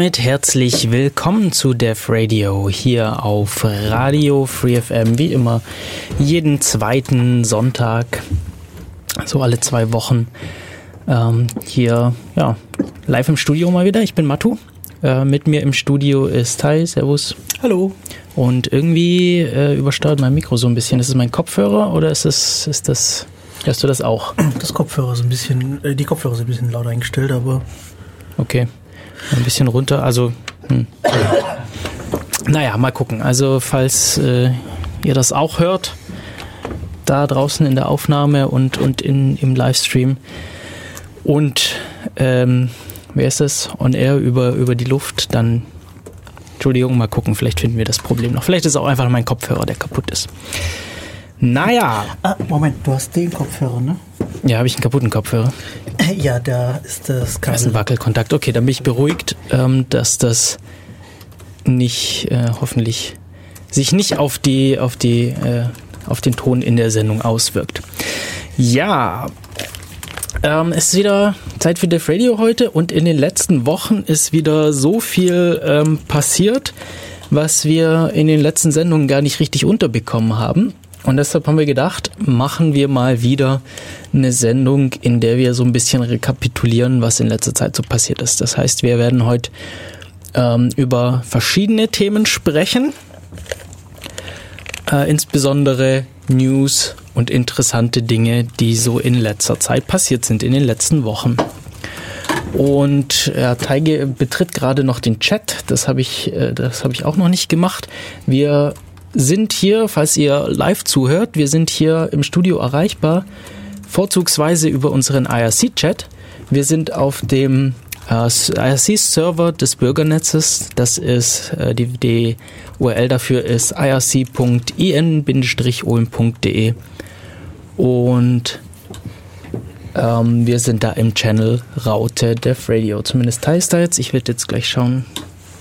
Damit herzlich willkommen zu Def Radio hier auf Radio Free FM, wie immer jeden zweiten Sonntag, so alle zwei Wochen. Ähm, hier, ja, live im Studio mal wieder. Ich bin Matu. Äh, mit mir im Studio ist Tai. Servus. Hallo. Und irgendwie äh, übersteuert mein Mikro so ein bisschen. Ist es mein Kopfhörer oder ist es, ist das, hörst du das auch? Das Kopfhörer ist ein bisschen, äh, die Kopfhörer sind ein bisschen laut eingestellt, aber. Okay. Ein bisschen runter, also. Hm. Naja, mal gucken. Also, falls äh, ihr das auch hört, da draußen in der Aufnahme und, und in, im Livestream und ähm, wer ist das? On Air über, über die Luft, dann Entschuldigung, mal gucken, vielleicht finden wir das Problem noch. Vielleicht ist auch einfach mein Kopfhörer, der kaputt ist. Naja. Ah, Moment, du hast den Kopfhörer, ne? Ja, habe ich einen kaputten Kopfhörer? Ja, da ist das Kabel. Da ist ein Wackelkontakt. Okay, dann bin ich beruhigt, ähm, dass das nicht, äh, hoffentlich, sich nicht auf die, auf die, äh, auf den Ton in der Sendung auswirkt. Ja, ähm, es ist wieder Zeit für Def Radio heute und in den letzten Wochen ist wieder so viel ähm, passiert, was wir in den letzten Sendungen gar nicht richtig unterbekommen haben. Und deshalb haben wir gedacht, machen wir mal wieder eine Sendung, in der wir so ein bisschen rekapitulieren, was in letzter Zeit so passiert ist. Das heißt, wir werden heute ähm, über verschiedene Themen sprechen, äh, insbesondere News und interessante Dinge, die so in letzter Zeit passiert sind, in den letzten Wochen. Und ja, Teige betritt gerade noch den Chat. Das habe ich, äh, das ich auch noch nicht gemacht. Wir sind hier, falls ihr live zuhört, wir sind hier im Studio erreichbar, vorzugsweise über unseren IRC-Chat. Wir sind auf dem äh, IRC-Server des Bürgernetzes. Das ist äh, die, die URL dafür ist irc.in-olm.de und ähm, wir sind da im Channel Raute Dev Radio. Zumindest Teils da jetzt. Ich werde jetzt gleich schauen,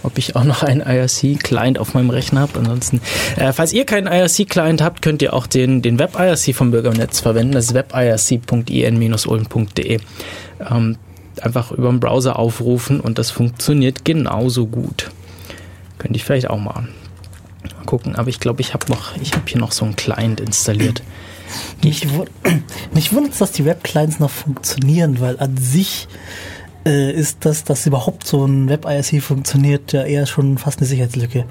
ob ich auch noch einen IRC-Client auf meinem Rechner habe. Ansonsten, äh, falls ihr keinen IRC-Client habt, könnt ihr auch den, den Web-IRC vom Bürgernetz verwenden. Das ist webirc.in-ulm.de. Ähm, einfach über den Browser aufrufen und das funktioniert genauso gut. Könnte ich vielleicht auch mal, mal gucken. Aber ich glaube, ich habe noch, hier noch so einen Client installiert. Mich, mich wundert es, dass die Web-Clients noch funktionieren, weil an sich äh, ist das, dass überhaupt so ein Web-IRC funktioniert, ja eher schon fast eine Sicherheitslücke.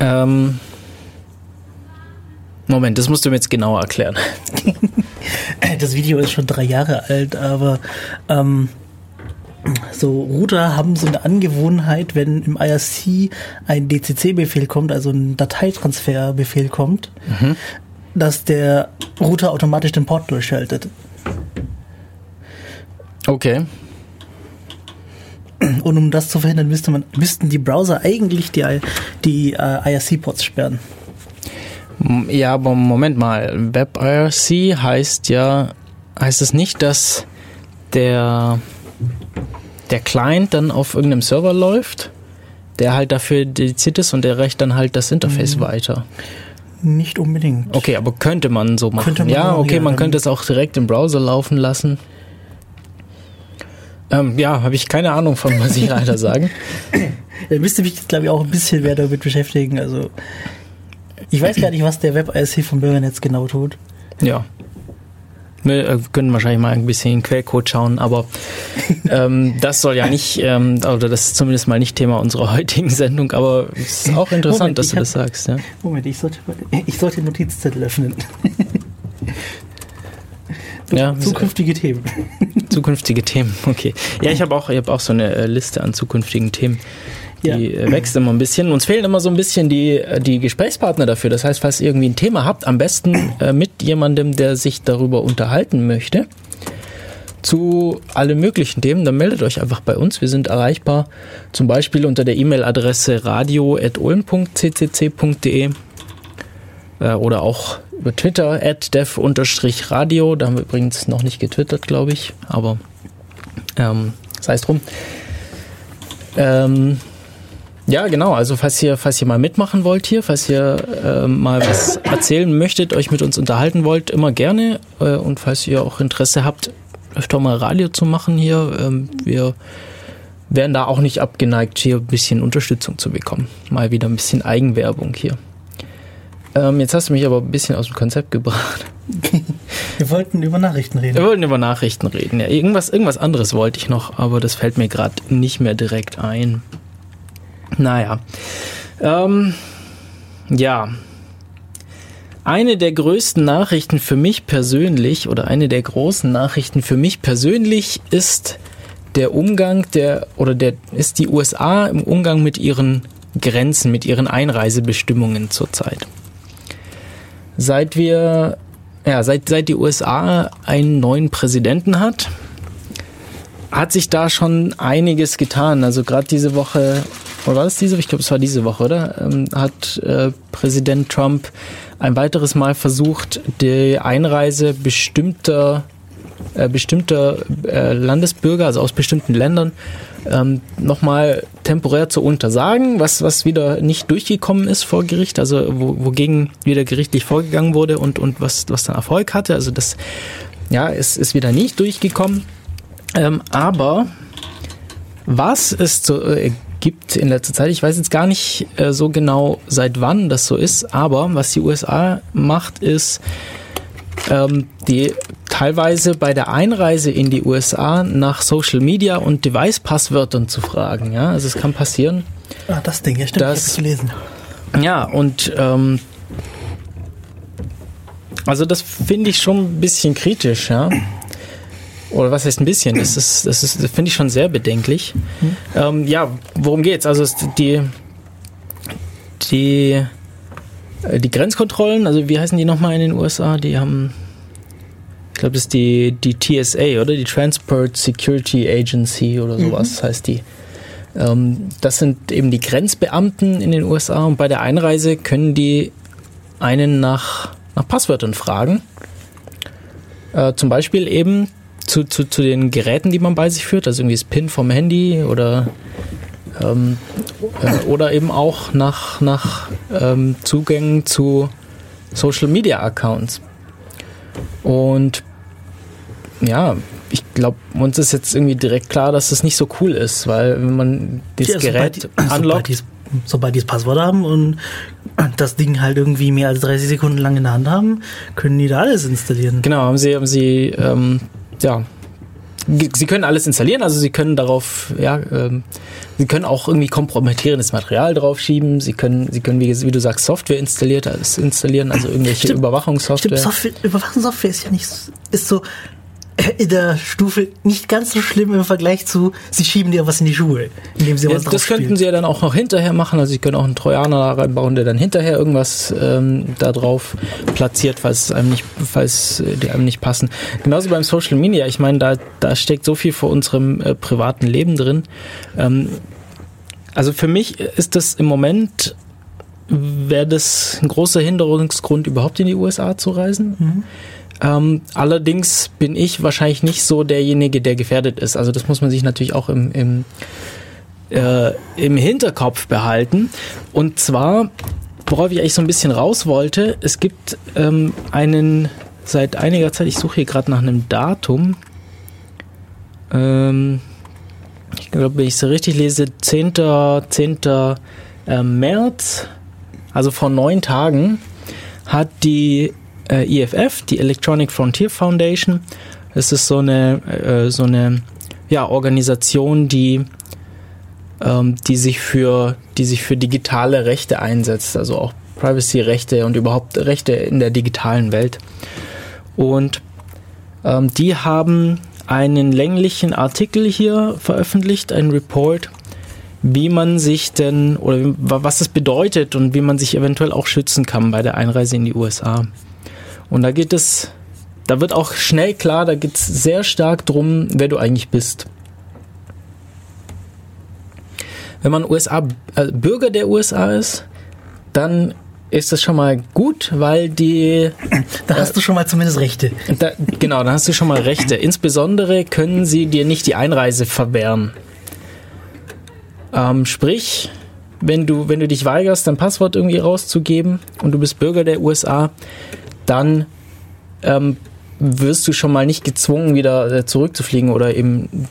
Ähm, Moment, das musst du mir jetzt genauer erklären. das Video ist schon drei Jahre alt, aber ähm, so Router haben so eine Angewohnheit, wenn im IRC ein DCC-Befehl kommt, also ein Dateitransferbefehl kommt, mhm. dass der Router automatisch den Port durchschaltet. Okay. Und um das zu verhindern, müsste man, müssten die Browser eigentlich die, die äh, IRC-Ports sperren. Ja, aber Moment mal. WebIRC heißt ja, heißt es nicht, dass der, der Client dann auf irgendeinem Server läuft, der halt dafür dediziert ist und der reicht dann halt das Interface mhm. weiter? Nicht unbedingt. Okay, aber könnte man so machen. Man ja, okay, man könnte es auch direkt im Browser laufen lassen. Ähm, ja, habe ich keine Ahnung von, muss ich leider sagen. Da müsste mich jetzt, glaube ich, auch ein bisschen mehr damit beschäftigen. Also, ich weiß gar nicht, was der Web-IRC vom Bürgernetz genau tut. Ja. Wir äh, können wahrscheinlich mal ein bisschen in den Quellcode schauen, aber ähm, das soll ja nicht, ähm, oder das ist zumindest mal nicht Thema unserer heutigen Sendung, aber es ist auch interessant, Moment, dass du hab, das sagst. Ja. Moment, ich sollte, ich sollte Notizzettel öffnen. Ja, zukünftige Themen. Zukünftige Themen, okay. Ja, ich habe auch, hab auch so eine äh, Liste an zukünftigen Themen. Die ja. Äh, wächst immer ein bisschen. Uns fehlen immer so ein bisschen die, äh, die Gesprächspartner dafür. Das heißt, falls ihr irgendwie ein Thema habt, am besten mit jemandem, der sich darüber unterhalten möchte, zu allen möglichen Themen, dann meldet euch einfach bei uns. Wir sind erreichbar zum Beispiel unter der E-Mail-Adresse radio.ulm.ccc.de äh, oder auch über Twitter, at dev-radio. Da haben wir übrigens noch nicht getwittert, glaube ich, aber ähm, sei es drum. Ähm, ja, genau. Also falls ihr, falls ihr mal mitmachen wollt hier, falls ihr äh, mal was erzählen möchtet, euch mit uns unterhalten wollt, immer gerne. Äh, und falls ihr auch Interesse habt, öfter mal Radio zu machen hier, ähm, wir wären da auch nicht abgeneigt, hier ein bisschen Unterstützung zu bekommen. Mal wieder ein bisschen Eigenwerbung hier. Ähm, jetzt hast du mich aber ein bisschen aus dem Konzept gebracht. Wir wollten über Nachrichten reden. Wir wollten über Nachrichten reden. Ja, irgendwas, irgendwas anderes wollte ich noch, aber das fällt mir gerade nicht mehr direkt ein. Naja. Ähm, ja. Eine der größten Nachrichten für mich persönlich oder eine der großen Nachrichten für mich persönlich ist der Umgang der oder der ist die USA im Umgang mit ihren Grenzen, mit ihren Einreisebestimmungen zurzeit. Seit wir ja, seit, seit die USA einen neuen Präsidenten hat, hat sich da schon einiges getan. Also gerade diese Woche, oder war das diese Woche? Ich glaube, es war diese Woche, oder? Ähm, hat äh, Präsident Trump ein weiteres Mal versucht, die Einreise bestimmter, äh, bestimmter äh, Landesbürger, also aus bestimmten Ländern, ähm, nochmal temporär zu untersagen, was, was wieder nicht durchgekommen ist vor Gericht, also wo, wogegen wieder gerichtlich vorgegangen wurde und, und was, was dann Erfolg hatte. Also das ja, ist, ist wieder nicht durchgekommen. Ähm, aber was es so, äh, gibt in letzter Zeit, ich weiß jetzt gar nicht äh, so genau, seit wann das so ist, aber was die USA macht, ist, ähm, die teilweise bei der Einreise in die USA nach Social Media und Device-Passwörtern zu fragen. Ja, also es kann passieren. Ah, das Ding, ja stimmt, das, ich gelesen. Ja, und ähm, also das finde ich schon ein bisschen kritisch, ja. Oder was heißt ein bisschen? Das ist, das ist, finde ich schon sehr bedenklich. Mhm. Ähm, ja, worum geht's? Also die, die äh, die Grenzkontrollen, also wie heißen die nochmal in den USA? Die haben, ich glaube, das ist die, die TSA, oder? Die Transport Security Agency oder sowas mhm. heißt die. Ähm, das sind eben die Grenzbeamten in den USA und bei der Einreise können die einen nach, nach Passwörtern fragen. Äh, zum Beispiel eben zu, zu, zu den Geräten, die man bei sich führt, also irgendwie das PIN vom Handy oder ähm, äh, oder eben auch nach, nach ähm, Zugängen zu Social Media Accounts. Und ja, ich glaube, uns ist jetzt irgendwie direkt klar, dass das nicht so cool ist, weil wenn man das ja, Gerät. Sobald, sobald die das Passwort haben und das Ding halt irgendwie mehr als 30 Sekunden lang in der Hand haben, können die da alles installieren. Genau, haben sie, haben sie ähm, ja, Sie können alles installieren, also Sie können darauf, ja, ähm, Sie können auch irgendwie kompromittierendes Material draufschieben. Sie können, Sie können, wie, wie du sagst, Software installiert, installieren, also irgendwelche Stimmt. Überwachungssoftware. Stimmt, Software, Überwachungssoftware ist ja nicht, ist so, in der Stufe nicht ganz so schlimm im Vergleich zu, sie schieben dir was in die Schuhe, indem sie ja, was Das könnten spielen. sie ja dann auch noch hinterher machen. Also sie können auch einen Trojaner da reinbauen, der dann hinterher irgendwas ähm, da drauf platziert, falls es einem nicht, falls äh, die einem nicht passen. Genauso beim Social Media. Ich meine, da, da steckt so viel vor unserem äh, privaten Leben drin. Ähm, also für mich ist das im Moment wäre das ein großer Hinderungsgrund, überhaupt in die USA zu reisen. Mhm. Ähm, allerdings bin ich wahrscheinlich nicht so derjenige, der gefährdet ist. Also das muss man sich natürlich auch im, im, äh, im Hinterkopf behalten. Und zwar, worauf ich eigentlich so ein bisschen raus wollte, es gibt ähm, einen seit einiger Zeit, ich suche hier gerade nach einem Datum, ähm, ich glaube, wenn ich es richtig lese, 10. 10. Äh, März, also vor neun Tagen, hat die äh, EFF, die Electronic Frontier Foundation. Es ist so eine, äh, so eine ja, Organisation, die, ähm, die, sich für, die sich für digitale Rechte einsetzt, also auch Privacy-Rechte und überhaupt Rechte in der digitalen Welt. Und ähm, die haben einen länglichen Artikel hier veröffentlicht, einen Report, wie man sich denn oder was es bedeutet und wie man sich eventuell auch schützen kann bei der Einreise in die USA. Und da geht es, da wird auch schnell klar, da geht es sehr stark drum, wer du eigentlich bist. Wenn man USA, äh, Bürger der USA ist, dann ist das schon mal gut, weil die. Da hast äh, du schon mal zumindest Rechte. Da, genau, da hast du schon mal Rechte. Insbesondere können sie dir nicht die Einreise verwehren. Ähm, sprich, wenn du, wenn du dich weigerst, dein Passwort irgendwie rauszugeben und du bist Bürger der USA, dann ähm, wirst du schon mal nicht gezwungen, wieder äh, zurückzufliegen oder eben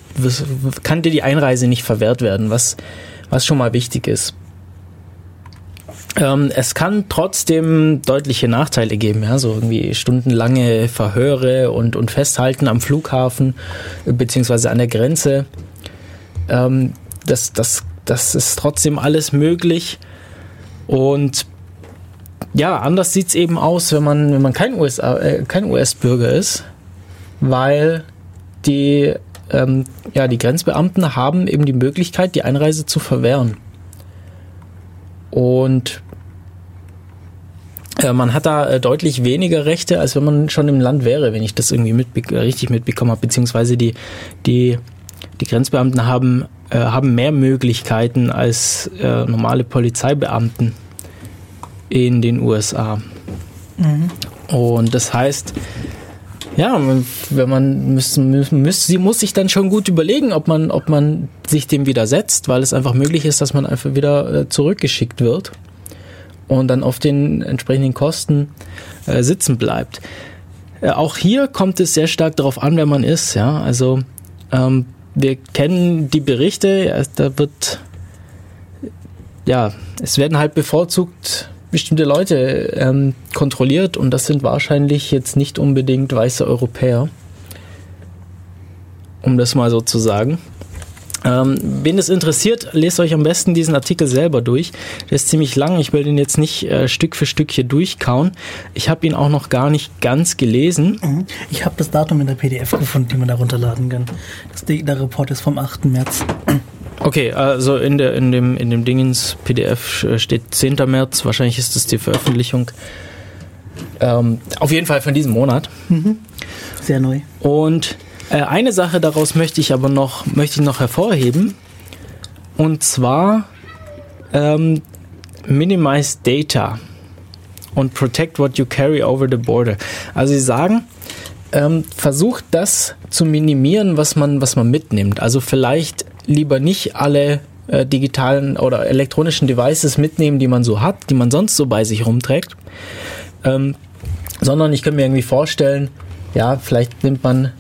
kann dir die Einreise nicht verwehrt werden, was, was schon mal wichtig ist. Ähm, es kann trotzdem deutliche Nachteile geben, ja, so irgendwie stundenlange Verhöre und, und Festhalten am Flughafen beziehungsweise an der Grenze. Ähm, das, das, das ist trotzdem alles möglich. Und ja, anders sieht es eben aus, wenn man, wenn man kein, USA, äh, kein US-Bürger ist, weil die, ähm, ja, die Grenzbeamten haben eben die Möglichkeit, die Einreise zu verwehren. Und äh, man hat da äh, deutlich weniger Rechte, als wenn man schon im Land wäre, wenn ich das irgendwie mitbe richtig mitbekommen habe, beziehungsweise die, die, die Grenzbeamten haben, äh, haben mehr Möglichkeiten als äh, normale Polizeibeamten in den USA. Mhm. Und das heißt, ja, wenn man müsste, müsste, sie muss sich dann schon gut überlegen, ob man, ob man sich dem widersetzt, weil es einfach möglich ist, dass man einfach wieder äh, zurückgeschickt wird und dann auf den entsprechenden Kosten äh, sitzen bleibt. Äh, auch hier kommt es sehr stark darauf an, wer man ist. Ja, also ähm, wir kennen die Berichte. Da wird ja, es werden halt bevorzugt bestimmte Leute ähm, kontrolliert und das sind wahrscheinlich jetzt nicht unbedingt weiße Europäer. Um das mal so zu sagen. Ähm, wen es interessiert, lest euch am besten diesen Artikel selber durch. Der ist ziemlich lang. Ich will den jetzt nicht äh, Stück für Stück hier durchkauen. Ich habe ihn auch noch gar nicht ganz gelesen. Mhm. Ich habe das Datum in der PDF gefunden, die man da runterladen kann. Das, der Report ist vom 8. März. Okay, also in, der, in, dem, in dem Dingens PDF steht 10. März, wahrscheinlich ist das die Veröffentlichung. Ähm, auf jeden Fall von diesem Monat. Mhm. Sehr neu. Und äh, eine Sache daraus möchte ich aber noch, möchte ich noch hervorheben. Und zwar ähm, Minimize Data und Protect what you carry over the border. Also sie sagen, ähm, versucht das zu minimieren, was man, was man mitnimmt. Also vielleicht lieber nicht alle äh, digitalen oder elektronischen Devices mitnehmen, die man so hat, die man sonst so bei sich rumträgt, ähm, sondern ich könnte mir irgendwie vorstellen, ja, vielleicht nimmt man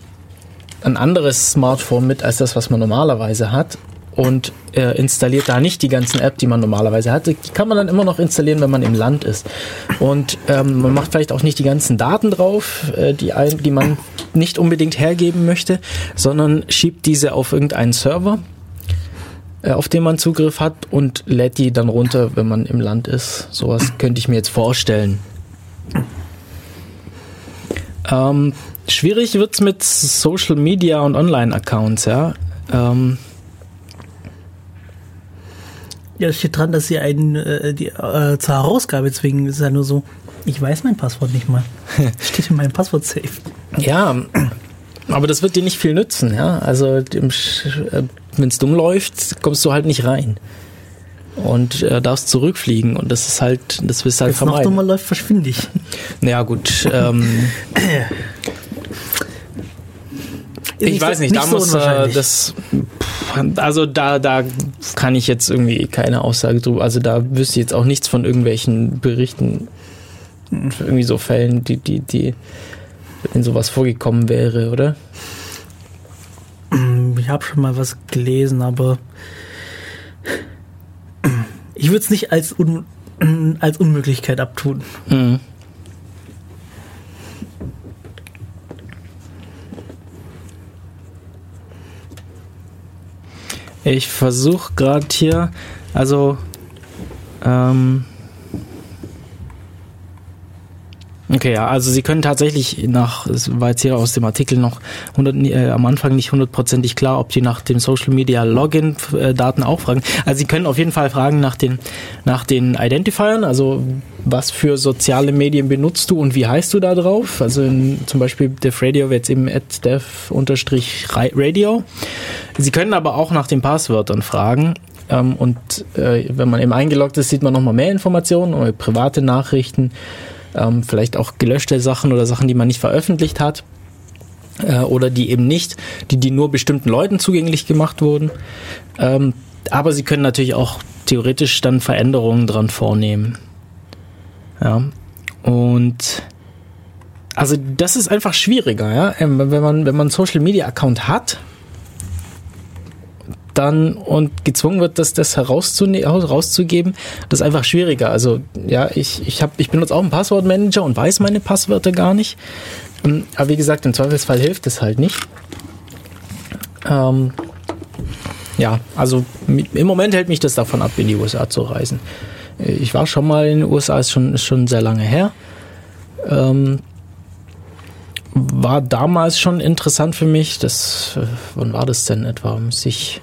ein anderes Smartphone mit als das, was man normalerweise hat und äh, installiert da nicht die ganzen Apps, die man normalerweise hat. Die kann man dann immer noch installieren, wenn man im Land ist. Und ähm, man macht vielleicht auch nicht die ganzen Daten drauf, äh, die, ein, die man nicht unbedingt hergeben möchte, sondern schiebt diese auf irgendeinen Server, auf den man Zugriff hat und lädt die dann runter, wenn man im Land ist. Sowas könnte ich mir jetzt vorstellen. Ähm, schwierig wird's mit Social Media und Online-Accounts, ja. Ähm, ja, es steht dran, dass sie einen äh, die, äh, zur Herausgabe zwingen. Es ist ja nur so, ich weiß mein Passwort nicht mal. steht in meinem Passwort-Safe. Ja, aber das wird dir nicht viel nützen, ja. Also äh, wenn es dumm läuft, kommst du halt nicht rein. Und äh, darfst zurückfliegen und das ist halt, das wirst halt Wenn's vermeiden. Wenn noch dummer läuft, verschwinde ich. Naja, gut. Ähm, ich weiß nicht, nicht da so muss äh, das. Also da, da kann ich jetzt irgendwie keine Aussage drüber. Also da wüsste ich jetzt auch nichts von irgendwelchen Berichten, irgendwie so Fällen, die, die, die wenn sowas vorgekommen wäre, oder? Ich habe schon mal was gelesen, aber ich würde es nicht als, Un als Unmöglichkeit abtun. Mhm. Ich versuche gerade hier, also ähm, Okay, ja, also Sie können tatsächlich nach, es war jetzt hier aus dem Artikel noch 100, äh, am Anfang nicht hundertprozentig klar, ob die nach dem Social Media Login äh, Daten auch fragen. Also Sie können auf jeden Fall fragen nach den, nach den Identifiern, also was für soziale Medien benutzt du und wie heißt du da drauf? Also in, zum Beispiel Dev Radio wird jetzt eben at dev-radio. Sie können aber auch nach den Passwörtern fragen. Ähm, und äh, wenn man eben eingeloggt ist, sieht man nochmal mehr Informationen, private Nachrichten, ähm, vielleicht auch gelöschte Sachen oder Sachen, die man nicht veröffentlicht hat äh, oder die eben nicht, die, die nur bestimmten Leuten zugänglich gemacht wurden. Ähm, aber sie können natürlich auch theoretisch dann Veränderungen dran vornehmen. Ja. Und also das ist einfach schwieriger, ja. Ähm, wenn man, wenn man einen Social Media Account hat, dann und gezwungen wird, das, das herauszugeben, das ist einfach schwieriger. Also ja, ich, ich, hab, ich benutze auch einen Passwortmanager und weiß meine Passwörter gar nicht. Ähm, aber wie gesagt, im Zweifelsfall hilft es halt nicht. Ähm, ja, also im Moment hält mich das davon ab, in die USA zu reisen. Ich war schon mal in den USA, ist schon, ist schon sehr lange her. Ähm, war damals schon interessant für mich. Das, äh, wann war das denn etwa? Sich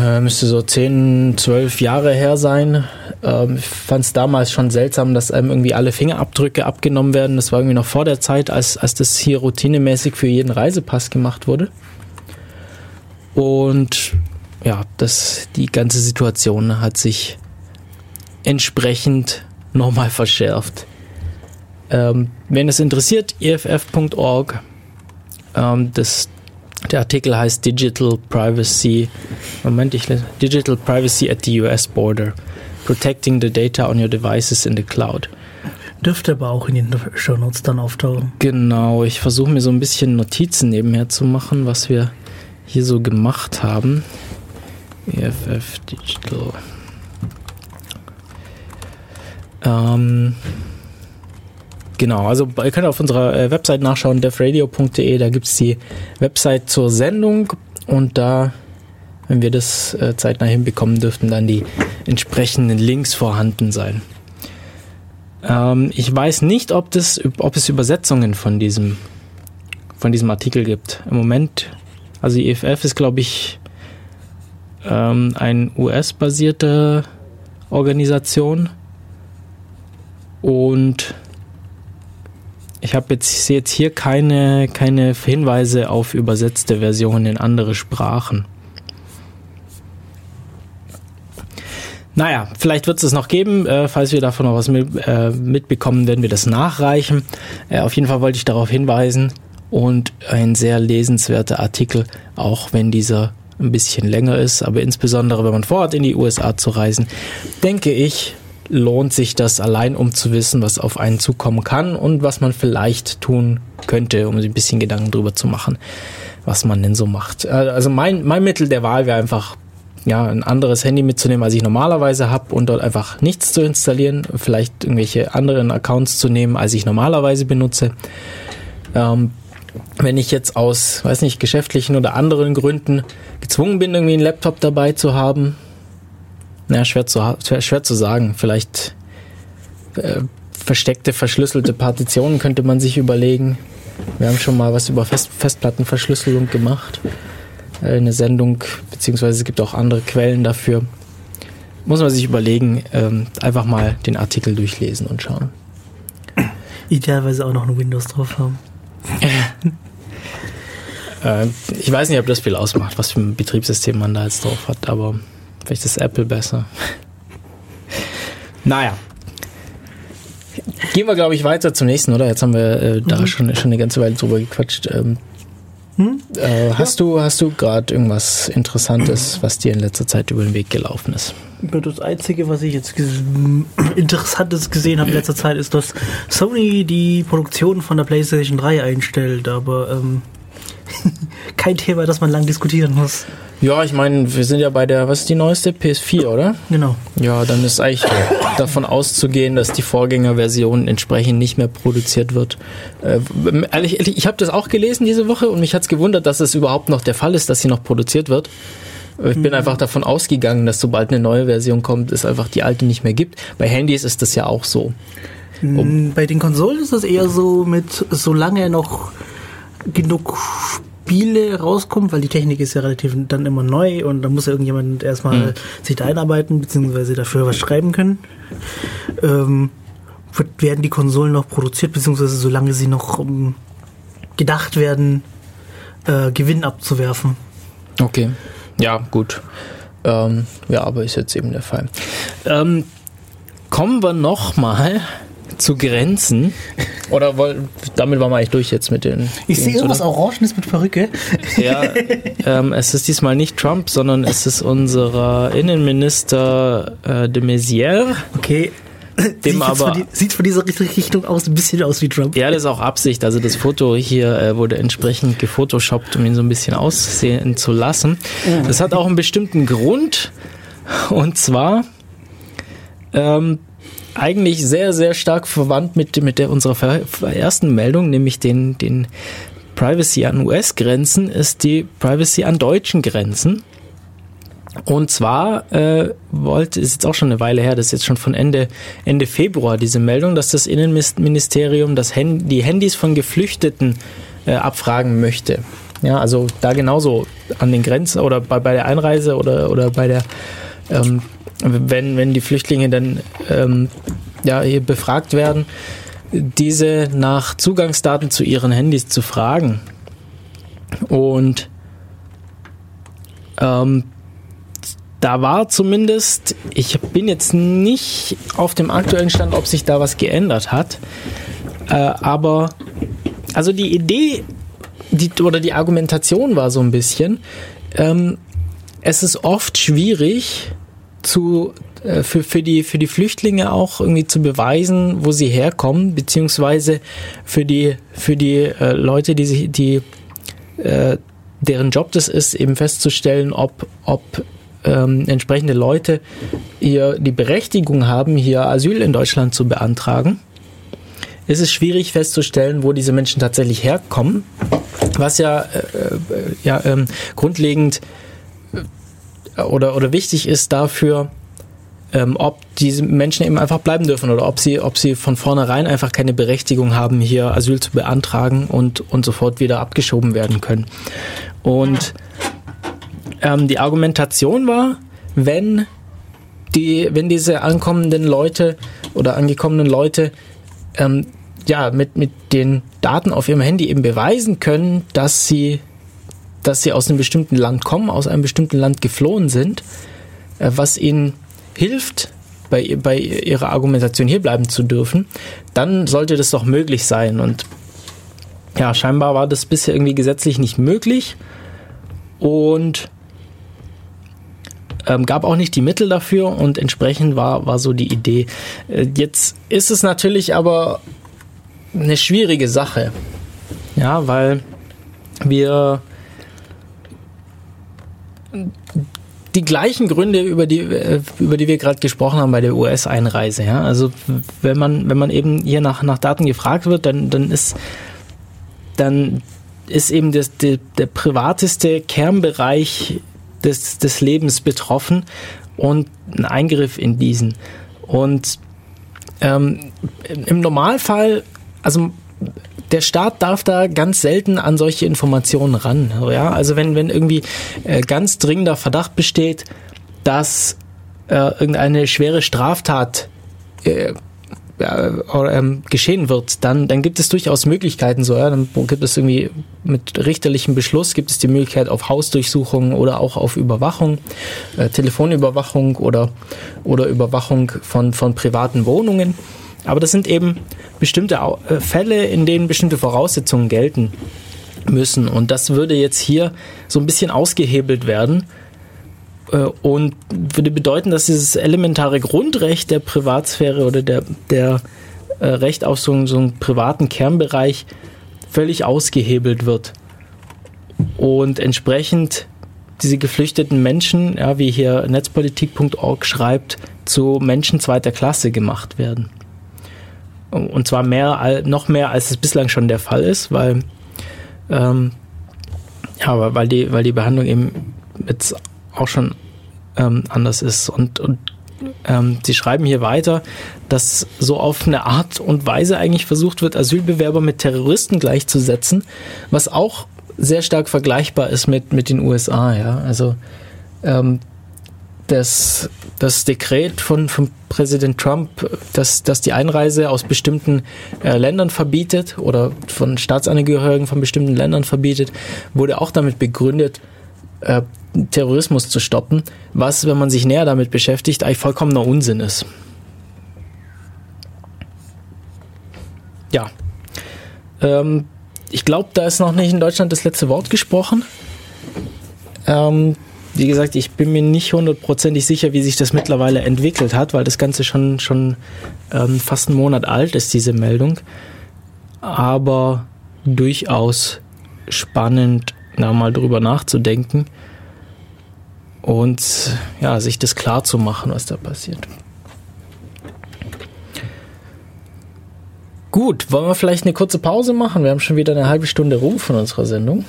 äh, müsste so 10, 12 Jahre her sein. Ähm, ich fand es damals schon seltsam, dass einem irgendwie alle Fingerabdrücke abgenommen werden. Das war irgendwie noch vor der Zeit, als, als das hier routinemäßig für jeden Reisepass gemacht wurde. Und ja, das, die ganze Situation hat sich entsprechend nochmal verschärft. Ähm, wenn es interessiert, eff.org. Ähm, das, der Artikel heißt Digital Privacy. Moment, ich lese. Digital Privacy at the US Border. Protecting the data on your devices in the cloud. Dürfte aber auch in den Show Notes dann auftauchen. Genau, ich versuche mir so ein bisschen Notizen nebenher zu machen, was wir hier so gemacht haben. EFF Digital. Ähm, genau, also ihr könnt auf unserer äh, Website nachschauen, devradio.de, da gibt es die Website zur Sendung und da, wenn wir das äh, zeitnah hinbekommen, dürften dann die entsprechenden Links vorhanden sein. Ähm, ich weiß nicht, ob, das, ob es Übersetzungen von diesem, von diesem Artikel gibt. Im Moment also die EFF ist, glaube ich, ähm, eine US-basierte Organisation. Und ich habe jetzt, jetzt hier keine, keine Hinweise auf übersetzte Versionen in andere Sprachen. Naja, vielleicht wird es es noch geben. Äh, falls wir davon noch was mit, äh, mitbekommen, werden wir das nachreichen. Äh, auf jeden Fall wollte ich darauf hinweisen, und ein sehr lesenswerter Artikel, auch wenn dieser ein bisschen länger ist, aber insbesondere wenn man vorhat, in die USA zu reisen, denke ich, lohnt sich das allein, um zu wissen, was auf einen zukommen kann und was man vielleicht tun könnte, um sich ein bisschen Gedanken drüber zu machen, was man denn so macht. Äh, also mein, mein Mittel der Wahl wäre einfach, ja, ein anderes Handy mitzunehmen, als ich normalerweise habe und dort einfach nichts zu installieren, vielleicht irgendwelche anderen Accounts zu nehmen, als ich normalerweise benutze. Ähm, wenn ich jetzt aus, weiß nicht, geschäftlichen oder anderen Gründen gezwungen bin, irgendwie einen Laptop dabei zu haben, naja, schwer zu, schwer, schwer zu sagen. Vielleicht äh, versteckte, verschlüsselte Partitionen könnte man sich überlegen. Wir haben schon mal was über Fest, Festplattenverschlüsselung gemacht. Äh, eine Sendung, beziehungsweise es gibt auch andere Quellen dafür. Muss man sich überlegen, ähm, einfach mal den Artikel durchlesen und schauen. Idealerweise auch noch ein Windows drauf haben. äh, ich weiß nicht, ob das viel ausmacht, was für ein Betriebssystem man da jetzt drauf hat, aber vielleicht ist Apple besser. naja. Gehen wir, glaube ich, weiter zum nächsten, oder? Jetzt haben wir äh, da mhm. schon, schon eine ganze Weile drüber gequatscht. Ähm, hm? äh, hast, ja. du, hast du gerade irgendwas Interessantes, was dir in letzter Zeit über den Weg gelaufen ist? Das Einzige, was ich jetzt Interessantes gesehen habe in letzter Zeit, ist, dass Sony die Produktion von der PlayStation 3 einstellt, aber ähm, kein Thema, das man lang diskutieren muss. Ja, ich meine, wir sind ja bei der, was ist die neueste? PS4, oder? Genau. Ja, dann ist eigentlich davon auszugehen, dass die Vorgängerversion entsprechend nicht mehr produziert wird. Äh, ehrlich, ehrlich, ich habe das auch gelesen diese Woche und mich hat's gewundert, dass es überhaupt noch der Fall ist, dass sie noch produziert wird. Ich bin mhm. einfach davon ausgegangen, dass sobald eine neue Version kommt, es einfach die alte nicht mehr gibt. Bei Handys ist das ja auch so. Um mm, Bei den Konsolen ist das eher so mit, solange noch genug Spiele rauskommen, weil die Technik ist ja relativ dann immer neu und da muss ja irgendjemand erstmal mhm. sich da einarbeiten, beziehungsweise dafür was schreiben können. Ähm, wird, werden die Konsolen noch produziert, beziehungsweise solange sie noch um, ähm, gedacht werden, äh, Gewinn abzuwerfen. Okay. Ja, gut. Ähm, ja, aber ist jetzt eben der Fall. Ähm, kommen wir nochmal zu Grenzen. Oder woll, damit waren wir eigentlich durch jetzt mit den. Ich sehe irgendwas Orangenes mit Perücke. Ja, ähm, es ist diesmal nicht Trump, sondern es ist unser Innenminister äh, de Maizière. Okay. dem sieht, aber von die, sieht von dieser Richtung aus ein bisschen aus wie Trump. ja, das ist auch Absicht. Also das Foto hier äh, wurde entsprechend gefotoshoppt, um ihn so ein bisschen aussehen zu lassen. Das hat auch einen bestimmten Grund. Und zwar ähm, eigentlich sehr, sehr stark verwandt mit, mit der unserer ersten Meldung, nämlich den, den Privacy an US-Grenzen, ist die Privacy an deutschen Grenzen. Und zwar äh, wollte, ist jetzt auch schon eine Weile her, das ist jetzt schon von Ende, Ende Februar diese Meldung, dass das Innenministerium das Hand, die Handys von Geflüchteten äh, abfragen möchte. Ja, also da genauso an den Grenzen oder bei, bei der Einreise oder, oder bei der, ähm, wenn, wenn die Flüchtlinge dann ähm, ja, hier befragt werden, diese nach Zugangsdaten zu ihren Handys zu fragen. Und ähm, da war zumindest, ich bin jetzt nicht auf dem aktuellen Stand, ob sich da was geändert hat, äh, aber also die Idee die, oder die Argumentation war so ein bisschen, ähm, es ist oft schwierig zu äh, für, für, die, für die Flüchtlinge auch irgendwie zu beweisen, wo sie herkommen, beziehungsweise für die, für die äh, Leute, die sich, die äh, deren Job das ist, eben festzustellen, ob, ob ähm, entsprechende Leute hier die Berechtigung haben, hier Asyl in Deutschland zu beantragen, ist es schwierig festzustellen, wo diese Menschen tatsächlich herkommen, was ja, äh, äh, ja ähm, grundlegend oder, oder wichtig ist dafür, ähm, ob diese Menschen eben einfach bleiben dürfen oder ob sie, ob sie von vornherein einfach keine Berechtigung haben, hier Asyl zu beantragen und, und sofort wieder abgeschoben werden können. Und ähm, die Argumentation war, wenn die, wenn diese ankommenden Leute oder angekommenen Leute ähm, ja mit, mit den Daten auf ihrem Handy eben beweisen können, dass sie, dass sie aus einem bestimmten Land kommen, aus einem bestimmten Land geflohen sind, äh, was ihnen hilft, bei, bei ihrer Argumentation hier bleiben zu dürfen, dann sollte das doch möglich sein. Und ja, scheinbar war das bisher irgendwie gesetzlich nicht möglich und ähm, gab auch nicht die Mittel dafür und entsprechend war, war so die Idee. Äh, jetzt ist es natürlich aber eine schwierige Sache. Ja, weil wir die gleichen Gründe, über die, äh, über die wir gerade gesprochen haben bei der US-Einreise. Ja? Also wenn man, wenn man eben hier nach, nach Daten gefragt wird, dann, dann ist dann ist eben das, der, der privateste Kernbereich des, des Lebens betroffen und ein Eingriff in diesen. Und ähm, im Normalfall, also der Staat darf da ganz selten an solche Informationen ran. Ja? Also wenn, wenn irgendwie äh, ganz dringender Verdacht besteht, dass äh, irgendeine schwere Straftat äh, ähm, geschehen wird, dann, dann gibt es durchaus Möglichkeiten so. Ja? Dann gibt es irgendwie mit richterlichem Beschluss gibt es die Möglichkeit auf Hausdurchsuchungen oder auch auf Überwachung, äh, Telefonüberwachung oder, oder Überwachung von, von privaten Wohnungen. Aber das sind eben bestimmte Fälle, in denen bestimmte Voraussetzungen gelten müssen. Und das würde jetzt hier so ein bisschen ausgehebelt werden und würde bedeuten, dass dieses elementare Grundrecht der Privatsphäre oder der, der Recht auf so, so einen privaten Kernbereich völlig ausgehebelt wird. Und entsprechend diese geflüchteten Menschen, ja, wie hier netzpolitik.org schreibt, zu Menschen zweiter Klasse gemacht werden. Und zwar mehr, noch mehr, als es bislang schon der Fall ist, weil, ähm, ja, weil die, weil die Behandlung eben jetzt auch schon ähm, anders ist. Und, und ähm, sie schreiben hier weiter, dass so auf eine Art und Weise eigentlich versucht wird, Asylbewerber mit Terroristen gleichzusetzen, was auch sehr stark vergleichbar ist mit, mit den USA. Ja? Also ähm, das, das Dekret von, von Präsident Trump, das, das die Einreise aus bestimmten äh, Ländern verbietet oder von Staatsangehörigen von bestimmten Ländern verbietet, wurde auch damit begründet, äh, Terrorismus zu stoppen, was, wenn man sich näher damit beschäftigt, eigentlich vollkommener Unsinn ist. Ja. Ähm, ich glaube, da ist noch nicht in Deutschland das letzte Wort gesprochen. Ähm, wie gesagt, ich bin mir nicht hundertprozentig sicher, wie sich das mittlerweile entwickelt hat, weil das Ganze schon, schon ähm, fast einen Monat alt ist, diese Meldung. Aber durchaus spannend, da mal drüber nachzudenken und ja, sich das klar zu machen, was da passiert. Gut, wollen wir vielleicht eine kurze Pause machen? Wir haben schon wieder eine halbe Stunde rum von unserer Sendung.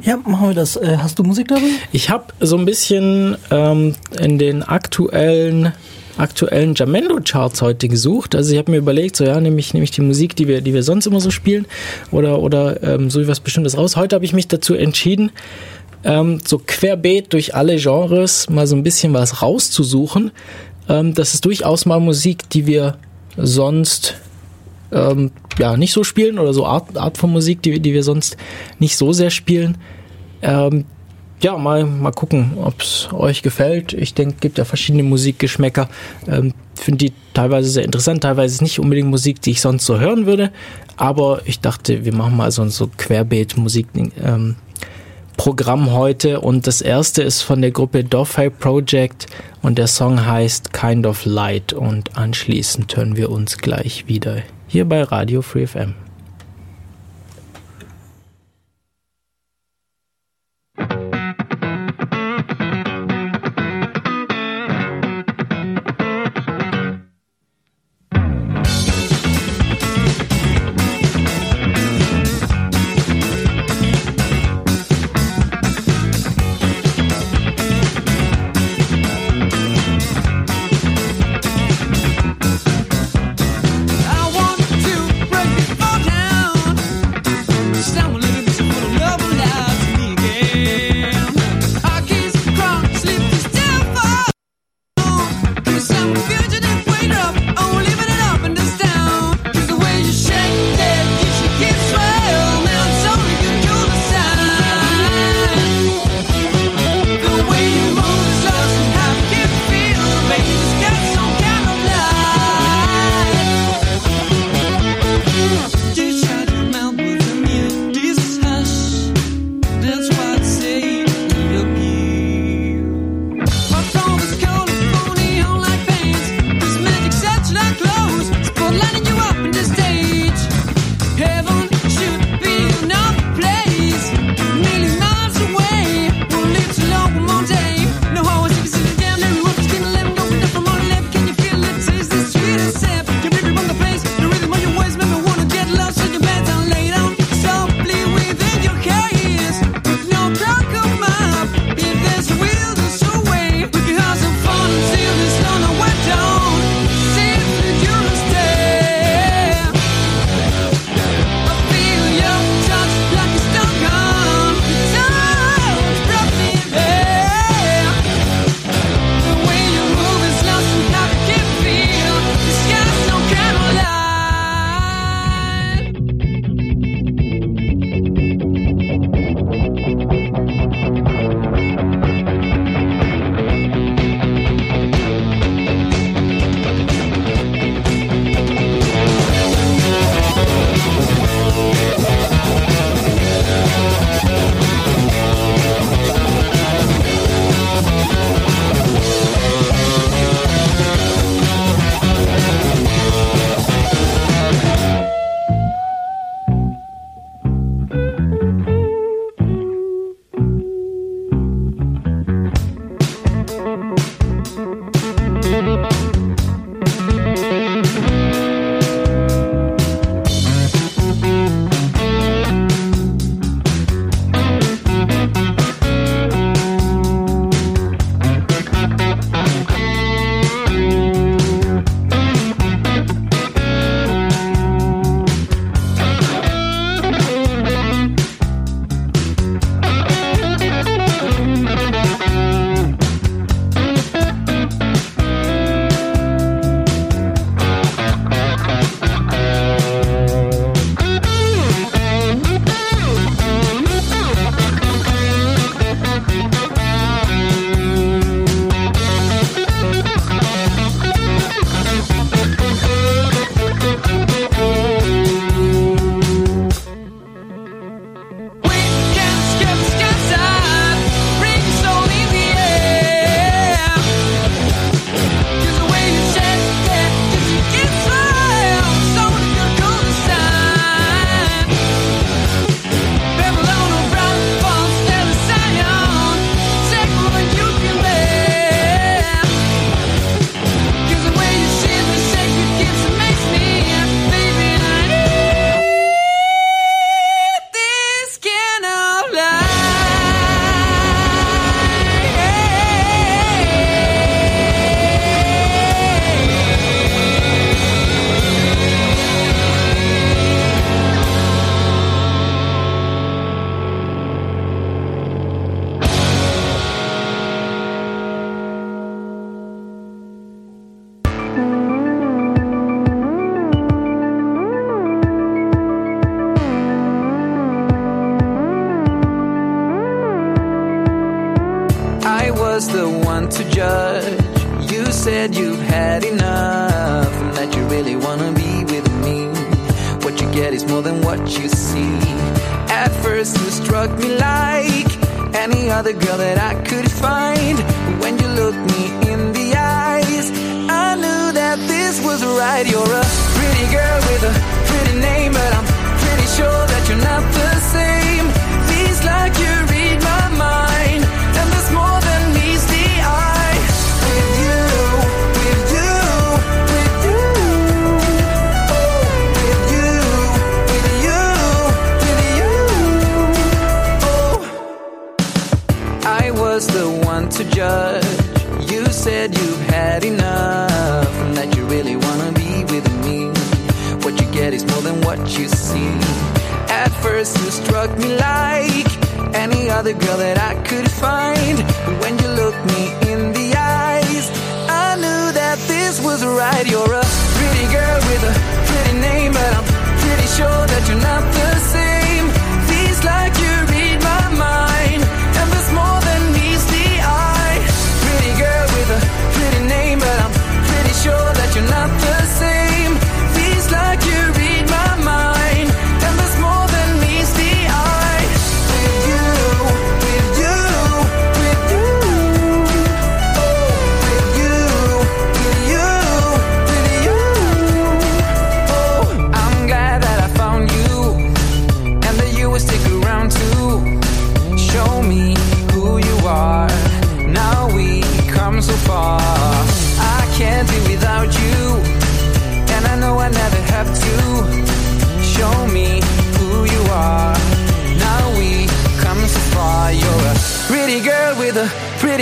Ja, machen wir das. Äh, hast du Musik dabei? Ich habe so ein bisschen ähm, in den aktuellen aktuellen Jamendo-Charts heute gesucht. Also ich habe mir überlegt, so ja, nehme ich, nehm ich die Musik, die wir, die wir sonst immer so spielen, oder, oder ähm, so was Bestimmtes raus. Heute habe ich mich dazu entschieden, ähm, so querbeet durch alle Genres mal so ein bisschen was rauszusuchen. Ähm, das ist durchaus mal Musik, die wir sonst ähm, ja nicht so spielen oder so Art, Art von Musik, die, die wir sonst nicht so sehr spielen. Ähm, ja, mal, mal gucken, ob es euch gefällt. Ich denke, gibt ja verschiedene Musikgeschmäcker. Ähm, Finde die teilweise sehr interessant, teilweise nicht unbedingt Musik, die ich sonst so hören würde. Aber ich dachte, wir machen mal so ein so Querbeet-Musik. Ähm, Programm heute und das erste ist von der Gruppe Doffy Project und der Song heißt Kind of Light und anschließend hören wir uns gleich wieder hier bei Radio Free FM.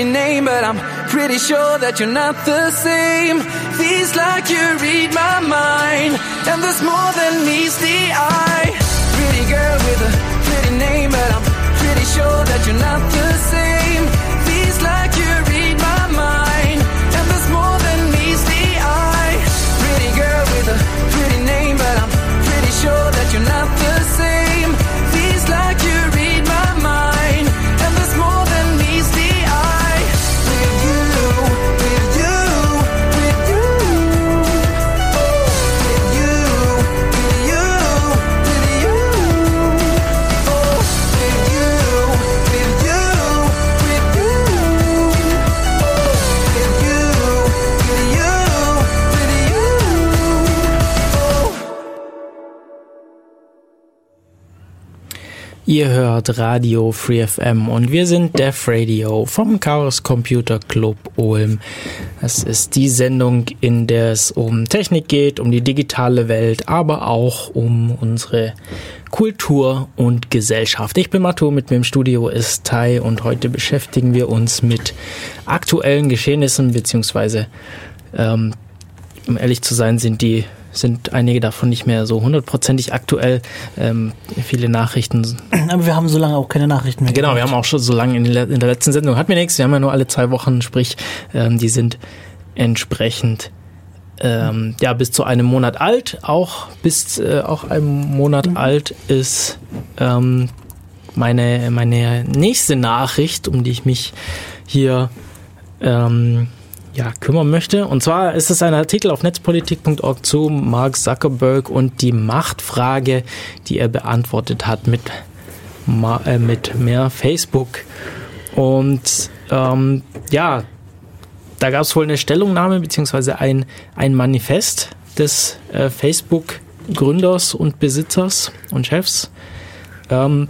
Pretty name, but I'm pretty sure that you're not the same. Feels like you read my mind, and there's more than meets the eye. Pretty girl with a pretty name, but I'm pretty sure that you're not the same. Feels like you read my mind, and there's more than meets the eye. Pretty girl with a pretty name, but I'm pretty sure that you're not Ihr hört Radio Free FM und wir sind Def Radio vom Chaos Computer Club Ulm. Es ist die Sendung, in der es um Technik geht, um die digitale Welt, aber auch um unsere Kultur und Gesellschaft. Ich bin Matto, mit mir im Studio ist Tai und heute beschäftigen wir uns mit aktuellen Geschehnissen beziehungsweise ähm, um ehrlich zu sein, sind die sind einige davon nicht mehr so hundertprozentig aktuell. Ähm, viele Nachrichten. Aber wir haben so lange auch keine Nachrichten mehr. Genau, wir haben auch schon so lange in, der- in der letzten Sendung hatten wir nichts. Wir haben ja nur alle zwei Wochen, sprich, ähm, die sind entsprechend ähm, ja bis zu einem Monat alt. Auch bis äh, auch einem Monat alt ist ähm, meine meine nächste Nachricht, um die ich mich hier ähm, ja, kümmern möchte. Und zwar ist es ein Artikel auf netzpolitik.org zu Mark Zuckerberg und die Machtfrage, die er beantwortet hat mit, äh, mit mehr Facebook. Und ähm, ja, da gab es wohl eine Stellungnahme beziehungsweise ein, ein Manifest des äh, Facebook-Gründers und Besitzers und Chefs. Ähm,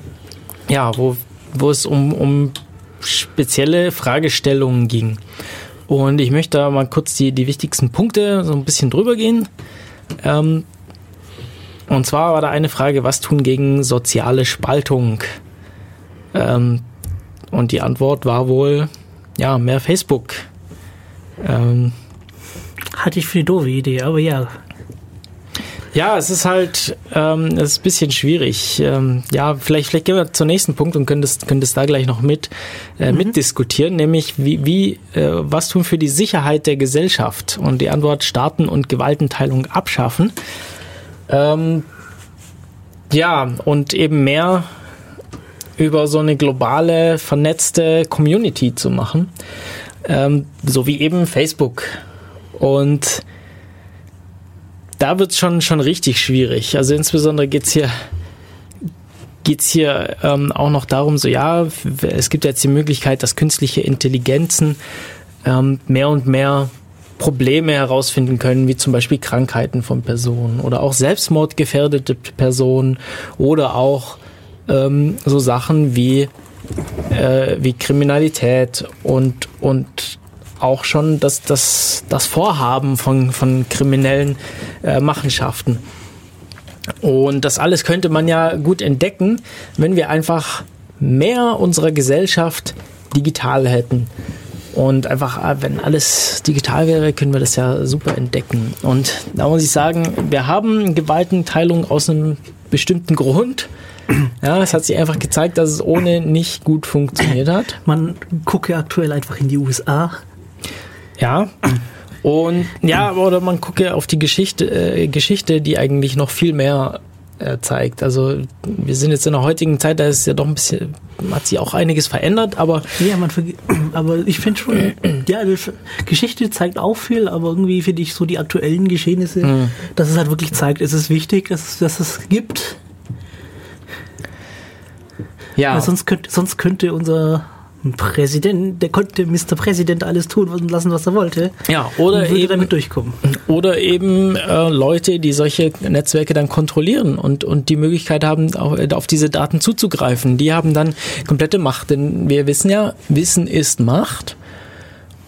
ja, wo, wo es um, um spezielle Fragestellungen ging. Und ich möchte da mal kurz die, die wichtigsten Punkte so ein bisschen drüber gehen. Ähm, und zwar war da eine Frage, was tun gegen soziale Spaltung? Ähm, und die Antwort war wohl, ja, mehr Facebook. Ähm, Hatte ich für eine doofe Idee, aber ja. Ja, es ist halt, ähm, es ist ein bisschen schwierig. Ähm, ja, vielleicht, vielleicht gehen wir zum nächsten Punkt und können das, können das da gleich noch mit, äh, mitdiskutieren, nämlich wie, wie, äh, was tun für die Sicherheit der Gesellschaft? Und die Antwort Staaten und Gewaltenteilung abschaffen. Ähm, ja, und eben mehr über so eine globale, vernetzte Community zu machen. Ähm, so wie eben Facebook. Und da wird es schon, schon richtig schwierig. Also insbesondere geht's hier geht's hier ähm, auch noch darum, so ja, es gibt jetzt die Möglichkeit, dass künstliche Intelligenzen ähm, mehr und mehr Probleme herausfinden können, wie zum Beispiel Krankheiten von Personen oder auch selbstmordgefährdete Personen oder auch ähm, so Sachen wie, äh, wie Kriminalität und, und auch schon das, das, das Vorhaben von, von kriminellen äh, Machenschaften. Und das alles könnte man ja gut entdecken, wenn wir einfach mehr unserer Gesellschaft digital hätten. Und einfach, ah, wenn alles digital wäre, können wir das ja super entdecken. Und da muss ich sagen, wir haben Gewaltenteilung aus einem bestimmten Grund. Ja, es hat sich einfach gezeigt, dass es ohne nicht gut funktioniert hat. Man gucke aktuell einfach in die USA. Ja. Und ja, oder man gucke auf die Geschichte, äh, Geschichte, die eigentlich noch viel mehr äh, zeigt. Also wir sind jetzt in der heutigen Zeit, da ist ja doch ein bisschen, hat sich auch einiges verändert, aber ja, man aber ich finde schon, ja, Geschichte zeigt auch viel, aber irgendwie finde ich so die aktuellen Geschehnisse, mhm. dass es halt wirklich zeigt, es ist wichtig, dass, dass es gibt. Ja. Weil sonst könnte, sonst könnte unser Präsident, der konnte Mr. Präsident alles tun und lassen, was er wollte. Ja, oder eben damit durchkommen. Oder eben äh, Leute, die solche Netzwerke dann kontrollieren und und die Möglichkeit haben, auf, auf diese Daten zuzugreifen. Die haben dann komplette Macht, denn wir wissen ja, Wissen ist Macht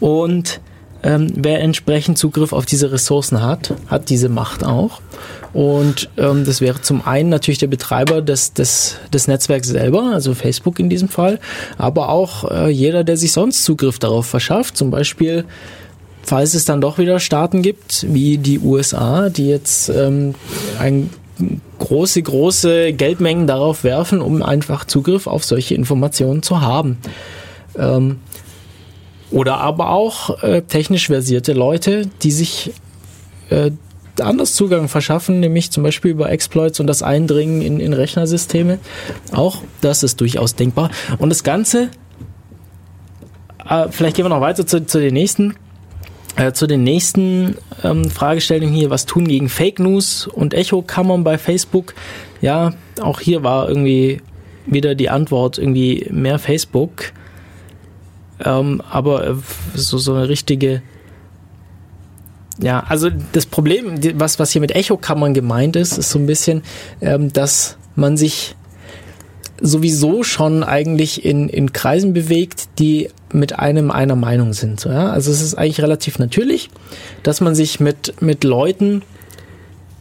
und ähm, wer entsprechend Zugriff auf diese Ressourcen hat, hat diese Macht auch. Und ähm, das wäre zum einen natürlich der Betreiber des, des, des Netzwerks selber, also Facebook in diesem Fall, aber auch äh, jeder, der sich sonst Zugriff darauf verschafft, zum Beispiel falls es dann doch wieder Staaten gibt, wie die USA, die jetzt ähm, ein große, große Geldmengen darauf werfen, um einfach Zugriff auf solche Informationen zu haben. Ähm, oder aber auch äh, technisch versierte Leute, die sich äh, anders Zugang verschaffen, nämlich zum Beispiel über Exploits und das Eindringen in, in Rechnersysteme. Auch das ist durchaus denkbar. Und das Ganze, äh, vielleicht gehen wir noch weiter zu, zu den nächsten. Äh, zu den nächsten ähm, Fragestellungen hier, was tun gegen Fake News und Echo-Kammern bei Facebook? Ja, auch hier war irgendwie wieder die Antwort irgendwie mehr Facebook. Ähm, aber äh, so, so eine richtige ja, also das Problem, was, was hier mit Echokammern gemeint ist, ist so ein bisschen, ähm, dass man sich sowieso schon eigentlich in, in Kreisen bewegt, die mit einem einer Meinung sind. So, ja? Also es ist eigentlich relativ natürlich, dass man sich mit, mit Leuten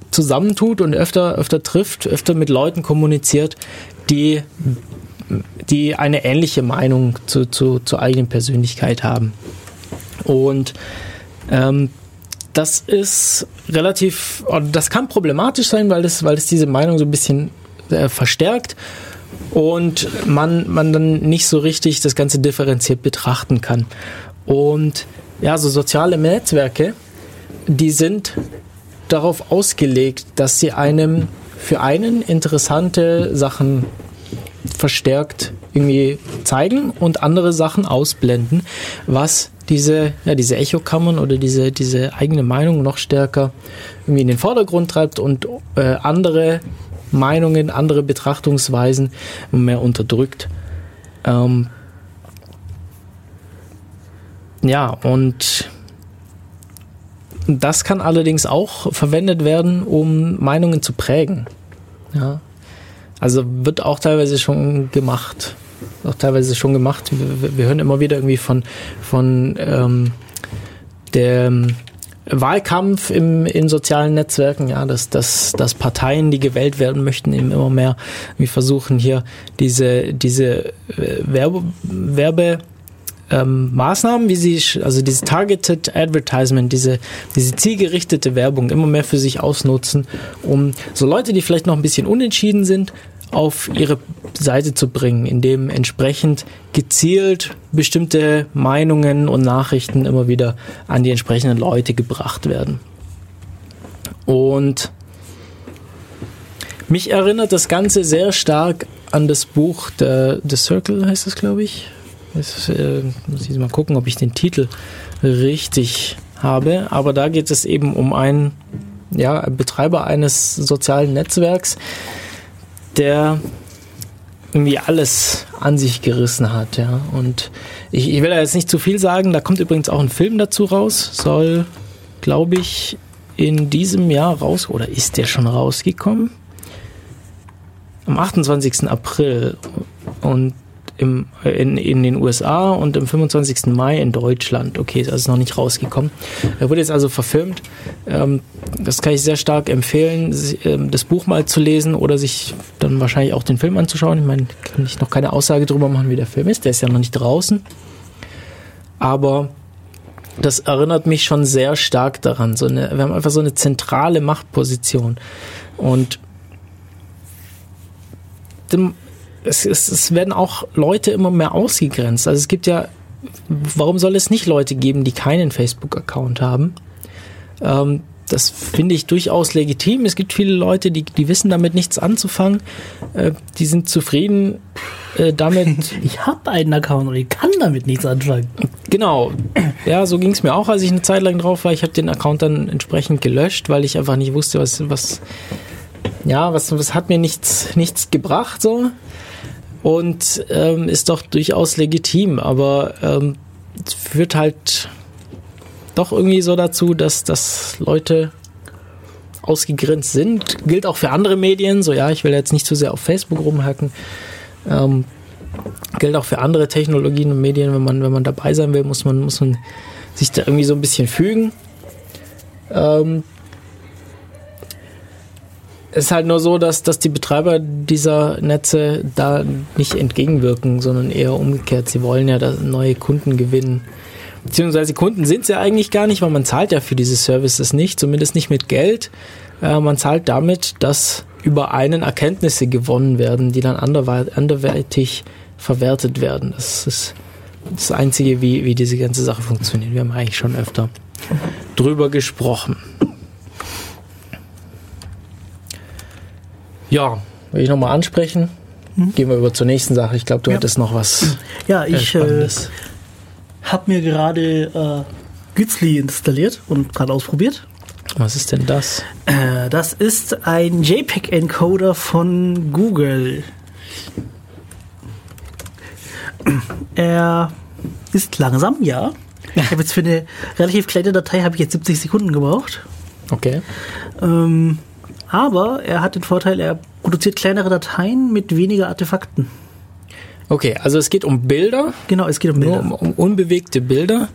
zusammentut und öfter, öfter trifft, öfter mit Leuten kommuniziert, die die eine ähnliche Meinung zu, zu, zur eigenen Persönlichkeit haben. Und ähm, das ist relativ, das kann problematisch sein, weil das, weil das diese Meinung so ein bisschen äh, verstärkt und man, man dann nicht so richtig das Ganze differenziert betrachten kann. Und ja, so soziale Netzwerke, die sind darauf ausgelegt, dass sie einem für einen interessante Sachen verstärkt irgendwie zeigen und andere Sachen ausblenden, was diese, ja, diese Echokammern oder diese, diese eigene Meinung noch stärker irgendwie in den Vordergrund treibt und äh, andere Meinungen, andere Betrachtungsweisen mehr unterdrückt. Ähm, ja, und das kann allerdings auch verwendet werden, um Meinungen zu prägen. Ja, also wird auch teilweise schon gemacht. Auch teilweise schon gemacht. Wir, wir hören immer wieder irgendwie von, von ähm, dem Wahlkampf im, in sozialen Netzwerken, ja, dass, dass, dass Parteien, die gewählt werden möchten, eben immer mehr wir versuchen hier diese, diese äh, Werbe, Werbe ähm, Maßnahmen, wie sie, also dieses Targeted Advertisement, diese, diese zielgerichtete Werbung immer mehr für sich ausnutzen, um so Leute, die vielleicht noch ein bisschen unentschieden sind, auf ihre Seite zu bringen, indem entsprechend gezielt bestimmte Meinungen und Nachrichten immer wieder an die entsprechenden Leute gebracht werden. Und mich erinnert das Ganze sehr stark an das Buch The, The Circle, heißt das, glaube ich. Jetzt äh, muss ich mal gucken, ob ich den Titel richtig habe. Aber da geht es eben um einen ja, Betreiber eines sozialen Netzwerks, der irgendwie alles an sich gerissen hat, ja. Und ich, ich will da jetzt nicht zu viel sagen, da kommt übrigens auch ein Film dazu raus, soll, glaube ich, in diesem Jahr raus, oder ist der schon rausgekommen? Am 28. April und im, in, in den USA und am 25. Mai in Deutschland. Okay, ist also noch nicht rausgekommen. Er wurde jetzt also verfilmt. Ähm, das kann ich sehr stark empfehlen, ähm, das Buch mal zu lesen oder sich dann wahrscheinlich auch den Film anzuschauen. Ich meine, kann ich noch keine Aussage darüber machen, wie der Film ist. Der ist ja noch nicht draußen. Aber das erinnert mich schon sehr stark daran. So eine, wir haben einfach so eine zentrale Machtposition. Und dem, es, es, es werden auch Leute immer mehr ausgegrenzt. Also es gibt ja, warum soll es nicht Leute geben, die keinen Facebook-Account haben? Ähm, das finde ich durchaus legitim. Es gibt viele Leute, die, die wissen damit nichts anzufangen. Äh, die sind zufrieden äh, damit. Ich habe einen Account und ich kann damit nichts anfangen. Genau. Ja, so ging es mir auch, als ich eine Zeit lang drauf war. Ich habe den Account dann entsprechend gelöscht, weil ich einfach nicht wusste, was, was, ja, was, was hat mir nichts, nichts gebracht so und ähm, ist doch durchaus legitim, aber ähm, führt halt doch irgendwie so dazu, dass, dass Leute ausgegrenzt sind. Gilt auch für andere Medien, so ja, ich will jetzt nicht zu sehr auf Facebook rumhacken. Ähm, gilt auch für andere Technologien und Medien, wenn man, wenn man dabei sein will, muss man, muss man sich da irgendwie so ein bisschen fügen. Ähm, es ist halt nur so, dass, dass die Betreiber dieser Netze da nicht entgegenwirken, sondern eher umgekehrt. Sie wollen ja neue Kunden gewinnen. Beziehungsweise Kunden sind sie ja eigentlich gar nicht, weil man zahlt ja für diese Services nicht, zumindest nicht mit Geld. Äh, man zahlt damit, dass über einen Erkenntnisse gewonnen werden, die dann anderweitig verwertet werden. Das ist das Einzige, wie, wie diese ganze Sache funktioniert. Wir haben eigentlich schon öfter drüber gesprochen. Ja, will ich nochmal ansprechen. Hm? Gehen wir über zur nächsten Sache. Ich glaube, du ja. hattest noch was. Ja, ich äh, habe mir gerade äh, Gützli installiert und gerade ausprobiert. Was ist denn das? Äh, das ist ein JPEG-Encoder von Google. Er ist langsam, ja. Ich habe jetzt für eine relativ kleine Datei habe ich jetzt 70 Sekunden gebraucht. Okay. Ähm, aber er hat den Vorteil, er produziert kleinere Dateien mit weniger Artefakten. Okay, also es geht um Bilder. Genau, es geht um Bilder. Um, um, unbewegte Bilder.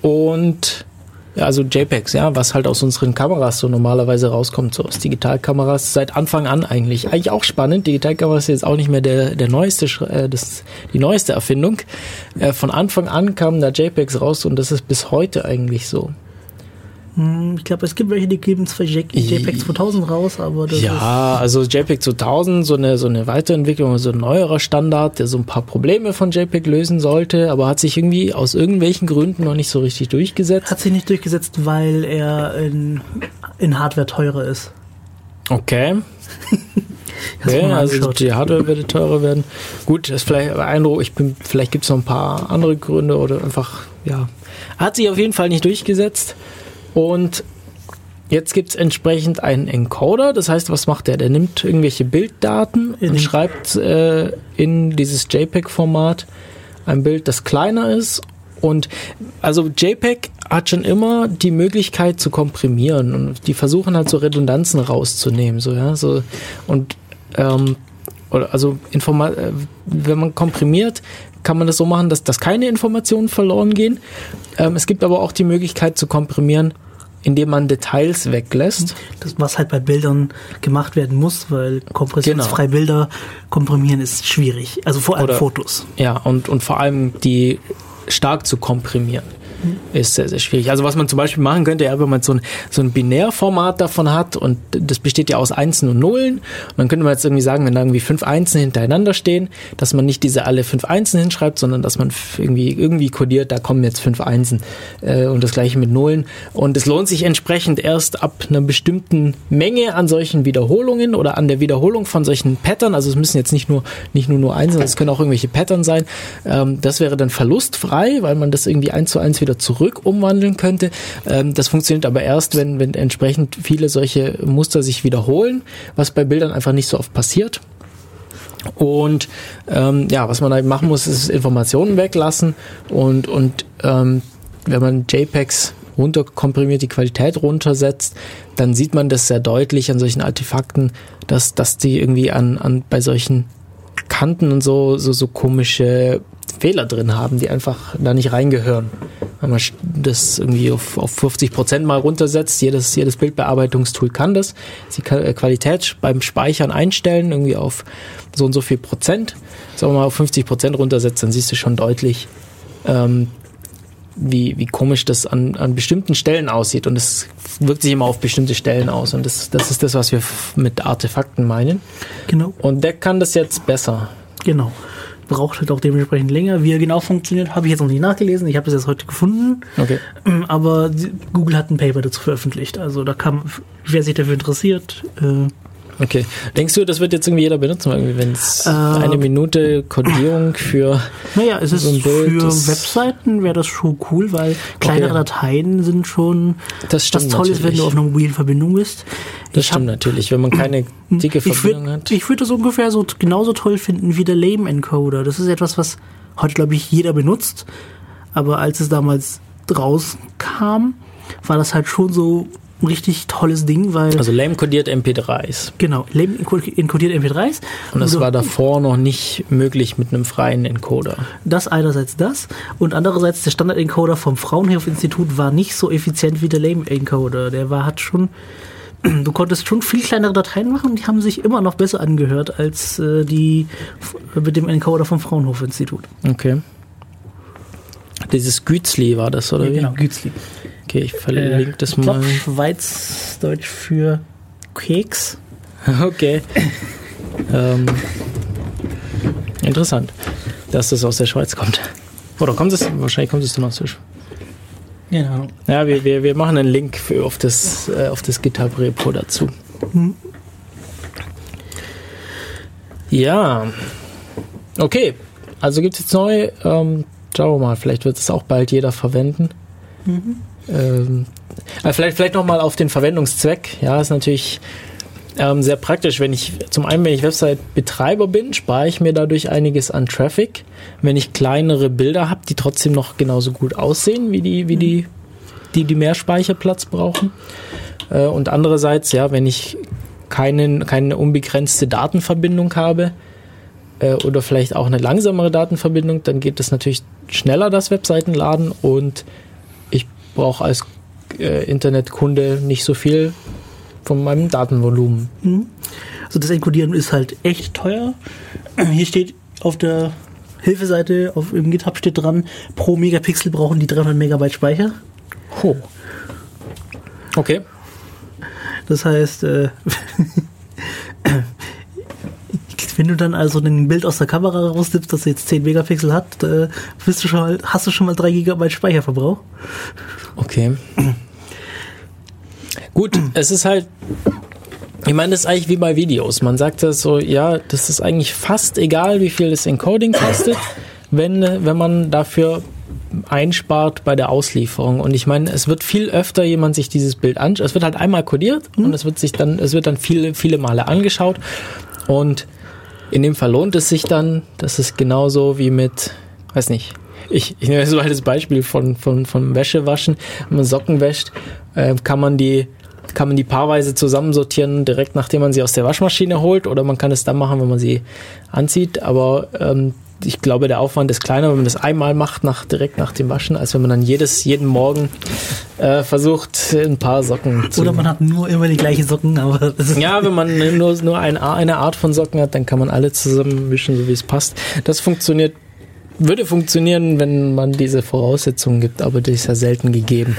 Und ja, also JPEGs, ja, was halt aus unseren Kameras so normalerweise rauskommt, so aus Digitalkameras seit Anfang an eigentlich. Eigentlich auch spannend. Digitalkameras ist jetzt auch nicht mehr der, der neueste, äh, das, die neueste Erfindung. Äh, von Anfang an kamen da JPEGs raus und das ist bis heute eigentlich so. Hm, ich glaube, es gibt welche, die geben zwar JPEG 2000 raus, aber das Ja, also JPEG 2000, so eine, so eine Weiterentwicklung, so ein neuerer Standard, der so ein paar Probleme von JPEG lösen sollte, aber hat sich irgendwie aus irgendwelchen Gründen noch nicht so richtig durchgesetzt. Hat sich nicht durchgesetzt, weil er in, in Hardware teurer ist. Okay. okay also die Hardware würde teurer werden. Gut, das ist vielleicht Eindruck, ich bin, vielleicht gibt es noch ein paar andere Gründe oder einfach, ja. Hat sich auf jeden Fall nicht durchgesetzt. Und jetzt gibt es entsprechend einen Encoder. Das heißt, was macht der? Der nimmt irgendwelche Bilddaten und schreibt äh, in dieses JPEG-Format ein Bild, das kleiner ist. Und also JPEG hat schon immer die Möglichkeit zu komprimieren und die versuchen halt so Redundanzen rauszunehmen, so ja, so und ähm, also Informa äh, wenn man komprimiert, kann man das so machen, dass, dass keine Informationen verloren gehen. Ähm, es gibt aber auch die Möglichkeit zu komprimieren, indem man Details weglässt. Das, was halt bei Bildern gemacht werden muss, weil kompressionsfreie genau. Bilder komprimieren ist schwierig. Also vor allem Oder, Fotos. Ja, und, und vor allem die stark zu komprimieren ist sehr, sehr schwierig. Also was man zum Beispiel machen könnte, ja, wenn man so ein, so ein Binärformat davon hat und das besteht ja aus Einsen und Nullen, dann könnte man jetzt irgendwie sagen, wenn da irgendwie fünf Einsen hintereinander stehen, dass man nicht diese alle fünf Einsen hinschreibt, sondern dass man irgendwie irgendwie kodiert, da kommen jetzt fünf Einsen äh, und das gleiche mit Nullen. Und es lohnt sich entsprechend erst ab einer bestimmten Menge an solchen Wiederholungen oder an der Wiederholung von solchen Pattern, also es müssen jetzt nicht nur nicht nur nur Einsen, es können auch irgendwelche Pattern sein. Ähm, das wäre dann verlustfrei, weil man das irgendwie eins zu eins wieder wieder zurück umwandeln könnte. Ähm, das funktioniert aber erst, wenn, wenn entsprechend viele solche Muster sich wiederholen, was bei Bildern einfach nicht so oft passiert. Und ähm, ja, was man halt machen muss, ist Informationen weglassen und, und ähm, wenn man JPEGs runterkomprimiert, die Qualität runtersetzt, dann sieht man das sehr deutlich an solchen Artefakten, dass, dass die irgendwie an, an bei solchen Kanten und so, so, so komische Fehler drin haben, die einfach da nicht reingehören. Wenn man das irgendwie auf, auf 50 Prozent mal runtersetzt, jedes, jedes Bildbearbeitungstool kann das, die äh, Qualität beim Speichern einstellen, irgendwie auf so und so viel Prozent. Sagen wir mal auf 50 Prozent runtersetzt, dann siehst du schon deutlich, ähm, wie, wie komisch das an, an bestimmten Stellen aussieht. Und es wirkt sich immer auf bestimmte Stellen aus. Und das, das ist das, was wir mit Artefakten meinen. Genau. Und der kann das jetzt besser. Genau. Braucht halt auch dementsprechend länger. Wie er genau funktioniert, habe ich jetzt noch nicht nachgelesen. Ich habe das jetzt heute gefunden. Okay. Aber Google hat ein Paper dazu veröffentlicht. Also da kann, wer sich dafür interessiert, äh, Okay. Denkst du, das wird jetzt irgendwie jeder benutzen, wenn es Äh, eine Minute Codierung für Naja, es ist so für ist- Webseiten wäre das schon cool, weil kleinere Okay. Dateien sind schon Das was Tolles, wenn du auf einer mobilen Verbindung bist. Das Ich stimmt hab- natürlich, wenn man keine dicke Ich Verbindung würde hat. ich würd das ungefähr so genauso toll finden wie der Lame Encoder. Das ist etwas, was heute, glaube ich, jeder benutzt. Aber als es damals rauskam, war das halt schon so ein richtig tolles Ding, weil Also lame codiert MP3s. genau, Lame encodiert MP3s. Und das war davor noch nicht möglich mit einem freien Encoder. Das einerseits das und andererseits der Standard-Encoder vom Fraunhofer-Institut war nicht so effizient wie der Lame-Encoder. Der war, hat schon, du konntest schon viel kleinere Dateien machen und die haben sich immer noch besser angehört als äh, die mit dem Encoder vom Fraunhofer-Institut. Okay. Dieses Gützli war das, oder wie? genau, Gützli. Okay, ich verlinke das ich glaub, mal. Schweizdeutsch für Keks. Okay. ähm, interessant, dass das aus der Schweiz kommt. Oder kommt es? Wahrscheinlich kommt es dann aus der Schweiz. Genau. Ja, wir, wir, wir machen einen Link für, auf das, äh, auf das GitHub-Repo dazu. Mhm. Ja. Okay. Also gibt es jetzt neu. Ähm, schauen wir mal, vielleicht wird es auch bald jeder verwenden. Ähm, äh, vielleicht vielleicht nochmal auf den Verwendungszweck. Ja, ist natürlich ähm, sehr praktisch. Wenn ich zum einen, wenn ich Website-Betreiber bin, spare ich mir dadurch einiges an Traffic. Wenn ich kleinere Bilder habe, die trotzdem noch genauso gut aussehen wie die, wie die, die, die mehr Speicherplatz brauchen. Äh, und andererseits, ja, wenn ich keinen, keine unbegrenzte Datenverbindung habe äh, oder vielleicht auch eine langsamere Datenverbindung, dann geht es natürlich schneller, das Webseitenladen und brauche als äh, Internetkunde nicht so viel von meinem Datenvolumen. Also das Encodieren ist halt echt teuer. Hier steht auf der Hilfeseite, auf im GitHub steht dran, pro Megapixel brauchen die 300 Megabyte Speicher. Oh. Okay. Das heißt, äh, wenn du dann also ein Bild aus der Kamera rausnimmst, das jetzt 10 Megapixel hat, äh, bist du schon mal, hast du schon mal 3 Gigabyte Speicherverbrauch. Okay. Gut, es ist halt, ich meine, das ist eigentlich wie bei Videos. Man sagt das so, ja, das ist eigentlich fast egal, wie viel das Encoding kostet, wenn, äh, wenn man dafür einspart bei der Auslieferung. Und ich meine, es wird viel öfter jemand sich dieses Bild anschaut. Es wird halt einmal kodiert und es wird sich dann, es wird dann viele, viele Male angeschaut. Und in dem Fall lohnt es sich dann, das ist genauso wie mit, weiß nicht, ich, ich nehme so mal das Beispiel von, von, von Wäschewaschen. Wenn man Socken wäscht, äh, kann man die kann man die paarweise zusammensortieren, direkt nachdem man sie aus der Waschmaschine holt, oder man kann es dann machen, wenn man sie anzieht. Aber ähm, ich glaube, der Aufwand ist kleiner, wenn man das einmal macht, nach, direkt nach dem Waschen, als wenn man dann jedes, jeden Morgen äh, versucht, ein paar Socken zu Oder man hat nur immer die gleichen Socken, aber das ist ja, wenn man nur, nur eine, eine Art von Socken hat, dann kann man alle zusammenmischen, so wie es passt. Das funktioniert, würde funktionieren, wenn man diese Voraussetzungen gibt, aber die ist ja selten gegeben.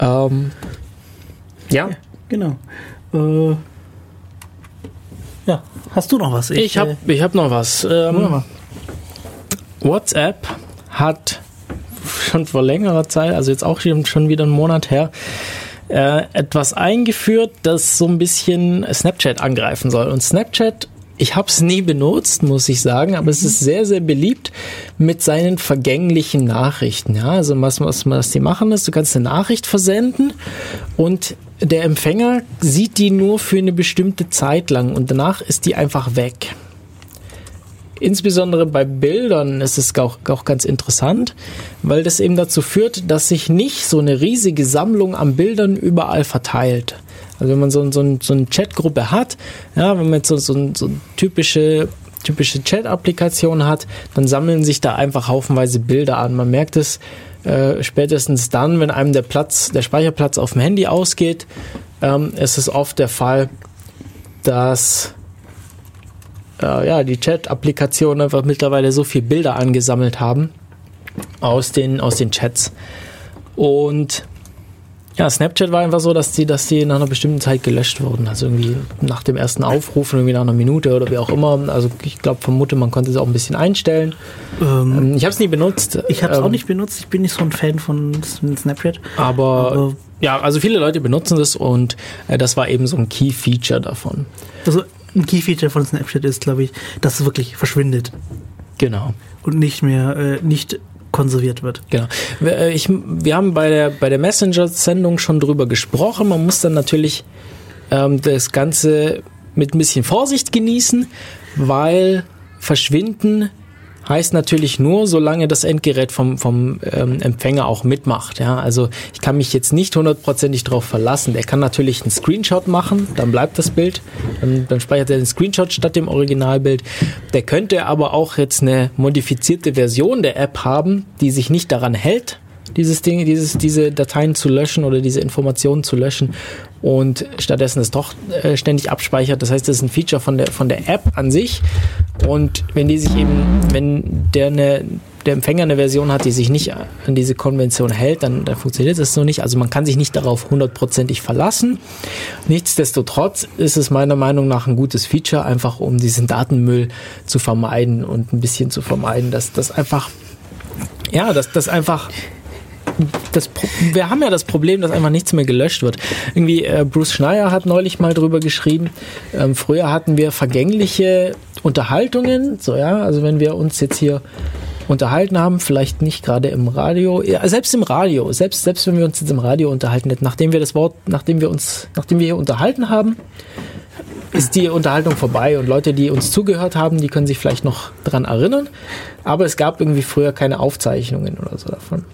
Ähm, ja, genau. Äh, ja, hast du noch was? ich habe äh, ich hab noch was. Ähm. WhatsApp hat schon vor längerer Zeit, also jetzt auch schon wieder einen Monat her, äh, etwas eingeführt, das so ein bisschen Snapchat angreifen soll. Und Snapchat Ich habe es nie benutzt, muss ich sagen, aber es ist sehr, sehr beliebt mit seinen vergänglichen Nachrichten. Ja, also was, was, was die machen ist, du kannst eine Nachricht versenden und der Empfänger sieht die nur für eine bestimmte Zeit lang und danach ist die einfach weg. Insbesondere bei Bildern ist es auch, auch ganz interessant, weil das eben dazu führt, dass sich nicht so eine riesige Sammlung an Bildern überall verteilt. Also wenn man so, so, so eine Chatgruppe hat, ja, wenn man jetzt so, so, so typische typische Chat-Applikation hat, dann sammeln sich da einfach haufenweise Bilder an. Man merkt es äh, spätestens dann, wenn einem der Platz, der Speicherplatz auf dem Handy ausgeht, ähm, ist es oft der Fall, dass äh, ja, die Chat-Applikationen einfach mittlerweile so viele Bilder angesammelt haben aus den, aus den Chats. Und ja, Snapchat war einfach so, dass die, dass die nach einer bestimmten Zeit gelöscht wurden. Also irgendwie nach dem ersten Aufruf, irgendwie nach einer Minute oder wie auch immer. Also ich glaube, vermute, man konnte es auch ein bisschen einstellen. Ähm, ähm ich habe es nie benutzt. Ich habe es ähm, auch nicht benutzt. Ich bin nicht so ein Fan von Snapchat. Aber, aber ja, also viele Leute benutzen das und äh, das war eben so ein Key-Feature davon. Also ein Key-Feature von Snapchat ist, glaube ich, dass es wirklich verschwindet. Genau. Und nicht mehr, äh, nicht konserviert wird. Genau. Wir, äh, ich, wir haben bei der, bei der Messenger-Sendung schon drüber gesprochen. Man muss dann natürlich ähm, das Ganze mit ein bisschen Vorsicht genießen, weil verschwinden heißt natürlich nur, solange das Endgerät vom, vom ähm, Empfänger auch mitmacht. Ja? Also ich kann mich jetzt nicht hundertprozentig darauf verlassen. Der kann natürlich einen Screenshot machen, dann bleibt das Bild, dann, dann speichert er den Screenshot statt dem Originalbild. Der könnte aber auch jetzt eine modifizierte Version der App haben, die sich nicht daran hält, dieses Ding, dieses, diese Dateien zu löschen oder diese Informationen zu löschen und stattdessen es doch äh, ständig abspeichert. Das heißt, das ist ein Feature von der, von der App an sich. Und wenn die sich eben, wenn der eine, der Empfänger eine Version hat, die sich nicht an diese Konvention hält, dann, dann funktioniert das so nicht. Also man kann sich nicht darauf hundertprozentig verlassen. Nichtsdestotrotz ist es meiner Meinung nach ein gutes Feature, einfach um diesen Datenmüll zu vermeiden und ein bisschen zu vermeiden, dass das einfach, ja, dass das einfach das, wir haben ja das Problem, dass einfach nichts mehr gelöscht wird. Irgendwie, äh, Bruce Schneier hat neulich mal drüber geschrieben, ähm, früher hatten wir vergängliche Unterhaltungen, so ja, also wenn wir uns jetzt hier unterhalten haben, vielleicht nicht gerade im Radio, ja, selbst im Radio, selbst, selbst wenn wir uns jetzt im Radio unterhalten hätten, nachdem wir das Wort, nachdem wir uns, nachdem wir hier unterhalten haben, ist die Unterhaltung vorbei und Leute, die uns zugehört haben, die können sich vielleicht noch dran erinnern, aber es gab irgendwie früher keine Aufzeichnungen oder so davon.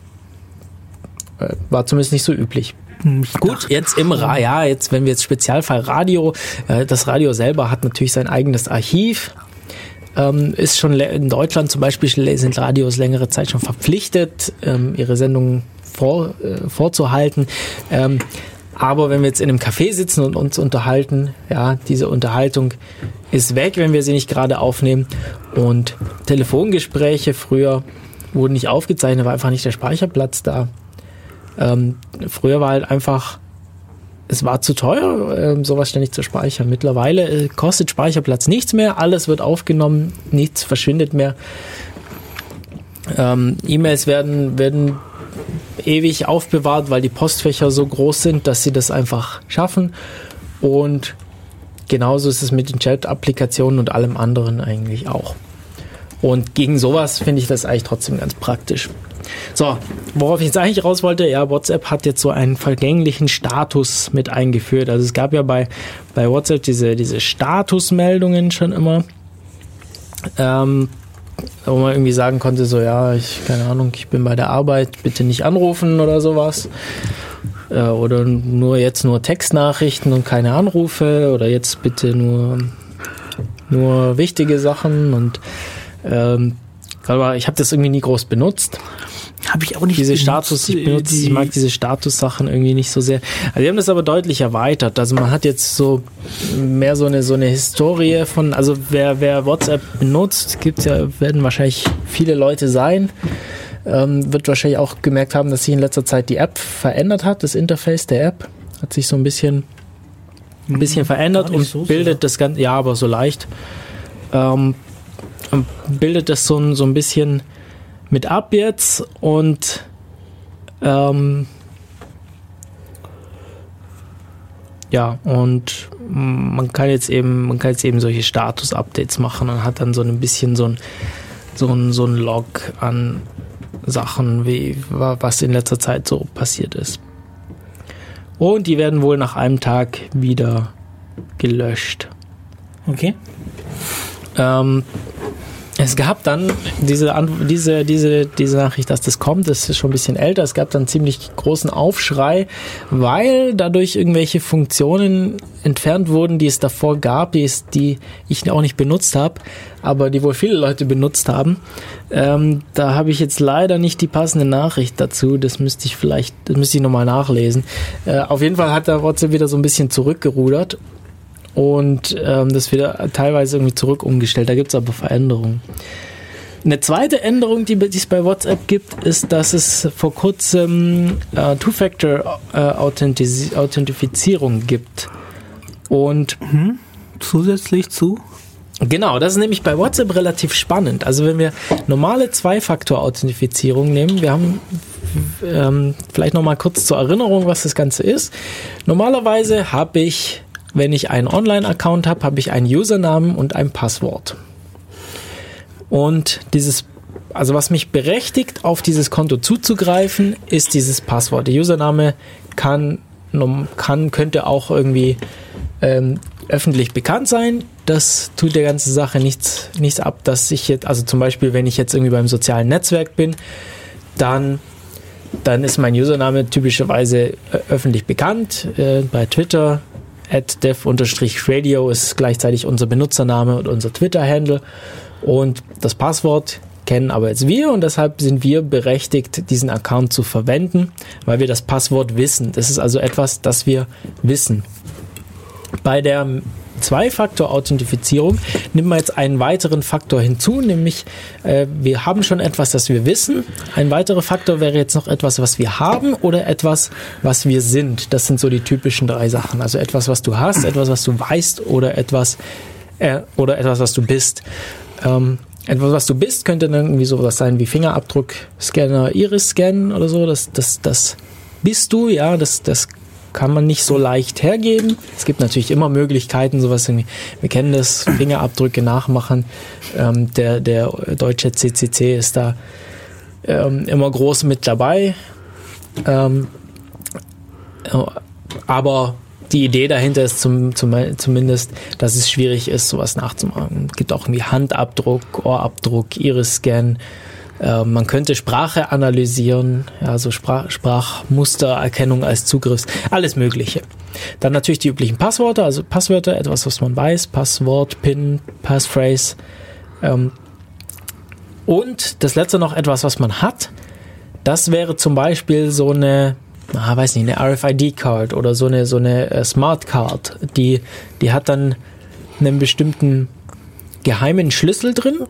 War zumindest nicht so üblich. Hm, Gut, jetzt im Radio, ja, jetzt, wenn wir jetzt Spezialfall Radio, äh, das Radio selber hat natürlich sein eigenes Archiv. Ähm, ist schon in Deutschland zum Beispiel sind Radios längere Zeit schon verpflichtet, ähm, ihre Sendungen vor, äh, vorzuhalten. Ähm, aber wenn wir jetzt in einem Café sitzen und uns unterhalten, ja, diese Unterhaltung ist weg, wenn wir sie nicht gerade aufnehmen. Und Telefongespräche früher wurden nicht aufgezeichnet, war einfach nicht der Speicherplatz da. Ähm, früher war halt einfach, es war zu teuer, ähm, sowas ständig zu speichern. Mittlerweile äh, kostet Speicherplatz nichts mehr, alles wird aufgenommen, nichts verschwindet mehr. Ähm, E-Mails werden, werden ewig aufbewahrt, weil die Postfächer so groß sind, dass sie das einfach schaffen. Und genauso ist es mit den Chat-Applikationen und allem anderen eigentlich auch. Und gegen sowas finde ich das eigentlich trotzdem ganz praktisch. So, worauf ich jetzt eigentlich raus wollte, ja, WhatsApp hat jetzt so einen vergänglichen Status mit eingeführt. Also es gab ja bei, bei WhatsApp diese, diese Statusmeldungen schon immer, ähm, wo man irgendwie sagen konnte, so ja, ich, keine Ahnung, ich bin bei der Arbeit, bitte nicht anrufen oder sowas. Äh, oder nur jetzt nur Textnachrichten und keine Anrufe oder jetzt bitte nur, nur wichtige Sachen und ähm, ich habe das irgendwie nie groß benutzt. Habe ich auch nicht diese benutzt, Status, ich benutze, die ich mag diese Status-Sachen irgendwie nicht so sehr. Also die haben das aber deutlich erweitert. Also man hat jetzt so mehr so eine so eine Historie von, also wer, wer WhatsApp benutzt, gibt's ja, werden wahrscheinlich viele Leute sein. Ähm, wird wahrscheinlich auch gemerkt haben, dass sich in letzter Zeit die App verändert hat. Das Interface der App hat sich so ein bisschen ein bisschen hm, verändert und so bildet sehr. das Ganze, ja, aber so leicht. Ähm, bildet das so, so ein bisschen mit ab jetzt und ähm, ja, und man kann jetzt eben, man kann jetzt eben solche Status-Updates machen und hat dann so ein bisschen so ein, so ein, so ein Log an Sachen, wie, was in letzter Zeit so passiert ist. Und die werden wohl nach einem Tag wieder gelöscht. Okay. Ähm, es gab dann diese, diese, diese, diese Nachricht, dass das kommt, das ist schon ein bisschen älter. Es gab dann ziemlich großen Aufschrei, weil dadurch irgendwelche Funktionen entfernt wurden, die es davor gab, die, es, die ich auch nicht benutzt habe, aber die wohl viele Leute benutzt haben. Ähm, da habe ich jetzt leider nicht die passende Nachricht dazu. Das müsste ich vielleicht, das müsste ich nochmal nachlesen. Äh, auf jeden Fall hat der WhatsApp wieder so ein bisschen zurückgerudert und ähm, das wieder teilweise irgendwie zurück umgestellt. Da gibt es aber Veränderungen. Eine zweite Änderung, die, es bei WhatsApp gibt, ist, dass es vor kurzem äh, Two-Factor-Authentifizierung äh, gibt. Und mhm. zusätzlich zu? Genau, das ist nämlich bei WhatsApp relativ spannend. Also wenn wir normale Zwei-Faktor-Authentifizierung nehmen, wir haben ähm, vielleicht noch mal kurz zur Erinnerung, was das Ganze ist. Normalerweise habe ich wenn ich einen Online-Account habe, habe ich einen Usernamen und ein Passwort. Und dieses, also was mich berechtigt, auf dieses Konto zuzugreifen, ist dieses Passwort. Der Username kann, kann könnte auch irgendwie ähm, öffentlich bekannt sein. Das tut der ganzen Sache nichts, nichts ab, dass ich jetzt, also zum Beispiel, wenn ich jetzt irgendwie beim sozialen Netzwerk bin, dann dann ist mein Username typischerweise äh, öffentlich bekannt. Äh, bei Twitter at dev-radio ist gleichzeitig unser Benutzername und unser Twitter-Handle. Und das Passwort kennen aber jetzt wir und deshalb sind wir berechtigt, diesen Account zu verwenden, weil wir das Passwort wissen. Das ist also etwas, das wir wissen. Bei der Zwei-Faktor-Authentifizierung nimmt man jetzt einen weiteren Faktor hinzu, nämlich äh, wir haben schon etwas, das wir wissen. Ein weiterer Faktor wäre jetzt noch etwas, was wir haben oder etwas, was wir sind. Das sind so die typischen drei Sachen. Also etwas, was du hast, etwas, was du weißt oder etwas, äh, oder etwas, was du bist. Ähm, etwas, was du bist, könnte dann irgendwie sowas sein wie Fingerabdruck, Scanner, Iris-Scan oder so. Das, das, das bist du, ja, das, das kann man nicht so leicht hergeben. Es gibt natürlich immer Möglichkeiten, sowas irgendwie, wir kennen das, Fingerabdrücke nachmachen. Ähm, der, der deutsche CCC ist da ähm, immer groß mit dabei. Ähm, aber die Idee dahinter ist zum, zum, zumindest, dass es schwierig ist, sowas nachzumachen. Es gibt auch irgendwie Handabdruck, Ohrabdruck, Iris-Scan, äh, man könnte Sprache analysieren, also Sprach, Sprachmustererkennung als Zugriffs, alles Mögliche. Dann natürlich die üblichen Passwörter, also Passwörter, etwas, was man weiß, Passwort, PIN, Passphrase. Ähm, und das letzte noch etwas, was man hat. Das wäre zum Beispiel so eine, ah, weiß nicht, eine RFID-Card oder so eine, so eine äh, Smart Card. Die, die hat dann einen bestimmten geheimen Schlüssel drin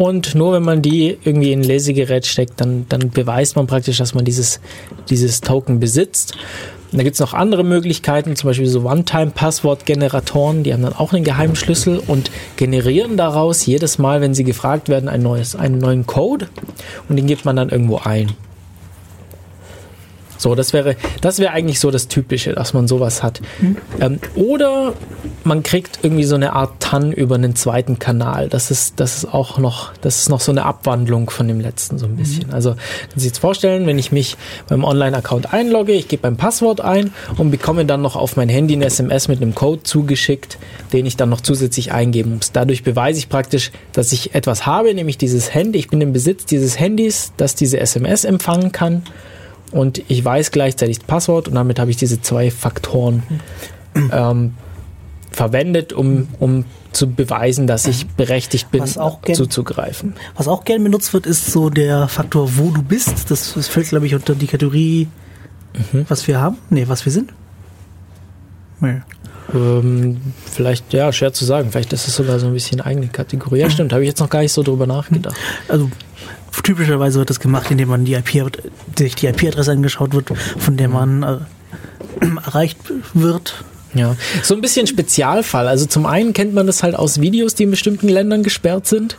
und nur wenn man die irgendwie in ein Lesegerät steckt, dann, dann beweist man praktisch, dass man dieses, dieses Token besitzt. Und da gibt es noch andere Möglichkeiten, zum Beispiel so One-Time-Passwort-Generatoren, die haben dann auch einen geheimen Schlüssel und generieren daraus jedes Mal, wenn sie gefragt werden, ein neues, einen neuen Code und den gibt man dann irgendwo ein. So, das wäre, das wäre eigentlich so das Typische, dass man sowas hat. Mhm. Ähm, oder man kriegt irgendwie so eine Art TAN über einen zweiten Kanal. Das ist, das ist auch noch, das ist noch so eine Abwandlung von dem letzten so ein bisschen. Mhm. Also, können Sie sich jetzt vorstellen, wenn ich mich beim Online-Account einlogge, ich gebe mein Passwort ein und bekomme dann noch auf mein Handy eine SMS mit einem Code zugeschickt, den ich dann noch zusätzlich eingeben muss. Dadurch beweise ich praktisch, dass ich etwas habe, nämlich dieses Handy. Ich bin im Besitz dieses Handys, das diese SMS empfangen kann und ich weiß gleichzeitig das Passwort und damit habe ich diese zwei Faktoren ähm, verwendet, um, um zu beweisen, dass ich berechtigt bin, gern, zuzugreifen. Was auch gern benutzt wird, ist so der Faktor, wo du bist. Das, das fällt, glaube ich, unter die Kategorie, mhm. was wir haben. Nee, was wir sind. Nee. Ähm, vielleicht, ja, schwer zu sagen. Vielleicht ist es sogar so ein bisschen eigene Kategorie. Ja, stimmt, habe ich jetzt noch gar nicht so drüber nachgedacht. Also typischerweise wird das gemacht, indem man die IP, sich die IP-Adresse angeschaut wird, von der man äh, erreicht wird. Ja, so ein bisschen Spezialfall. Also zum einen kennt man das halt aus Videos, die in bestimmten Ländern gesperrt sind.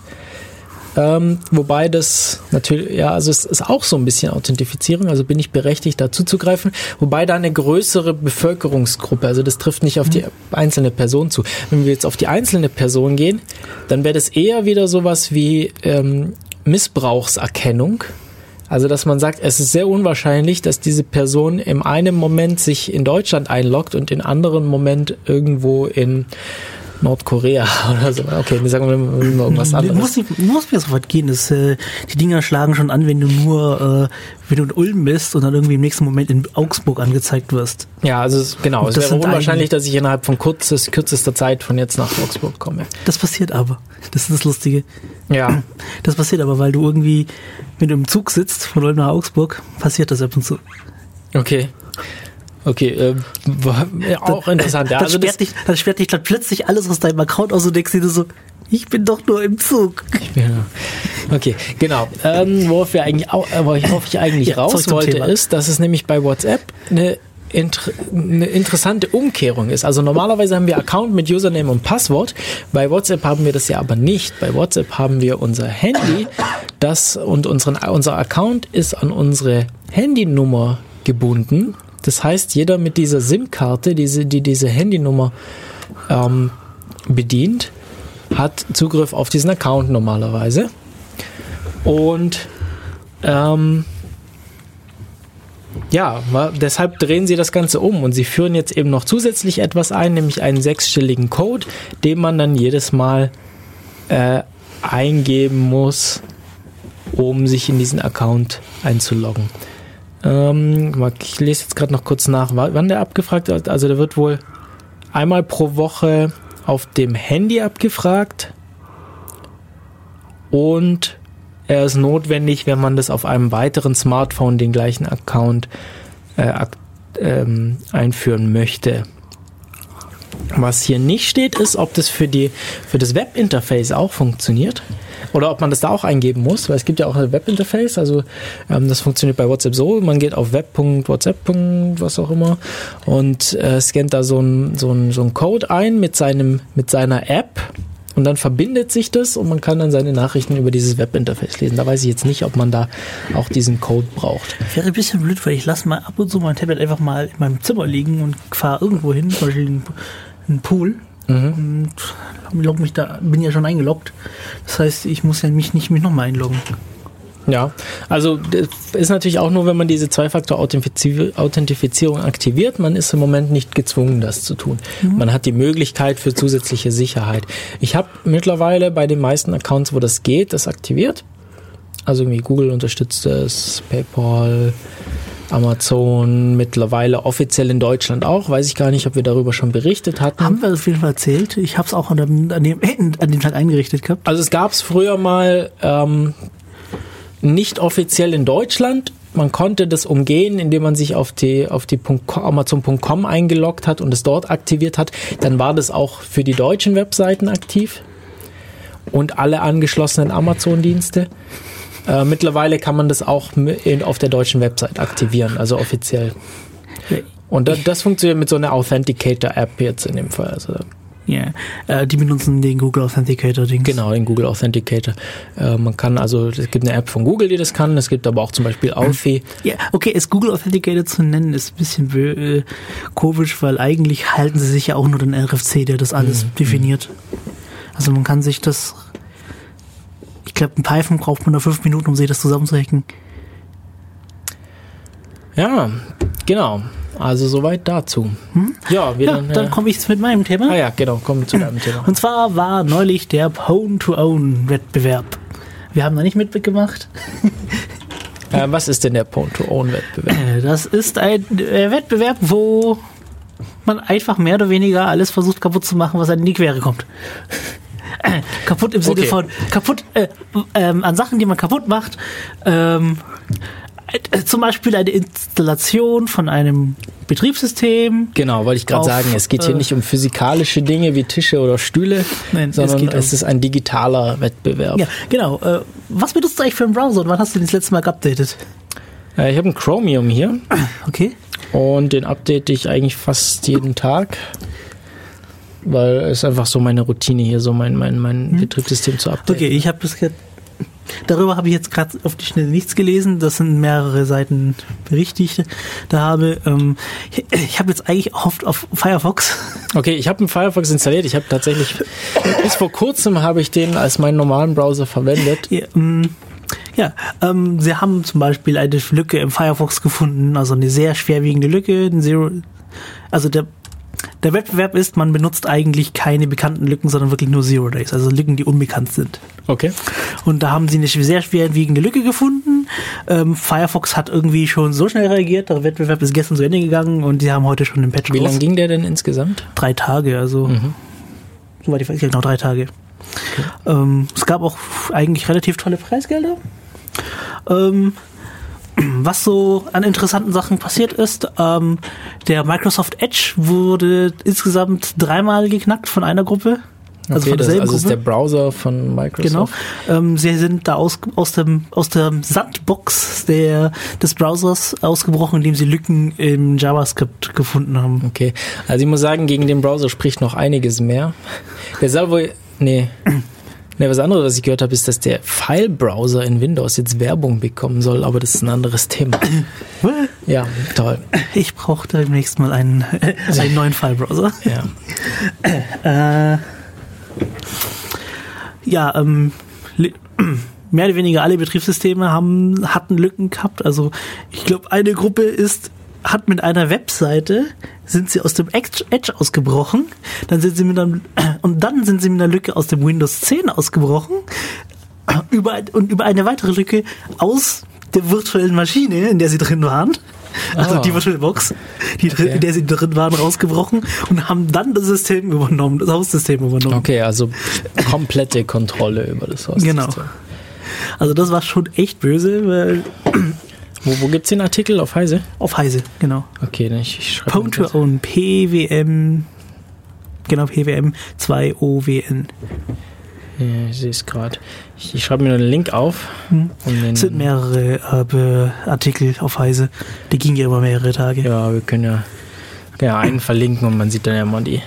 Ähm, wobei das natürlich, ja, also es ist auch so ein bisschen Authentifizierung, also bin ich berechtigt, da zuzugreifen, wobei da eine größere Bevölkerungsgruppe, also das trifft nicht auf die einzelne Person zu. Wenn wir jetzt auf die einzelne Person gehen, dann wäre das eher wieder sowas wie ähm, Missbrauchserkennung. Also, dass man sagt, es ist sehr unwahrscheinlich, dass diese Person in einem Moment sich in Deutschland einloggt und in anderen Moment irgendwo in Nordkorea oder so. Okay, wir sagen mal irgendwas anderes. Muss nicht, muss mir so weit gehen. Das, äh, die Dinger schlagen schon an, wenn du nur, äh, wenn du in Ulm bist und dann irgendwie im nächsten Moment in Augsburg angezeigt wirst. Ja, also es, genau. Und Es wäre unwahrscheinlich, dass ich innerhalb von kurzes, kürzester Zeit von jetzt nach Augsburg komme. Das passiert aber. Das ist das Lustige. Ja, Das passiert aber, weil du irgendwie, wenn du im Zug sitzt von Ulm nach Augsburg, passiert das ab und zu. okay. Okay, äh, ja, auch interessant. Ja, dann, also das, sperrt dich, dann sperrt dich dann plötzlich alles aus deinem Account aus und denkst dir so, ich bin doch nur im Zug. Ja. Okay, genau. Ähm, worauf, wir eigentlich auch, äh, worauf ich eigentlich Ja, raus wollte, Thema. ist, dass es nämlich bei WhatsApp eine, inter eine interessante Umkehrung ist. Also normalerweise haben wir Account mit Username und Passwort. Bei WhatsApp haben wir das ja aber nicht. Bei WhatsApp haben wir unser Handy, das und unseren, unser Account ist an unsere Handynummer gebunden. Das heißt, jeder mit dieser SIM-Karte, diese, die diese Handynummer ähm, bedient, hat Zugriff auf diesen Account normalerweise. Und ähm, ja, deshalb drehen sie das Ganze um und sie führen jetzt eben noch zusätzlich etwas ein, nämlich einen sechsstelligen Code, den man dann jedes Mal äh, eingeben muss, um sich in diesen Account einzuloggen. Ähm, ich lese jetzt gerade noch kurz nach, wa- wann der abgefragt wird. Also der wird wohl einmal pro Woche auf dem Handy abgefragt und er ist notwendig, wenn man das auf einem weiteren Smartphone den gleichen Account äh, ähm, einführen möchte. Was hier nicht steht, ist, ob das für, die, für das Webinterface auch funktioniert. Oder ob man das da auch eingeben muss, weil es gibt ja auch ein Webinterface. Also ähm, das funktioniert bei WhatsApp so. Man geht auf web.whatsapp. was auch immer und äh, scannt da so einen so ein, so ein Code ein mit, seinem, mit seiner App. Und dann verbindet sich das und man kann dann seine Nachrichten über dieses Webinterface lesen. Da weiß ich jetzt nicht, ob man da auch diesen Code braucht. Wäre ein bisschen blöd, weil ich lasse mal ab und zu mein Tablet einfach mal in meinem Zimmer liegen und fahre irgendwo hin, zum Beispiel einen Pool. Und log mich da, bin ja schon eingeloggt. Das heißt, ich muss ja mich nicht mich nochmal einloggen. Ja, also das ist natürlich auch nur, wenn man diese Zwei-Faktor-Authentifizierung aktiviert. Man ist im Moment nicht gezwungen, das zu tun. Man hat die Möglichkeit für zusätzliche Sicherheit. Ich habe mittlerweile bei den meisten Accounts, wo das geht, das aktiviert. Also irgendwie Google unterstützt es, PayPal, Amazon, mittlerweile offiziell in Deutschland auch. Weiß ich gar nicht, ob wir darüber schon berichtet hatten. Haben wir auf jeden Fall erzählt. Ich habe es auch an dem, an, dem, an dem Tag eingerichtet gehabt. Also es gab es früher mal ähm, nicht offiziell in Deutschland. Man konnte das umgehen, indem man sich auf die auf die .com Amazon.com eingeloggt hat und es dort aktiviert hat. Dann war das auch für die deutschen Webseiten aktiv und alle angeschlossenen Amazon-Dienste. Äh, mittlerweile kann man das auch in, auf der deutschen Website aktivieren, also offiziell. Und das, das funktioniert mit so einer Authenticator-App jetzt in dem Fall. Also Ja, äh, die benutzen den Google Authenticator Ding. Genau, den Google Authenticator. Äh, man kann also, es gibt eine App von Google, die das kann. Es gibt aber auch zum Beispiel Authy. Ja, okay, es Google Authenticator zu nennen ist ein bisschen äh, komisch, weil eigentlich halten sie sich ja auch nur den RFC, der das alles definiert. Also man kann sich das, ich glaube, in Python braucht man da fünf Minuten, um sich das zusammenzuhacken. Ja, genau. Also soweit dazu. Ja, wir Ja, dann. dann äh, komme ich jetzt mit meinem Thema. ah ja, genau, kommen zu deinem Thema. Und zwar war neulich der Pwn-to-Own-Wettbewerb. Wir haben da nicht mitgemacht. Äh, was ist denn der Point-to-Own-Wettbewerb? Äh, Das ist ein äh, Wettbewerb, wo man einfach mehr oder weniger alles versucht kaputt zu machen, was in die Quere kommt. Äh, kaputt im Sinne Okay. von kaputt äh, ähm, an Sachen, die man kaputt macht. Ähm, äh, zum Beispiel eine Installation von einem Betriebssystem. Genau, wollte ich gerade sagen. Es geht hier äh, nicht um physikalische Dinge wie Tische oder Stühle, Nein, es sondern es, um- ist ein digitaler Wettbewerb. Ja, genau. Äh, was benutzt du eigentlich für einen Browser und wann hast du den das letzte Mal geupdatet? Äh, ich habe ein Chromium hier Okay. und den update ich eigentlich fast jeden Tag. Weil es einfach so meine Routine hier, so mein, mein, mein Betriebssystem zu updaten. Okay, ich habe das Darüber habe ich jetzt gerade auf die Schnelle nichts gelesen. Das sind mehrere Seiten Bericht, die ich da habe. Ähm, ich ich habe jetzt eigentlich oft auf Firefox. Okay, ich habe einen Firefox installiert. Ich habe tatsächlich bis vor kurzem habe ich den als meinen normalen Browser verwendet. Ja, ähm, ja ähm, sie haben zum Beispiel eine Lücke im Firefox gefunden, also eine sehr schwerwiegende Lücke. Ein Zero, also der der Wettbewerb ist, man benutzt eigentlich keine bekannten Lücken, sondern wirklich nur Zero Days, also Lücken, die unbekannt sind. Okay. Und da haben sie eine sehr schwerwiegende Lücke gefunden. Ähm, Firefox hat irgendwie schon so schnell reagiert, der Wettbewerb ist gestern zu Ende gegangen und die haben heute schon den Patch Wie lange ging der denn insgesamt? Drei Tage, also Mhm. soweit ich weiß, genau drei Tage. Ähm, es gab auch eigentlich relativ tolle Preisgelder. Ähm, was so an interessanten Sachen passiert ist, ähm, der Microsoft Edge wurde insgesamt dreimal geknackt von einer Gruppe. Also okay, von das, derselben also ist der. Browser von Microsoft. Genau. Ähm, sie sind da aus, aus, dem, aus der Sandbox der, des Browsers ausgebrochen, indem sie Lücken im JavaScript gefunden haben. Okay, also ich muss sagen, gegen den Browser spricht noch einiges mehr. Der soll wohl, nee, nee, was anderes, was ich gehört habe, ist, dass der File-Browser in Windows jetzt Werbung bekommen soll, aber das ist ein anderes Thema. Ja, toll. Ich brauche demnächst mal einen, einen neuen File-Browser. Ja. Äh, ja, ähm, mehr oder weniger alle Betriebssysteme haben, hatten Lücken gehabt. Also ich glaube, eine Gruppe ist hat mit einer Webseite sind sie aus dem Edge ausgebrochen, dann sind sie mit einem, und dann sind sie mit einer Lücke aus dem Windows 10 ausgebrochen über, und über eine weitere Lücke aus der virtuellen Maschine, in der sie drin waren. Also Ah. die virtuelle Box, die drin, Okay. in der sie drin waren, rausgebrochen und haben dann das System übernommen, das Haussystem übernommen. Okay, also komplette Kontrolle über das Host. Genau. Also das war schon echt böse, weil Wo, wo gibt's den Artikel? Auf Heise? auf Heise, genau. Okay, dann ich, ich schreibe Pwn to Own, PWM, genau, PWM 2OWN. Ja, ich sehe es gerade. Ich, ich schreibe mir nur den Link auf. Hm. Es sind mehrere äh, Artikel auf Heise, die gingen ja über mehrere Tage. Ja, wir können ja, können ja einen verlinken und man sieht dann ja mal die.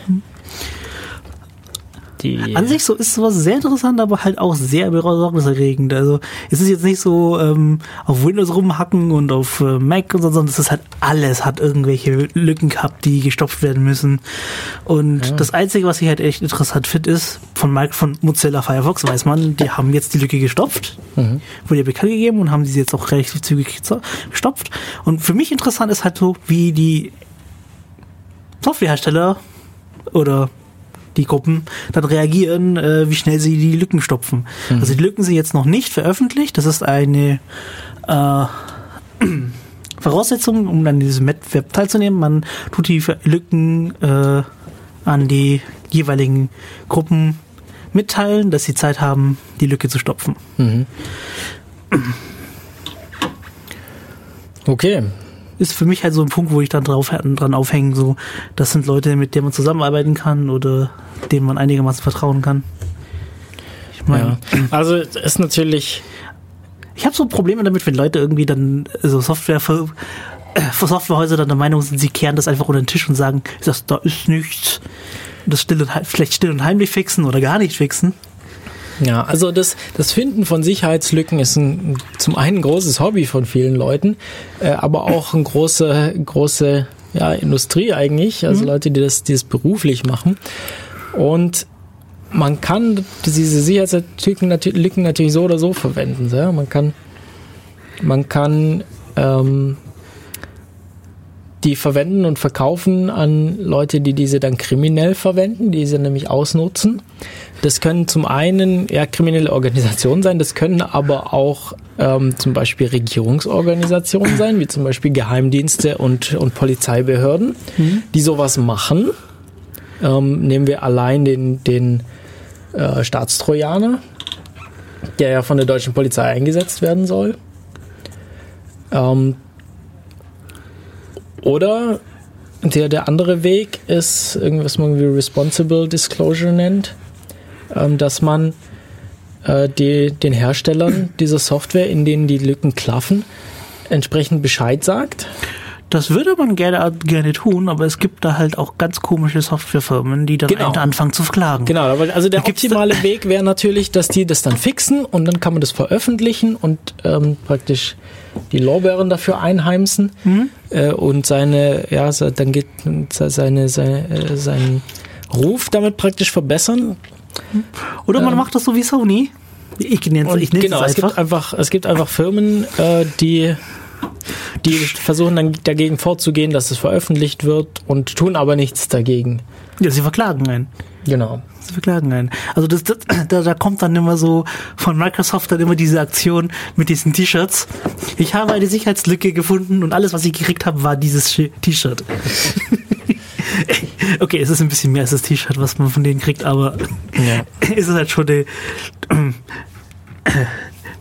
Die An sich so ist sowas sehr interessant, aber halt auch sehr besorgniserregend. Also es ist jetzt nicht so ähm, auf Windows rumhacken und auf äh, Mac und so, sondern es ist halt alles hat irgendwelche Lücken gehabt, die gestopft werden müssen. Und Ja. das Einzige, was ich halt echt interessant finde, ist, von, Mic- von Mozilla Firefox weiß man, die haben jetzt die Lücke gestopft, Mhm. wurde ja bekannt gegeben und haben sie jetzt auch relativ zügig gestopft. Und für mich interessant ist halt so, wie die Softwarehersteller oder die Gruppen dann reagieren, äh, wie schnell sie die Lücken stopfen. Also die Lücken sind jetzt noch nicht veröffentlicht. Das ist eine äh, Voraussetzung, um an diesem Wettbewerb teilzunehmen. Man tut die Lücken äh, an die jeweiligen Gruppen mitteilen, dass sie Zeit haben, die Lücke zu stopfen. Mhm. Okay. Ist für mich halt so ein Punkt, wo ich dann drauf dran aufhängen, so, das sind Leute, mit denen man zusammenarbeiten kann oder denen man einigermaßen vertrauen kann. Ich meine, Ja. Also es ist natürlich. Ich habe so Probleme damit, wenn Leute irgendwie dann so Software für, äh, für Softwarehäuser dann der Meinung sind, sie kehren das einfach unter den Tisch und sagen, das da ist nichts. Und das still und, vielleicht still und heimlich fixen oder gar nicht fixen. Ja, also das, das Finden von Sicherheitslücken ist ein, zum einen ein großes Hobby von vielen Leuten, äh, aber auch eine große, große ja, Industrie eigentlich, also Leute, die das, die das beruflich machen. Und man kann diese Sicherheitslücken natürlich, Lücken natürlich so oder so verwenden. Ja? Man kann, man kann ähm, die verwenden und verkaufen an Leute, die diese dann kriminell verwenden, die sie nämlich ausnutzen. Das können zum einen ja kriminelle Organisationen sein, das können aber auch ähm, zum Beispiel Regierungsorganisationen sein, wie zum Beispiel Geheimdienste und, und Polizeibehörden, die sowas machen. Ähm, nehmen wir allein den, den äh, Staatstrojaner, der ja von der deutschen Polizei eingesetzt werden soll. Ähm, oder der, der andere Weg ist irgendwas man wie Responsible Disclosure nennt, ähm, dass man äh, die, den Herstellern dieser Software, in denen die Lücken klaffen, entsprechend Bescheid sagt. Das würde man gerne, gerne tun, aber es gibt da halt auch ganz komische Softwarefirmen, die dann Genau. anfangen zu klagen. Genau, also der optimale Weg wäre natürlich, dass die das dann fixen und dann kann man das veröffentlichen und ähm, praktisch die Lorbeeren dafür einheimsen äh, und seine, ja, dann geht seine, seine, äh, seinen Ruf damit praktisch verbessern. Oder man macht das so wie Sony. Ich nenne es ich nenn's genau, es es gibt einfach. einfach, es gibt einfach Firmen, äh, die die versuchen dann dagegen vorzugehen, dass es veröffentlicht wird und tun aber nichts dagegen. Ja, sie verklagen einen. Genau. Sie verklagen einen. Also das, das, da, da kommt dann immer so von Microsoft dann immer diese Aktion mit diesen T-Shirts. Ich habe eine Sicherheitslücke gefunden und alles, was ich gekriegt habe, war dieses T-Shirt. okay, es ist ein bisschen mehr als das T-Shirt, was man von denen kriegt, aber Ja. es ist halt schon der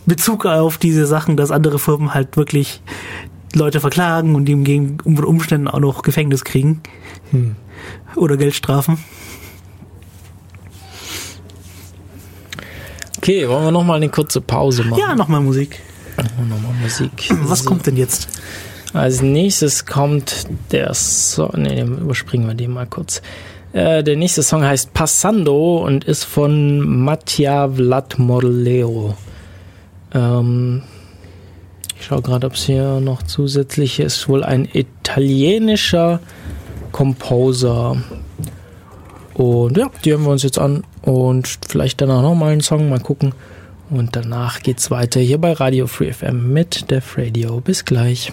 Bezug auf diese Sachen, dass andere Firmen halt wirklich Leute verklagen und die im Gegen- Umständen auch noch Gefängnis kriegen. Oder Geldstrafen. Okay, wollen wir nochmal eine kurze Pause machen? Ja, nochmal Musik. Nochmal Musik. Was So. kommt denn jetzt? Als nächstes kommt der Song, den überspringen wir den mal kurz. Äh, der nächste Song heißt Passando und ist von Mattia Vlad Morleo. Ähm, ich schaue gerade, ob es hier noch zusätzlich ist. Wohl ein italienischer Composer. Und ja, die hören wir uns jetzt an und vielleicht danach nochmal einen Song, mal gucken. Und danach geht's weiter hier bei Radio Free FM mit Def Radio. Bis gleich.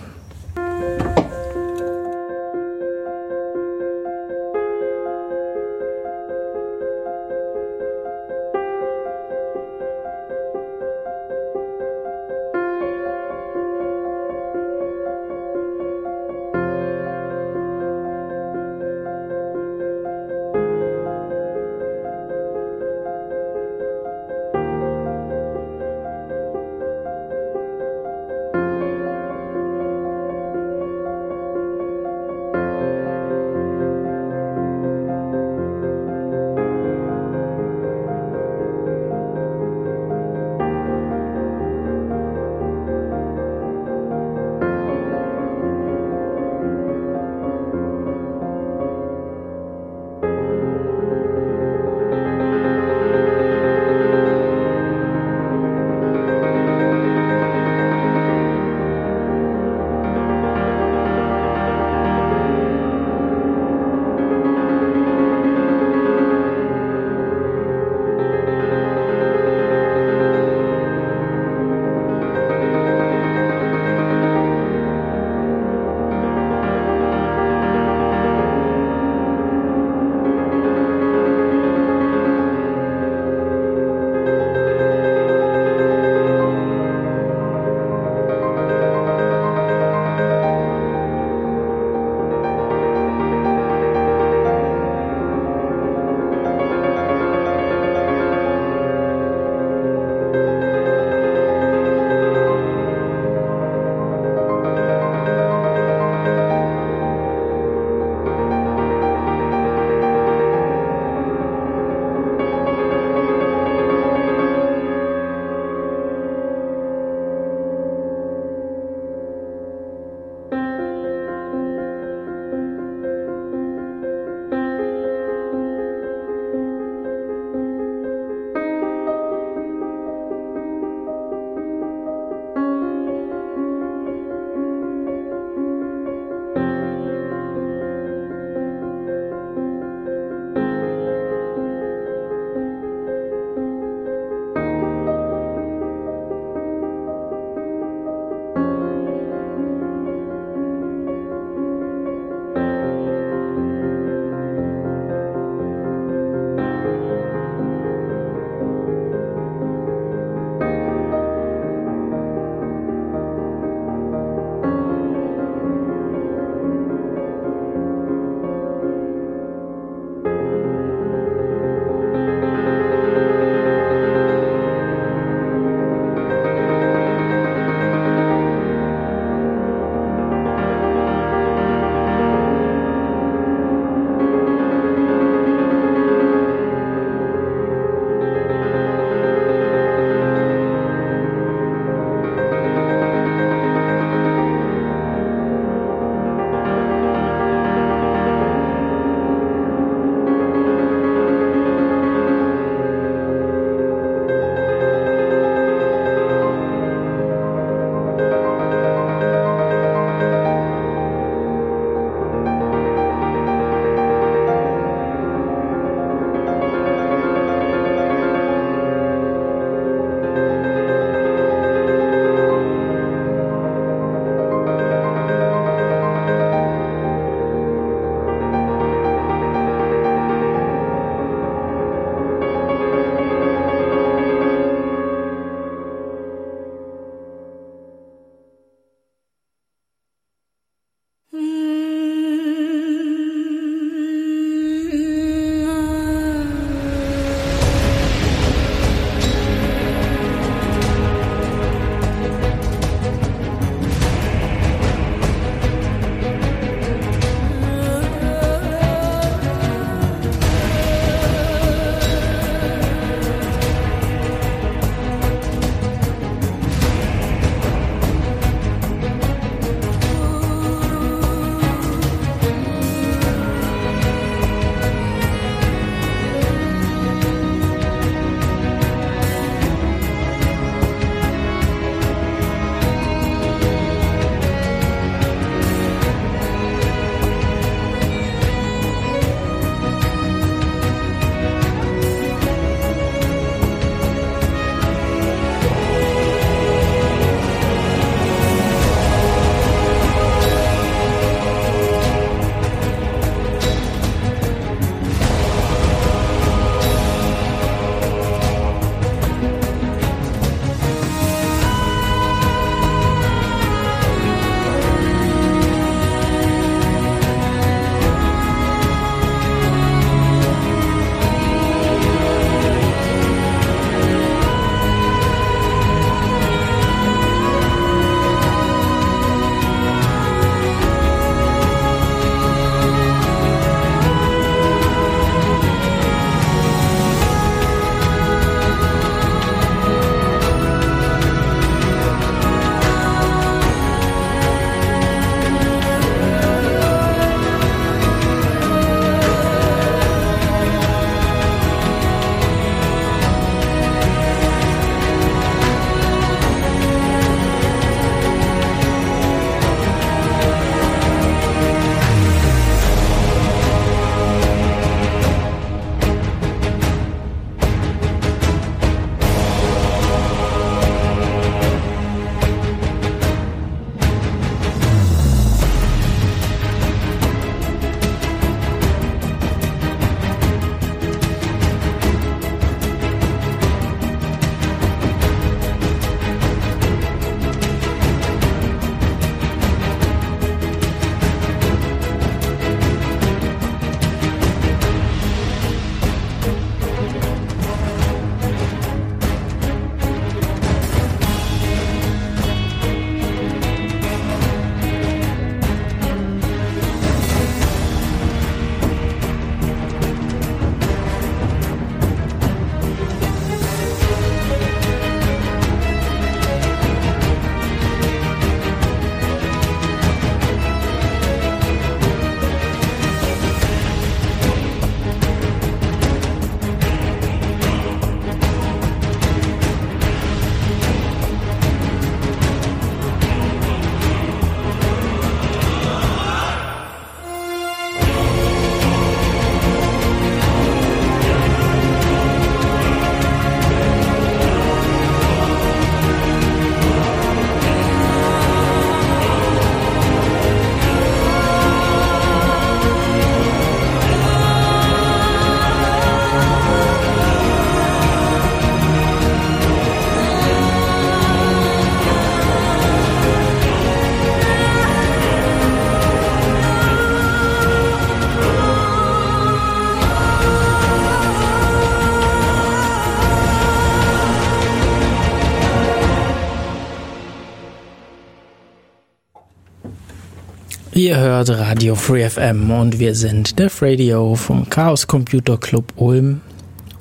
Ihr hört Radio Free FM und wir sind Def Radio vom Chaos Computer Club Ulm.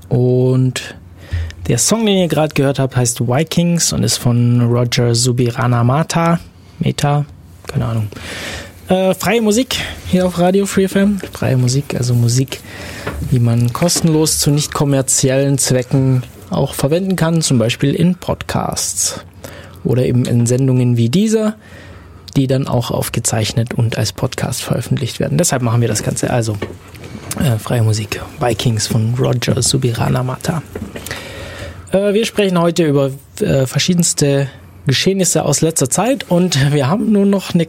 Und der Song, den ihr gerade gehört habt, heißt Vikings und ist von Roger Subiranamata. Meta, keine Ahnung. Äh, freie Musik hier auf Radio Free FM. Freie Musik, also Musik, die man kostenlos zu nicht kommerziellen Zwecken auch verwenden kann, zum Beispiel in Podcasts oder eben in Sendungen wie dieser, die dann auch aufgezeichnet und als Podcast veröffentlicht werden. Deshalb machen wir das Ganze. Also äh, freie Musik, Vikings von Roger Subiranamata. Äh, wir sprechen heute über äh, verschiedenste Geschehnisse aus letzter Zeit und wir haben nur noch eine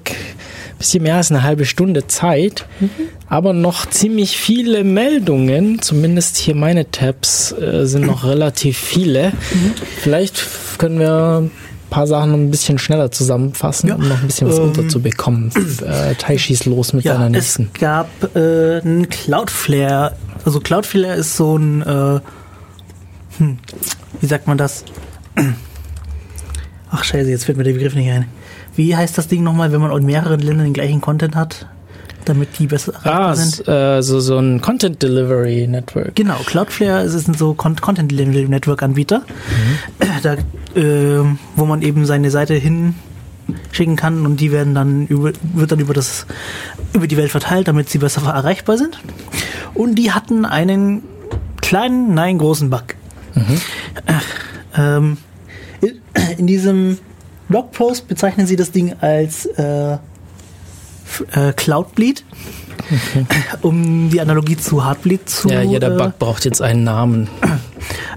bisschen mehr als eine halbe Stunde Zeit, mhm. aber noch ziemlich viele Meldungen, zumindest hier meine Tabs äh, sind noch relativ viele. Mhm. Vielleicht können wir ein paar Sachen ein bisschen schneller zusammenfassen, ja. um noch ein bisschen was ähm, unterzubekommen. Äh, Tai schießt los mit ja, deiner nächsten. Es gab äh, einen Cloudflare. Also Cloudflare ist so ein, äh, hm, wie sagt man das? Ach scheiße, jetzt fällt mir der Begriff nicht ein. Wie heißt das Ding nochmal, wenn man in mehreren Ländern den gleichen Content hat? Damit die besser ah, sind. Äh, so, so ein Content Delivery Network. Genau, Cloudflare ist ein so Content Delivery Network Anbieter, mhm. da, äh, wo man eben seine Seite hinschicken kann und die werden dann über, wird dann über das über die Welt verteilt, damit sie besser erreichbar sind. Und die hatten einen kleinen, nein großen Bug. Mhm. Äh, ähm, in diesem Blogpost bezeichnen sie das Ding als äh, äh, Cloudbleed, okay. um die Analogie zu Heartbleed zu. Ja, jeder äh, Bug braucht jetzt einen Namen.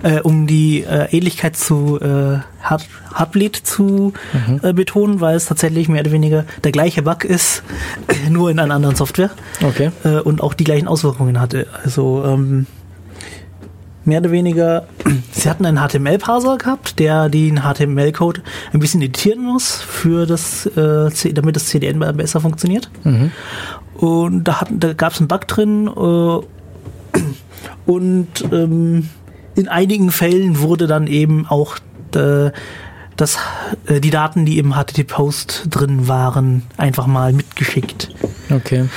Äh, um die äh, Ähnlichkeit zu äh, Heart, Heartbleed zu mhm. Äh, betonen, weil es tatsächlich mehr oder weniger der gleiche Bug ist, nur in einer anderen Software. Okay. Äh, und auch die gleichen Auswirkungen hatte. Also ähm, mehr oder weniger, sie hatten einen HTML-Parser gehabt, der den HTML-Code ein bisschen editieren muss, für das, äh, damit das CDN besser funktioniert. Mhm. Und da, da gab es einen Bug drin äh, und ähm, in einigen Fällen wurde dann eben auch äh, das, äh, die Daten, die im HTTP-Post drin waren, einfach mal mitgeschickt. Okay.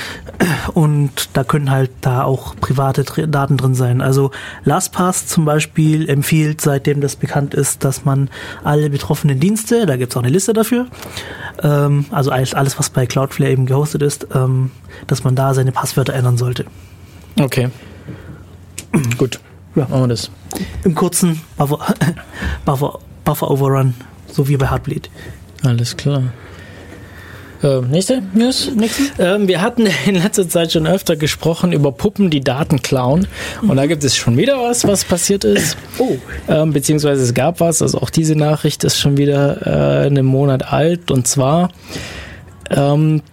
Und da können halt da auch private Daten drin sein. Also LastPass zum Beispiel empfiehlt, seitdem das bekannt ist, dass man alle betroffenen Dienste, da gibt es auch eine Liste dafür, ähm, also alles, alles, was bei Cloudflare eben gehostet ist, ähm, dass man da seine Passwörter ändern sollte. Okay. Gut. Ja. Machen wir das. Im kurzen Buffer, Buffer, Buffer Overrun, so wie bei Heartbleed. Alles klar. Äh, nächste News. Nächste. Ähm, wir hatten in letzter Zeit schon öfter gesprochen über Puppen, die Daten klauen. Und da gibt es schon wieder was, was passiert ist. Oh. Ähm, beziehungsweise es gab was. Also auch diese Nachricht ist schon wieder äh, einen Monat alt. Und zwar, ähm,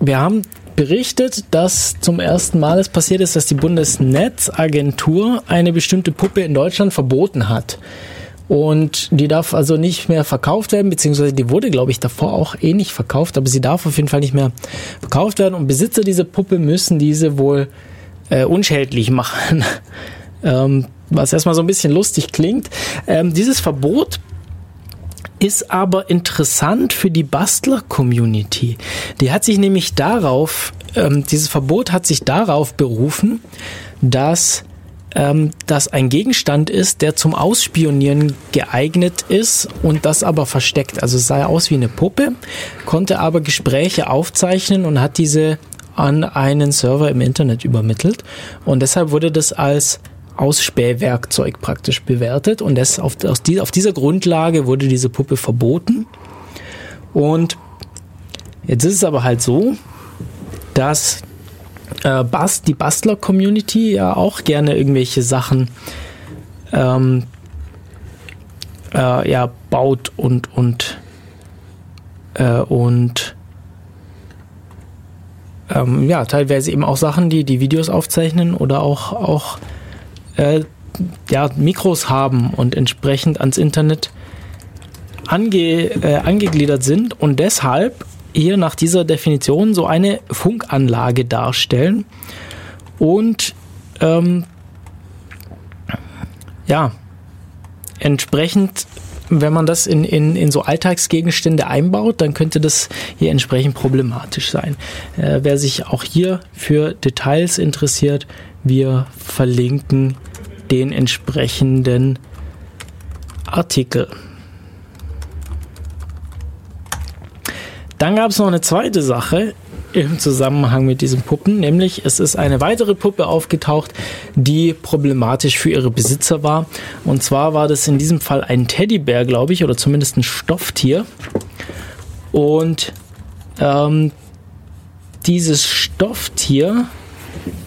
wir haben berichtet, dass zum ersten Mal es passiert ist, dass die Bundesnetzagentur eine bestimmte Puppe in Deutschland verboten hat. Und die darf also nicht mehr verkauft werden, beziehungsweise die wurde, glaube ich, davor auch eh nicht verkauft, aber sie darf auf jeden Fall nicht mehr verkauft werden. Und Besitzer dieser Puppe müssen diese wohl äh, unschädlich machen. ähm, was erstmal so ein bisschen lustig klingt. Ähm, dieses Verbot ist aber interessant für die Bastler-Community. Die hat sich nämlich darauf, ähm, dieses Verbot hat sich darauf berufen, dass ähm, das ein Gegenstand ist, der zum Ausspionieren geeignet ist und das aber versteckt. Also sah aus wie eine Puppe, konnte aber Gespräche aufzeichnen und hat diese an einen Server im Internet übermittelt. Und deshalb wurde das als Ausspähwerkzeug praktisch bewertet und das auf, aus die, auf dieser Grundlage wurde diese Puppe verboten. Und jetzt ist es aber halt so, dass äh, Bast, die Bastler-Community ja auch gerne irgendwelche Sachen ähm, äh, ja, baut und und äh, und ähm, ja, teilweise eben auch Sachen, die die Videos aufzeichnen oder auch, auch äh, ja, Mikros haben und entsprechend ans Internet ange, äh, angegliedert sind. Und deshalb hier nach dieser Definition so eine Funkanlage darstellen und ähm, ja, entsprechend wenn man das in, in, in so Alltagsgegenstände einbaut, dann könnte das hier entsprechend problematisch sein. Äh, wer sich auch hier für Details interessiert, wir verlinken den entsprechenden Artikel. Dann gab es noch eine zweite Sache im Zusammenhang mit diesen Puppen, nämlich es ist eine weitere Puppe aufgetaucht, die problematisch für ihre Besitzer war. Und zwar war das in diesem Fall ein Teddybär, glaube ich, oder zumindest ein Stofftier. Und ähm, dieses Stofftier,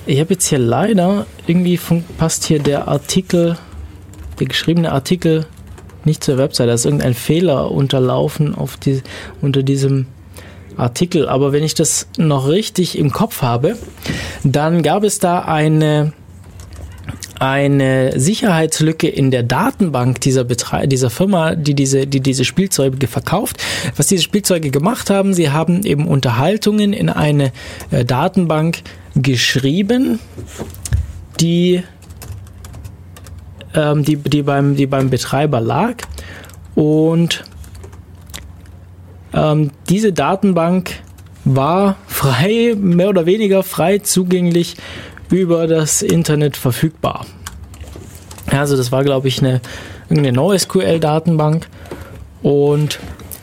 ich habe jetzt hier leider, irgendwie passt hier der Artikel, der geschriebene Artikel nicht zur Website, da ist irgendein Fehler unterlaufen auf die, unter diesem Artikel. Aber wenn ich das noch richtig im Kopf habe, dann gab es da eine eine Sicherheitslücke in der Datenbank dieser, Betre dieser Firma, die diese, die diese Spielzeuge verkauft. Was diese Spielzeuge gemacht haben, sie haben eben Unterhaltungen in eine äh, Datenbank geschrieben, die, ähm, die, die, beim, die beim Betreiber lag. Und ähm, diese Datenbank war frei, mehr oder weniger frei zugänglich über das Internet verfügbar. Also das war, glaube ich, eine, eine NoSQL-Datenbank und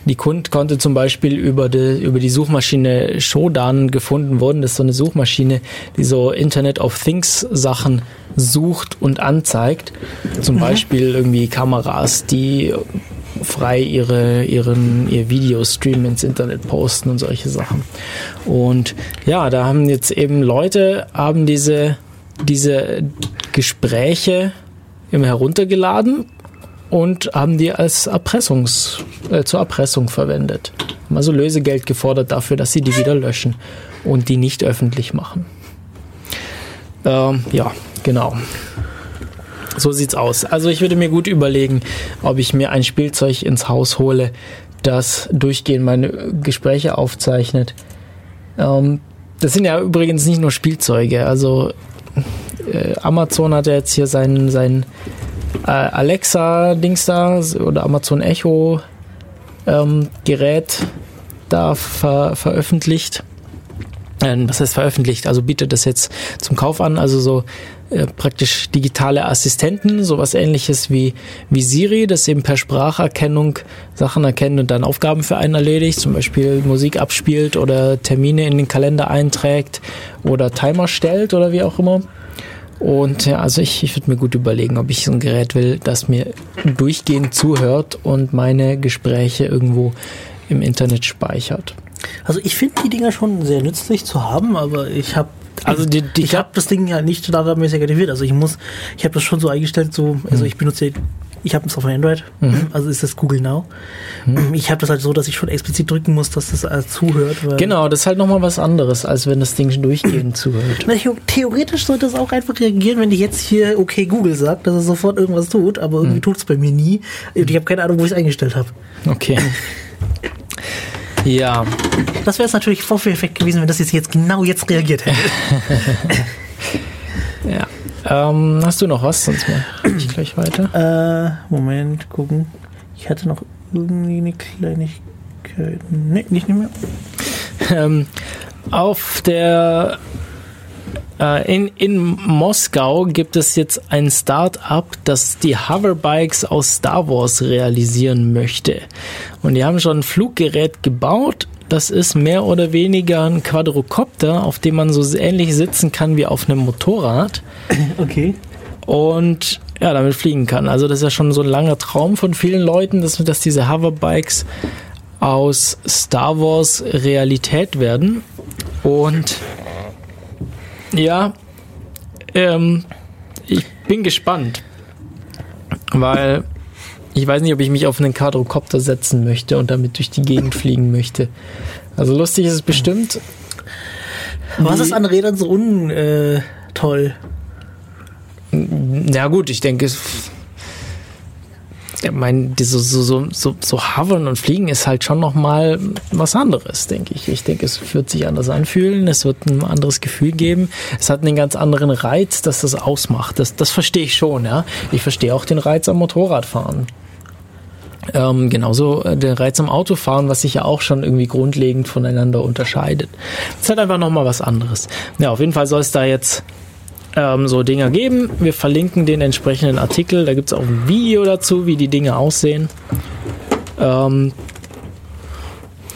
die Kund konnte zum Beispiel über die, über die Suchmaschine Shodan gefunden worden. Das ist so eine Suchmaschine, die so Internet of Things Sachen sucht und anzeigt. Zum mhm. Beispiel irgendwie Kameras, die frei ihre, ihren, ihr Videostream ins Internet posten und solche Sachen. Und ja, da haben jetzt eben Leute, haben diese, diese Gespräche immer heruntergeladen und haben die als Erpressungs, äh, zur Erpressung verwendet. Haben also Lösegeld gefordert dafür, dass sie die wieder löschen und die nicht öffentlich machen. Ähm, ja, genau. So sieht's aus. Also ich würde mir gut überlegen, ob ich mir ein Spielzeug ins Haus hole, das durchgehend meine Gespräche aufzeichnet. Ähm, das sind ja übrigens nicht nur Spielzeuge. Also äh, Amazon hat ja jetzt hier sein, sein äh, Alexa-Dings da oder Amazon Echo ähm, Gerät da ver veröffentlicht. Äh, was heißt veröffentlicht? Also bietet das jetzt zum Kauf an. Also so äh, praktisch digitale Assistenten, sowas ähnliches wie, wie Siri, das eben per Spracherkennung Sachen erkennt und dann Aufgaben für einen erledigt, zum Beispiel Musik abspielt oder Termine in den Kalender einträgt oder Timer stellt oder wie auch immer. Und ja, also ich, ich würde mir gut überlegen, ob ich so ein Gerät will, das mir durchgehend zuhört und meine Gespräche irgendwo im Internet speichert. Also ich finde die Dinger schon sehr nützlich zu haben, aber ich habe also die, die, ich habe das Ding ja nicht standardmäßig aktiviert. Also ich muss, ich habe das schon so eingestellt, so, also mhm. ich benutze, ich habe es auf Android, mhm. also ist das Google Now. Mhm. Ich habe das halt so, dass ich schon explizit drücken muss, dass das äh, zuhört. genau, das ist halt nochmal was anderes, als wenn das Ding durchgehend zuhört. Na, theoretisch sollte es auch einfach reagieren, wenn ich jetzt hier okay Google sagt, dass es sofort irgendwas tut, aber irgendwie mhm. tut es bei mir nie. Ich habe keine Ahnung, wo ich es eingestellt habe. Okay. Ja. Das wäre es natürlich Vorführeffekt gewesen, wenn das jetzt, jetzt genau jetzt reagiert hätte. ja. Ähm, hast du noch was? Sonst mache ich gleich weiter. Äh, Moment, gucken. Ich hatte noch irgendwie eine Kleinigkeit. Nee, nicht mehr. Ähm, auf der in, in Moskau gibt es jetzt ein Start-up, das die Hoverbikes aus Star Wars realisieren möchte. Und die haben schon ein Fluggerät gebaut. Das ist mehr oder weniger ein Quadrocopter, auf dem man so ähnlich sitzen kann wie auf einem Motorrad. Okay. Und ja, damit fliegen kann. Also das ist ja schon so ein langer Traum von vielen Leuten, dass, dass diese Hoverbikes aus Star Wars Realität werden. Und ja, ähm, ich bin gespannt, weil ich weiß nicht, ob ich mich auf einen Quadrocopter setzen möchte und damit durch die Gegend fliegen möchte. Also lustig ist es bestimmt. Was ist an Rädern so untoll? Äh, Na gut, ich denke, ich meine, so, so, so, so hovern und fliegen ist halt schon nochmal was anderes, denke ich. Ich denke, es wird sich anders anfühlen, es wird ein anderes Gefühl geben. Es hat einen ganz anderen Reiz, dass das ausmacht. Das, das verstehe ich schon, ja. Ich verstehe auch den Reiz am Motorradfahren. Ähm, genauso äh, der Reiz am Autofahren, was sich ja auch schon irgendwie grundlegend voneinander unterscheidet. Das ist halt einfach nochmal was anderes. Ja, auf jeden Fall soll es da jetzt ähm, so Dinger geben. Wir verlinken den entsprechenden Artikel. Da gibt es auch ein Video dazu, wie die Dinge aussehen. Ähm,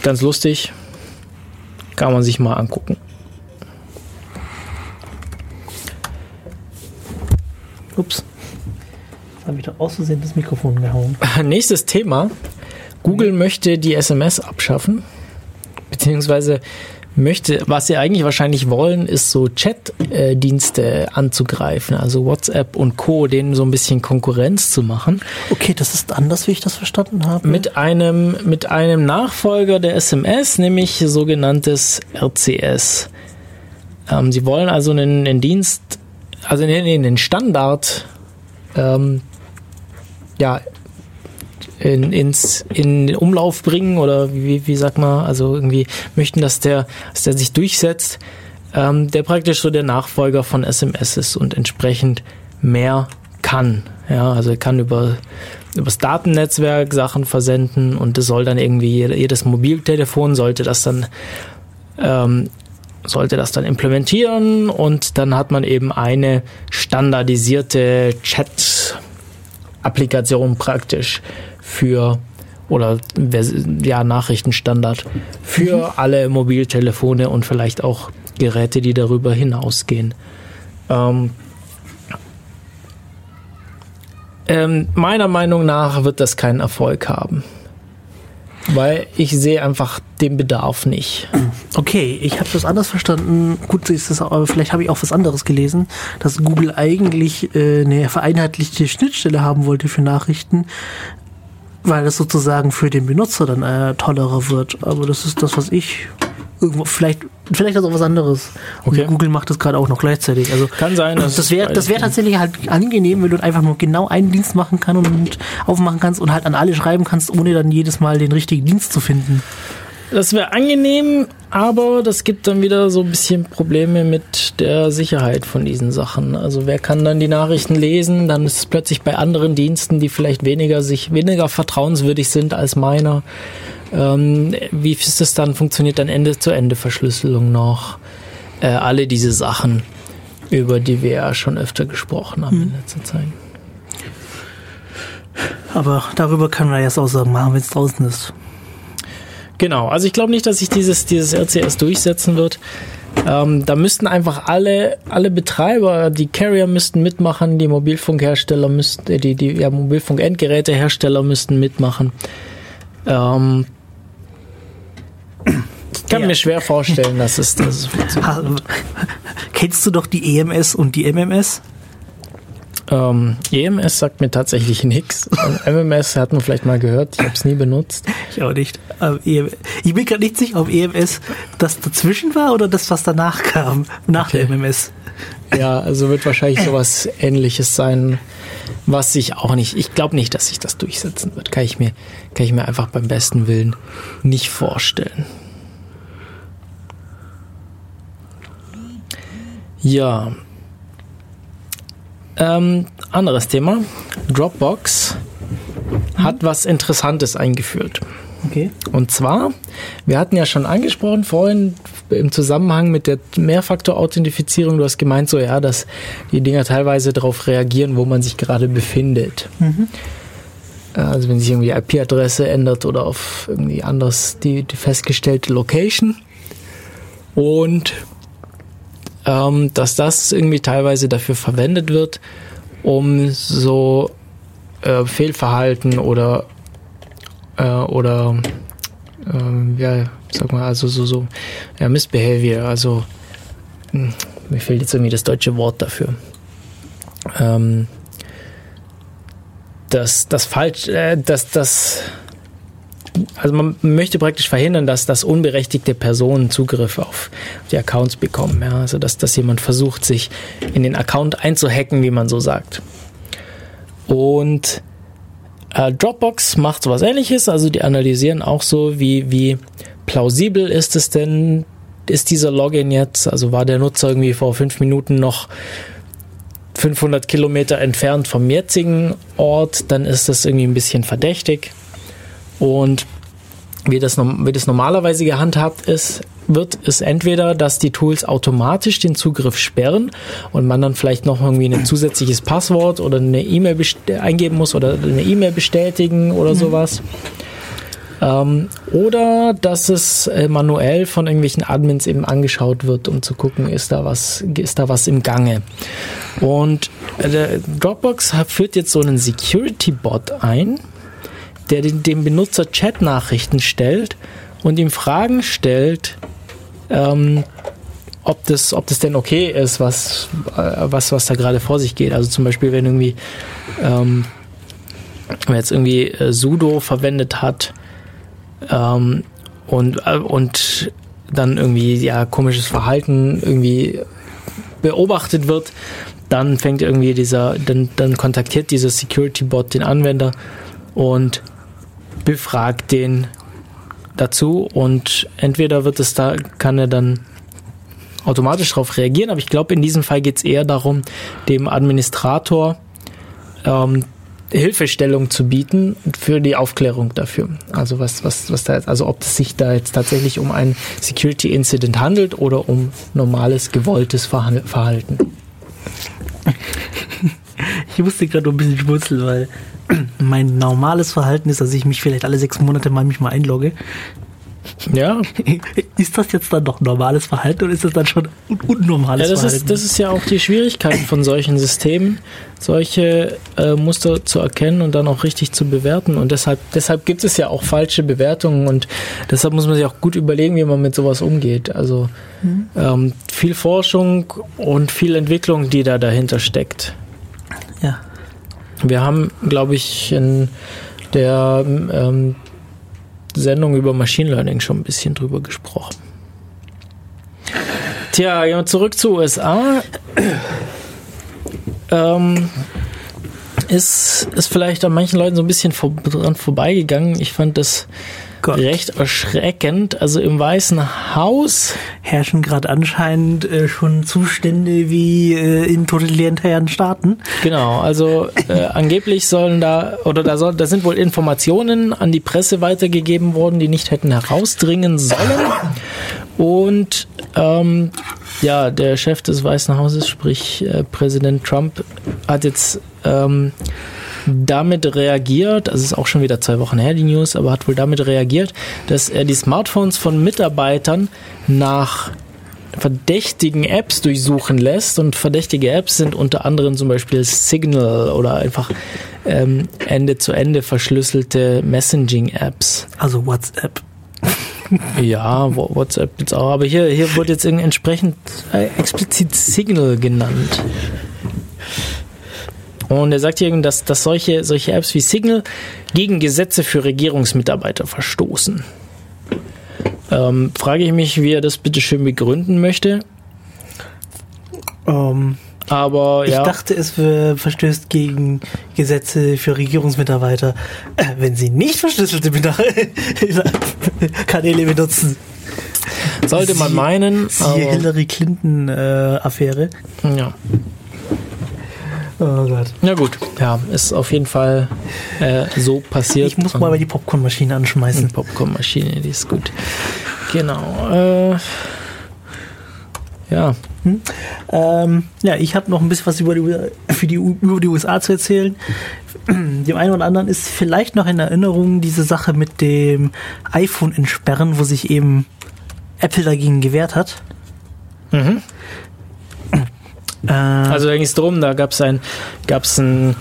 ganz lustig. Kann man sich mal angucken. Ups. Jetzt habe ich doch aus Versehen das Mikrofon gehauen. Nächstes Thema. Google möchte die SMS abschaffen. Beziehungsweise möchte, was sie eigentlich wahrscheinlich wollen, ist so Chat-Dienste anzugreifen, also WhatsApp und Co., denen so ein bisschen Konkurrenz zu machen. Okay, das ist anders, wie ich das verstanden habe. Mit einem, mit einem Nachfolger der SMS, nämlich sogenanntes RCS. Ähm, sie wollen also einen, einen Dienst, also den, den Standard, ähm, ja, in, ins in Umlauf bringen oder wie, wie sagt man, also irgendwie möchten, dass der, dass der sich durchsetzt, ähm, der praktisch so der Nachfolger von SMS ist und entsprechend mehr kann. Ja, also er kann über übers Datennetzwerk Sachen versenden und es soll dann irgendwie jedes Mobiltelefon sollte das dann ähm, sollte das dann implementieren und dann hat man eben eine standardisierte Chat-Applikation praktisch für oder ja, Nachrichtenstandard für mhm. alle Mobiltelefone und vielleicht auch Geräte, die darüber hinausgehen. Ähm, ähm, meiner Meinung nach wird das keinen Erfolg haben. Weil ich sehe einfach den Bedarf nicht. Okay, ich habe das anders verstanden. Gut, ist das, aber vielleicht habe ich auch was anderes gelesen, dass Google eigentlich äh, eine vereinheitlichte Schnittstelle haben wollte für Nachrichten, weil das sozusagen für den Benutzer dann äh, tollerer wird. Aber das ist das, was ich irgendwo vielleicht vielleicht ist auch was anderes. Okay. Und Google macht das gerade auch noch gleichzeitig. Also kann sein. Das wäre das wäre tatsächlich halt angenehm, wenn du einfach nur genau einen Dienst machen kannst und aufmachen kannst und halt an alle schreiben kannst, ohne dann jedes Mal den richtigen Dienst zu finden. Das wäre angenehm, aber das gibt dann wieder so ein bisschen Probleme mit der Sicherheit von diesen Sachen. Also wer kann dann die Nachrichten lesen? Dann ist es plötzlich bei anderen Diensten, die vielleicht weniger sich weniger vertrauenswürdig sind als meiner. Ähm, wie ist das dann? Funktioniert dann Ende-zu-Ende-Verschlüsselung noch? Äh, alle diese Sachen, über die wir ja schon öfter gesprochen haben hm. in letzter Zeit. Aber darüber kann man ja jetzt auch sagen, machen, wenn es draußen ist. Genau, also ich glaube nicht, dass sich dieses, dieses RCS durchsetzen wird. Ähm, da müssten einfach alle, alle Betreiber, die Carrier müssten mitmachen, die Mobilfunkhersteller müssten, äh, die, die ja, Mobilfunkendgerätehersteller müssten mitmachen. Ähm, ich kann ja. mir schwer vorstellen, dass es das. Kennst du doch die EMS und die MMS? Ähm, EMS sagt mir tatsächlich nichts. MMS hat man vielleicht mal gehört. Ich habe es nie benutzt. Ich auch nicht. E ich bin gerade nicht sicher, ob EMS das dazwischen war oder das, was danach kam, nach okay. der MMS. Ja, also wird wahrscheinlich sowas Ähnliches sein, was sich auch nicht. Ich glaube nicht, dass sich das durchsetzen wird. Kann ich mir, kann ich mir einfach beim besten Willen nicht vorstellen. Ja, ähm, anderes Thema. Dropbox hat was Interessantes eingeführt. Okay. Und zwar, wir hatten ja schon angesprochen vorhin im Zusammenhang mit der Mehrfaktor-Authentifizierung, du hast gemeint so, ja, dass die Dinger teilweise darauf reagieren, wo man sich gerade befindet. Mhm. Also wenn sich irgendwie IP-Adresse ändert oder auf irgendwie anders die, die festgestellte Location. Und ähm, dass das irgendwie teilweise dafür verwendet wird, um so äh, Fehlverhalten oder äh, oder äh, ja, sag mal, also so, so ja, Missbehavior, also hm, mir fehlt jetzt irgendwie das deutsche Wort dafür. Ähm, das, das falsch, äh, das, das also man möchte praktisch verhindern, dass, dass unberechtigte Personen Zugriff auf die Accounts bekommen. Ja? Also dass, dass jemand versucht, sich in den Account einzuhacken, wie man so sagt. Und äh, Dropbox macht sowas ähnliches, also die analysieren auch so, wie, wie plausibel ist es denn, ist dieser Login jetzt, also war der Nutzer irgendwie vor fünf Minuten noch 500 Kilometer entfernt vom jetzigen Ort, dann ist das irgendwie ein bisschen verdächtig. Und wie das, wie das normalerweise gehandhabt ist, wird es entweder, dass die Tools automatisch den Zugriff sperren und man dann vielleicht noch irgendwie ein zusätzliches Passwort oder eine E-Mail eingeben muss oder eine E-Mail bestätigen oder mhm. sowas. Ähm, oder dass es äh, manuell von irgendwelchen Admins eben angeschaut wird, um zu gucken, ist da was, ist da was im Gange. Und äh, Dropbox führt jetzt so einen Security-Bot ein, der dem Benutzer Chat-Nachrichten stellt und ihm Fragen stellt, ähm, ob das, ob das denn okay ist, was, äh, was, was da gerade vor sich geht. Also zum Beispiel, wenn irgendwie, ähm, wenn jetzt irgendwie äh, Sudo verwendet hat ähm, und, äh, und dann irgendwie ja komisches Verhalten irgendwie beobachtet wird, dann fängt irgendwie dieser, dann, dann kontaktiert dieser Security Bot den Anwender und befragt den dazu und entweder wird es da, kann er dann automatisch darauf reagieren, aber ich glaube, in diesem Fall geht es eher darum, dem Administrator ähm, Hilfestellung zu bieten für die Aufklärung dafür. Also was, was, was da jetzt, also ob es sich da jetzt tatsächlich um ein Security Incident handelt oder um normales, gewolltes Verhalten. Ich musste gerade ein bisschen schmunzeln, weil mein normales Verhalten ist, dass ich mich vielleicht alle sechs Monate mal mich mal einlogge. Ja. Ist das jetzt dann doch normales Verhalten oder ist das dann schon un unnormales ja, das Verhalten? Ist, das ist ja auch die Schwierigkeit von solchen Systemen, solche äh, Muster zu erkennen und dann auch richtig zu bewerten. Und deshalb, deshalb gibt es ja auch falsche Bewertungen und deshalb muss man sich auch gut überlegen, wie man mit sowas umgeht. Also mhm. ähm, viel Forschung und viel Entwicklung, die da dahinter steckt. Ja. Wir haben, glaube ich, in der ähm, Sendung über Machine Learning schon ein bisschen drüber gesprochen. Tja, ja, zurück zu USA. Ähm, ist, ist vielleicht an manchen Leuten so ein bisschen vor, dran vorbeigegangen. Ich fand das Gott. recht erschreckend. Also im Weißen Haus herrschen gerade anscheinend äh, schon Zustände wie äh, in totalitären Staaten. Genau, also äh, angeblich sollen da oder da soll, da sind wohl Informationen an die Presse weitergegeben worden, die nicht hätten herausdringen sollen. Und ähm, ja, der Chef des Weißen Hauses, sprich äh, Präsident Trump, hat jetzt ähm, damit reagiert, also ist auch schon wieder zwei Wochen her die News, aber hat wohl damit reagiert, dass er die Smartphones von Mitarbeitern nach verdächtigen Apps durchsuchen lässt und verdächtige Apps sind unter anderem zum Beispiel Signal oder einfach ähm, Ende-zu-Ende verschlüsselte Messaging-Apps. Also WhatsApp. Ja, WhatsApp jetzt auch, aber hier, hier wird jetzt entsprechend äh, explizit Signal genannt. Und er sagt hier, dass, dass solche, solche Apps wie Signal gegen Gesetze für Regierungsmitarbeiter verstoßen. Ähm, frage ich mich, wie er das bitte schön begründen möchte. Ähm, aber ja. Ich dachte, es verstößt gegen Gesetze für Regierungsmitarbeiter, äh, wenn sie nicht verschlüsselte Kanäle benutzen. Sollte man meinen. Die Hillary Clinton-Affäre. Äh, ja. Oh Gott. Ja gut, ja, ist auf jeden Fall äh, so passiert. Ich muss mal die Popcornmaschine anschmeißen. Popcornmaschine, die ist gut. Genau. Äh, ja. Hm? Ähm, ja, ich habe noch ein bisschen was über die, für die, über die USA zu erzählen. Dem einen oder anderen ist vielleicht noch in Erinnerung diese Sache mit dem iPhone entsperren, wo sich eben Apple dagegen gewehrt hat. Mhm. Äh, also da ging es darum, da gab es ein, gab's ein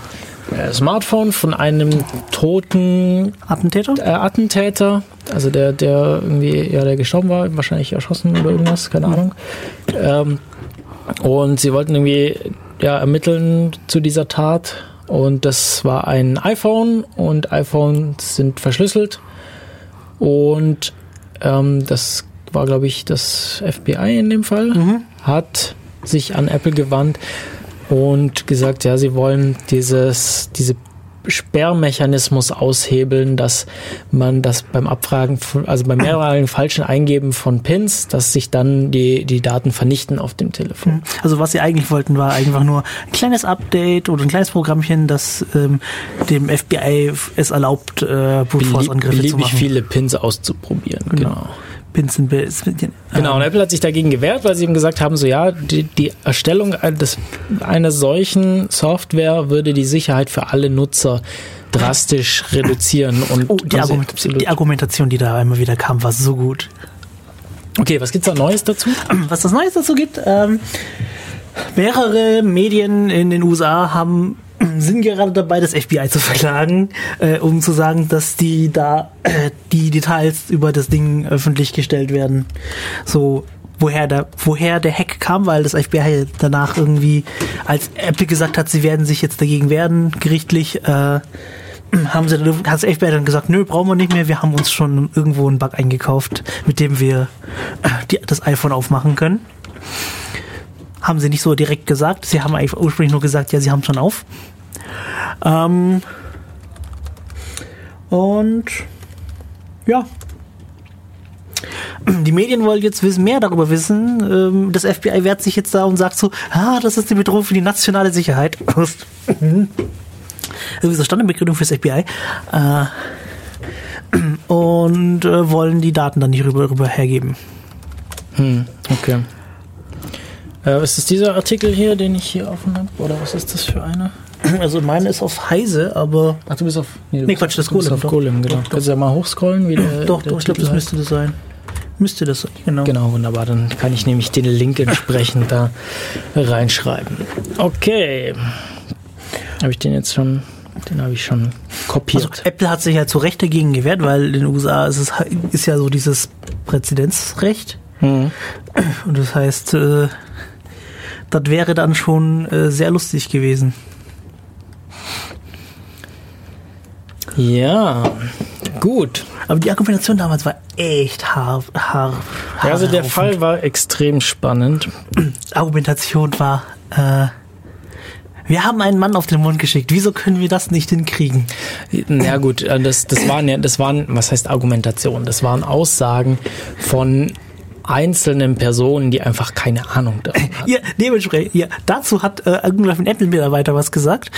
äh, Smartphone von einem toten Attentäter? Äh, Attentäter, also der, der irgendwie, ja, der gestorben war, wahrscheinlich erschossen oder irgendwas, keine Ahnung. Ähm, und sie wollten irgendwie ja, ermitteln zu dieser Tat. Und das war ein iPhone und iPhones sind verschlüsselt. Und ähm, das war, glaube ich, das FBI in dem Fall, mhm. hat sich an Apple gewandt und gesagt, ja, sie wollen dieses, diese Sperrmechanismus aushebeln, dass man das beim Abfragen, von, also beim mehrmaligen falschen Eingeben von Pins, dass sich dann die, die Daten vernichten auf dem Telefon. Also was sie eigentlich wollten, war einfach nur ein kleines Update oder ein kleines Programmchen, das ähm, dem FBI es erlaubt, äh, Brute Force Angriffe zu beliebig machen. viele Pins auszuprobieren. Genau. Genau. Pins sind be- Genau, und ähm, Apple hat sich dagegen gewehrt, weil sie eben gesagt haben, so ja, die, die Erstellung eines, einer solchen Software würde die Sicherheit für alle Nutzer drastisch reduzieren. Und Oh, die, Argument die Argumentation, die da immer wieder kam, war so gut. Okay, was gibt's da Neues dazu? Was das Neues dazu gibt, ähm, mehrere Medien in den USA haben sind gerade dabei, das FBI zu verklagen, äh, um zu sagen, dass die da äh, die Details über das Ding öffentlich gestellt werden. So woher der woher der Hack kam, weil das FBI danach irgendwie als Apple gesagt hat, sie werden sich jetzt dagegen wehren gerichtlich. Äh, haben sie hat das FBI dann gesagt, nö, brauchen wir nicht mehr, wir haben uns schon irgendwo einen Bug eingekauft, mit dem wir äh, die, das iPhone aufmachen können. Haben sie nicht so direkt gesagt, sie haben eigentlich ursprünglich nur gesagt, ja, sie haben schon auf. Ähm, und ja. Die Medien wollen jetzt wissen, mehr darüber wissen. Ähm, Das FBI wehrt sich jetzt da und sagt so, ah, das ist eine Bedrohung für die nationale Sicherheit. Irgendwie so Standardbegründung fürs FBI. Äh, und äh, wollen die Daten dann nicht rüber, rüber hergeben. Hm, okay. Äh, ist das dieser Artikel hier, den ich hier offen habe? Oder was ist das für einer? Also meine ist auf Heise, aber Ach, du bist auf. Nee, bist Quatsch, das du bist Golem, auf doch. Golem, genau. Doch, doch. Kannst du ja mal hochscrollen, wie der. doch, der doch, ich glaube, das heißt? müsste das sein. Müsste das sein, genau. Genau, wunderbar. Dann kann ich nämlich den Link entsprechend da reinschreiben. Okay. Habe ich den jetzt schon, den habe ich schon Also kopiert. Apple hat sich ja zu Recht dagegen gewehrt, weil in den USA ist es ist ja so dieses Präzedenzrecht. Mhm. Und das heißt, äh, das wäre dann schon äh, sehr lustig gewesen. Ja, gut. Aber die Argumentation damals war echt haar, haar, Ja, also der. Fall war extrem spannend. Argumentation war, äh, wir haben einen Mann auf den Mond geschickt. Wieso können wir das nicht hinkriegen? Na gut, äh, das, das waren ja, das waren, was heißt Argumentation? Das waren Aussagen von einzelnen Personen, die einfach keine Ahnung davon hatten. Ja, dementsprechend, ja, dazu hat äh, irgendwann ein Apple-Mitarbeiter was gesagt.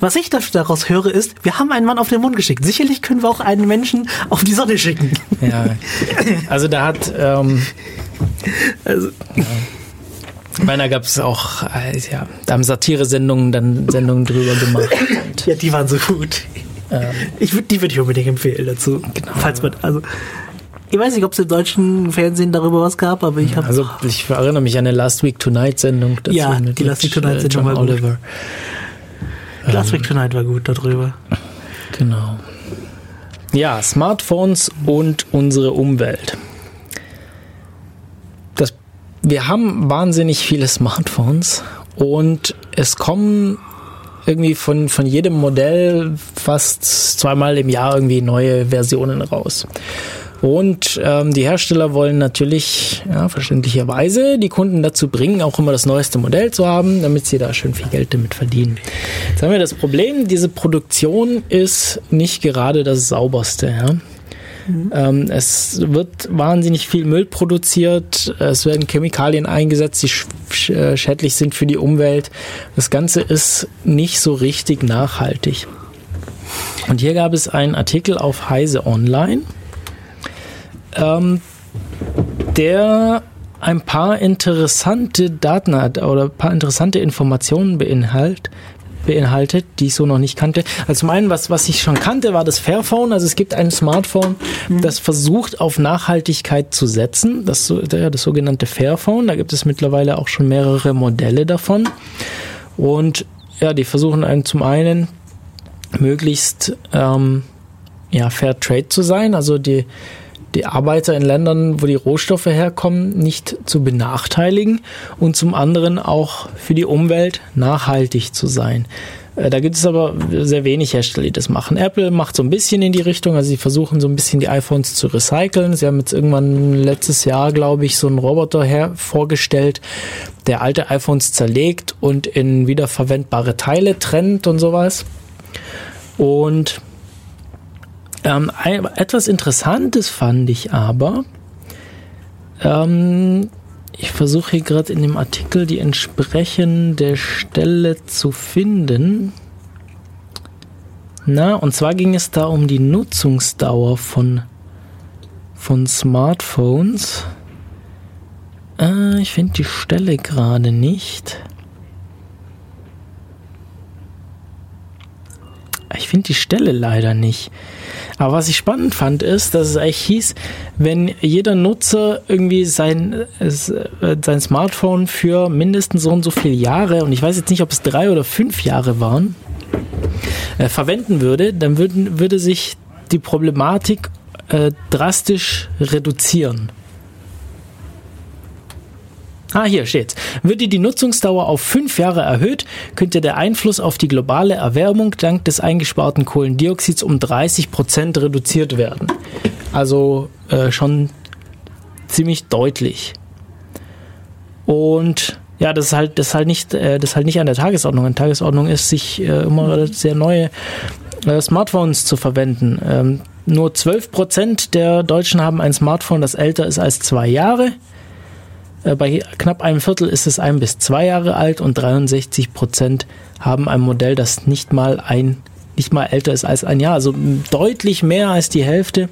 Was ich da- daraus höre, ist, wir haben einen Mann auf den Mond geschickt. Sicherlich können wir auch einen Menschen auf die Sonne schicken. Ja. Also da hat, ähm, Also, ich meine, da gab es auch, äh, ja, da haben Satire-Sendungen dann Sendungen drüber gemacht. Ja, die waren so gut. ähm, Ich würd, die würde ich unbedingt empfehlen dazu. Genau. Falls man, also, ich weiß nicht, ob es im deutschen Fernsehen darüber was gab, aber ich habe also ich erinnere mich an eine Last Week Tonight Sendung dazu Ja, die Last Week John Tonight Sendung gut. Oliver. Last Week Tonight war gut darüber. Genau. Ja, Smartphones und unsere Umwelt. Das, wir haben wahnsinnig viele Smartphones und es kommen irgendwie von, von jedem Modell fast zweimal im Jahr irgendwie neue Versionen raus. Und ähm, die Hersteller wollen natürlich, ja, verständlicherweise, die Kunden dazu bringen, auch immer das neueste Modell zu haben, damit sie da schön viel Geld damit verdienen. Jetzt haben wir das Problem, diese Produktion ist nicht gerade das sauberste. Ja? Ähm, es wird wahnsinnig viel Müll produziert, es werden Chemikalien eingesetzt, die sch sch äh, schädlich sind für die Umwelt. Das Ganze ist nicht so richtig nachhaltig. Und hier gab es einen Artikel auf Heise Online, ähm, der ein paar interessante Daten hat oder ein paar interessante Informationen beinhalt, beinhaltet, die ich so noch nicht kannte. Also zum einen, was, was ich schon kannte, war das Fairphone. Also es gibt ein Smartphone, das versucht auf Nachhaltigkeit zu setzen. Das, das sogenannte Fairphone. Da gibt es mittlerweile auch schon mehrere Modelle davon. Und ja, die versuchen einen zum einen möglichst ähm, ja, Fair Trade zu sein, also die, die Arbeiter in Ländern, wo die Rohstoffe herkommen, nicht zu benachteiligen und zum anderen auch für die Umwelt nachhaltig zu sein. Äh, Da gibt es aber sehr wenig Hersteller, die das machen. Apple macht so ein bisschen in die Richtung, also sie versuchen so ein bisschen die iPhones zu recyceln. Sie haben jetzt irgendwann letztes Jahr, glaube ich, so einen Roboter her vorgestellt, der alte iPhones zerlegt und in wiederverwendbare Teile trennt und sowas. Und ähm, etwas Interessantes fand ich aber, ähm, ich versuche hier gerade in dem Artikel die entsprechende Stelle zu finden. Na, und zwar ging es da um die Nutzungsdauer von, von Smartphones. Äh, ich finde die Stelle gerade nicht. Ich finde die Stelle leider nicht. Aber was ich spannend fand, ist, dass es eigentlich hieß, wenn jeder Nutzer irgendwie sein, äh, sein Smartphone für mindestens so und so viele Jahre, und ich weiß jetzt nicht, ob es drei oder fünf Jahre waren, äh, verwenden würde, dann würden, würde sich die Problematik äh, drastisch reduzieren. Ah, hier steht's. Würde die Nutzungsdauer auf fünf Jahre erhöht, könnte der Einfluss auf die globale Erwärmung dank des eingesparten Kohlendioxids um 30 Prozent reduziert werden. Also äh, schon ziemlich deutlich. Und ja, das ist halt, das ist halt nicht, äh, das ist halt nicht an der Tagesordnung. An der Tagesordnung ist, sich äh, immer sehr neue äh, Smartphones zu verwenden. Ähm, nur 12 Prozent der Deutschen haben ein Smartphone, das älter ist als zwei Jahre. Äh, bei knapp einem Viertel ist es ein bis zwei Jahre alt und 63 Prozent haben ein Modell, das nicht mal ein nicht mal älter ist als ein Jahr, also deutlich mehr als die Hälfte.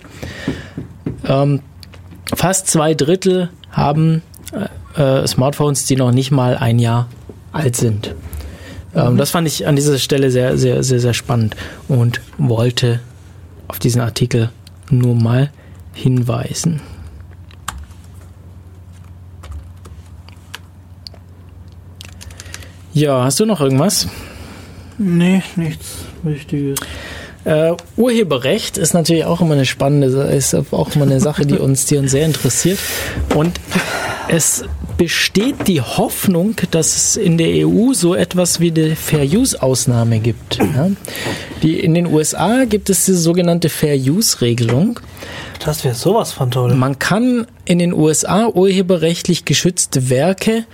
Ähm, fast zwei Drittel haben äh, äh Smartphones, die noch nicht mal ein Jahr alt sind. Ähm, mhm. Das fand ich an dieser Stelle sehr, sehr, sehr, sehr spannend und wollte auf diesen Artikel nur mal hinweisen. Ja, hast du noch irgendwas? Nee, nichts Wichtiges. Äh, Urheberrecht ist natürlich auch immer eine spannende, ist auch immer eine Sache, die uns, die uns sehr interessiert. Und es besteht die Hoffnung, dass es in der EU so etwas wie eine Fair Use Ausnahme gibt. Ja? Die, in den USA gibt es diese sogenannte Fair Use Regelung. Das wäre sowas von toll. Man kann in den USA urheberrechtlich geschützte Werke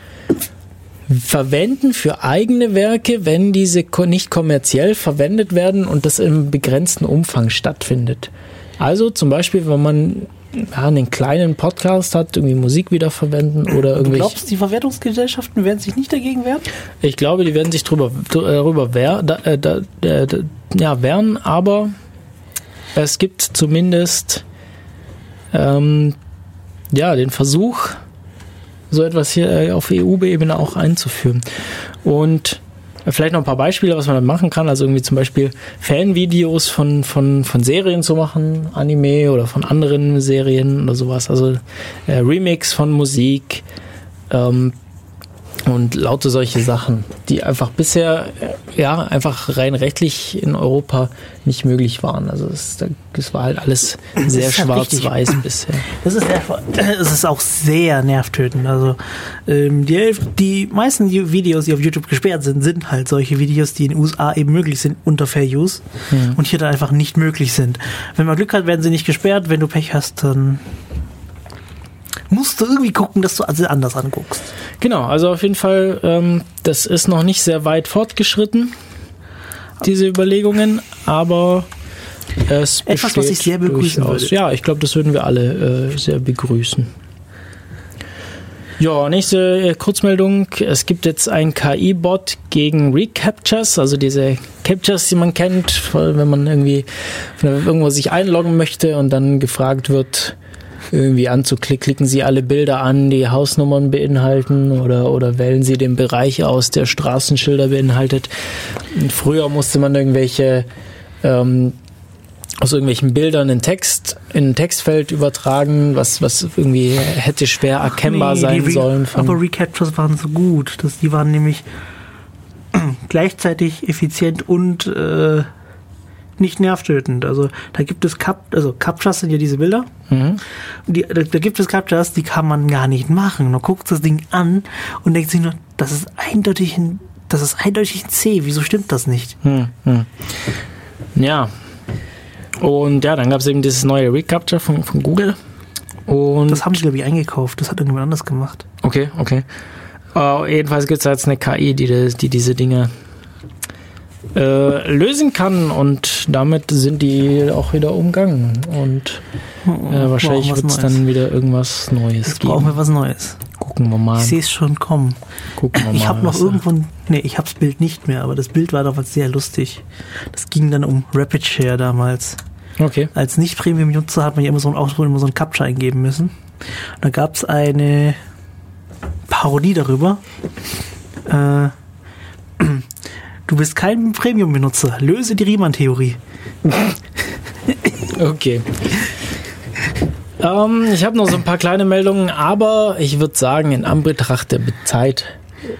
verwenden für eigene Werke, wenn diese nicht kommerziell verwendet werden und das im begrenzten Umfang stattfindet. Also zum Beispiel, wenn man ja, einen kleinen Podcast hat, irgendwie Musik wiederverwenden oder irgendwie. Du glaubst, die Verwertungsgesellschaften werden sich nicht dagegen wehren? Ich glaube, die werden sich drüber, darüber wehr, da, äh, da, äh, ja, wehren, aber es gibt zumindest ähm, ja, den Versuch, so etwas hier äh, auf EU-Ebene auch einzuführen. Und vielleicht noch ein paar Beispiele, was man da machen kann. Also irgendwie zum Beispiel Fanvideos von, von, von Serien zu machen, Anime oder von anderen Serien oder sowas. Also äh, Remix von Musik, ähm, und lauter solche Sachen, die einfach bisher äh, ja einfach rein rechtlich in Europa nicht möglich waren. Also das, das war halt alles sehr schwarz-weiß bisher. Das ist, das ist auch sehr nervtötend. Also ähm, die, die meisten Videos, die auf YouTube gesperrt sind, sind halt solche Videos, die in den USA eben möglich sind unter Fair Use mhm. und hier dann einfach nicht möglich sind. Wenn man Glück hat, werden sie nicht gesperrt. Wenn du Pech hast, dann musst du irgendwie gucken, dass du also anders anguckst. Genau, also auf jeden Fall, ähm, das ist noch nicht sehr weit fortgeschritten, diese Überlegungen, aber es Etwas, was ich sehr begrüßen durchaus. würde. Ja, ich glaube, das würden wir alle äh, sehr begrüßen. Ja, nächste äh, Kurzmeldung. Es gibt jetzt ein KI-Bot gegen Recaptures, also diese Captures, die man kennt, wenn man irgendwie irgendwo sich einloggen möchte und dann gefragt wird, irgendwie anzuklicken. Klicken Sie alle Bilder an, die Hausnummern beinhalten oder, oder wählen Sie den Bereich aus, der Straßenschilder beinhaltet. Früher musste man irgendwelche ähm, aus irgendwelchen Bildern einen Text in ein Textfeld übertragen, was, was irgendwie hätte schwer erkennbar nee, sein sollen. aber Recaptures waren so gut, dass die waren nämlich gleichzeitig effizient und äh, nicht nervtötend. Also da gibt es Cap, also Captchas sind ja diese Bilder. Mhm. Die, da, da, gibt es Captchas, die kann man gar nicht machen. Man guckt das Ding an und denkt sich nur, das ist eindeutig ein, das ist eindeutig ein C. Wieso stimmt das nicht? Mhm. Ja. Und ja, dann gab es eben dieses neue Recapture von, von Google. Und das haben sie, glaube ich, eingekauft. Das hat irgendjemand anders gemacht. Okay, okay. Uh, jedenfalls gibt es jetzt eine KI, die, die diese Dinge äh, lösen kann und damit sind die auch wieder umgangen und äh, wahrscheinlich Brauchen wird es dann wieder irgendwas Neues Jetzt brauchen geben. wir was Neues. Gucken wir mal. Ich sehe es schon kommen. Gucken wir mal. Ich habe noch irgendwo, ein- nee, ich habe das Bild nicht mehr, aber das Bild war damals sehr lustig. Das ging dann um Rapid Share damals. Okay. Als Nicht-Premium-Nutzer hat man ja immer so ein Ausdruck, immer so ein Captcha eingeben müssen. Und da gab es eine Parodie darüber. Äh, du bist kein Premium-Benutzer. Löse die Riemann-Theorie. Okay. ähm, ich habe noch so ein paar kleine Meldungen, aber ich würde sagen, in Anbetracht der Zeit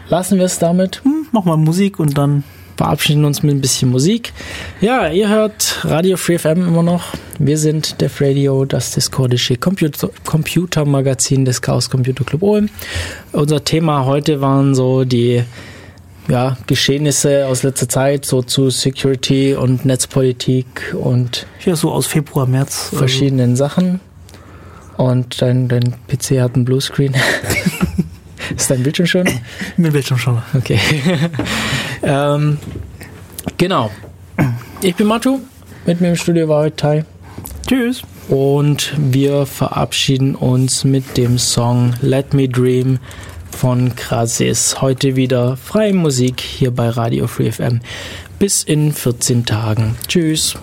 lassen wir es damit. Hm, mach mal Musik und dann verabschieden uns mit ein bisschen Musik. Ja, ihr hört Radio Free FM immer noch. Wir sind Def Radio, das discordische Computer Computermagazin des Chaos Computer Club Ulm. Unser Thema heute waren so die ja, Geschehnisse aus letzter Zeit, so zu Security und Netzpolitik und ja so aus Februar, März. also, verschiedenen Sachen. Und dein, dein PC hat einen Bluescreen. Ist dein Bildschirm schon? Mit Bildschirm schon. Okay. ähm, genau. Ich bin Matu. Mit mir im Studio war heute Tai. Tschüss. Und wir verabschieden uns mit dem Song Let Me Dream von Krasis. Heute wieder freie Musik hier bei Radio Free FM. Bis in 14 Tagen. Tschüss.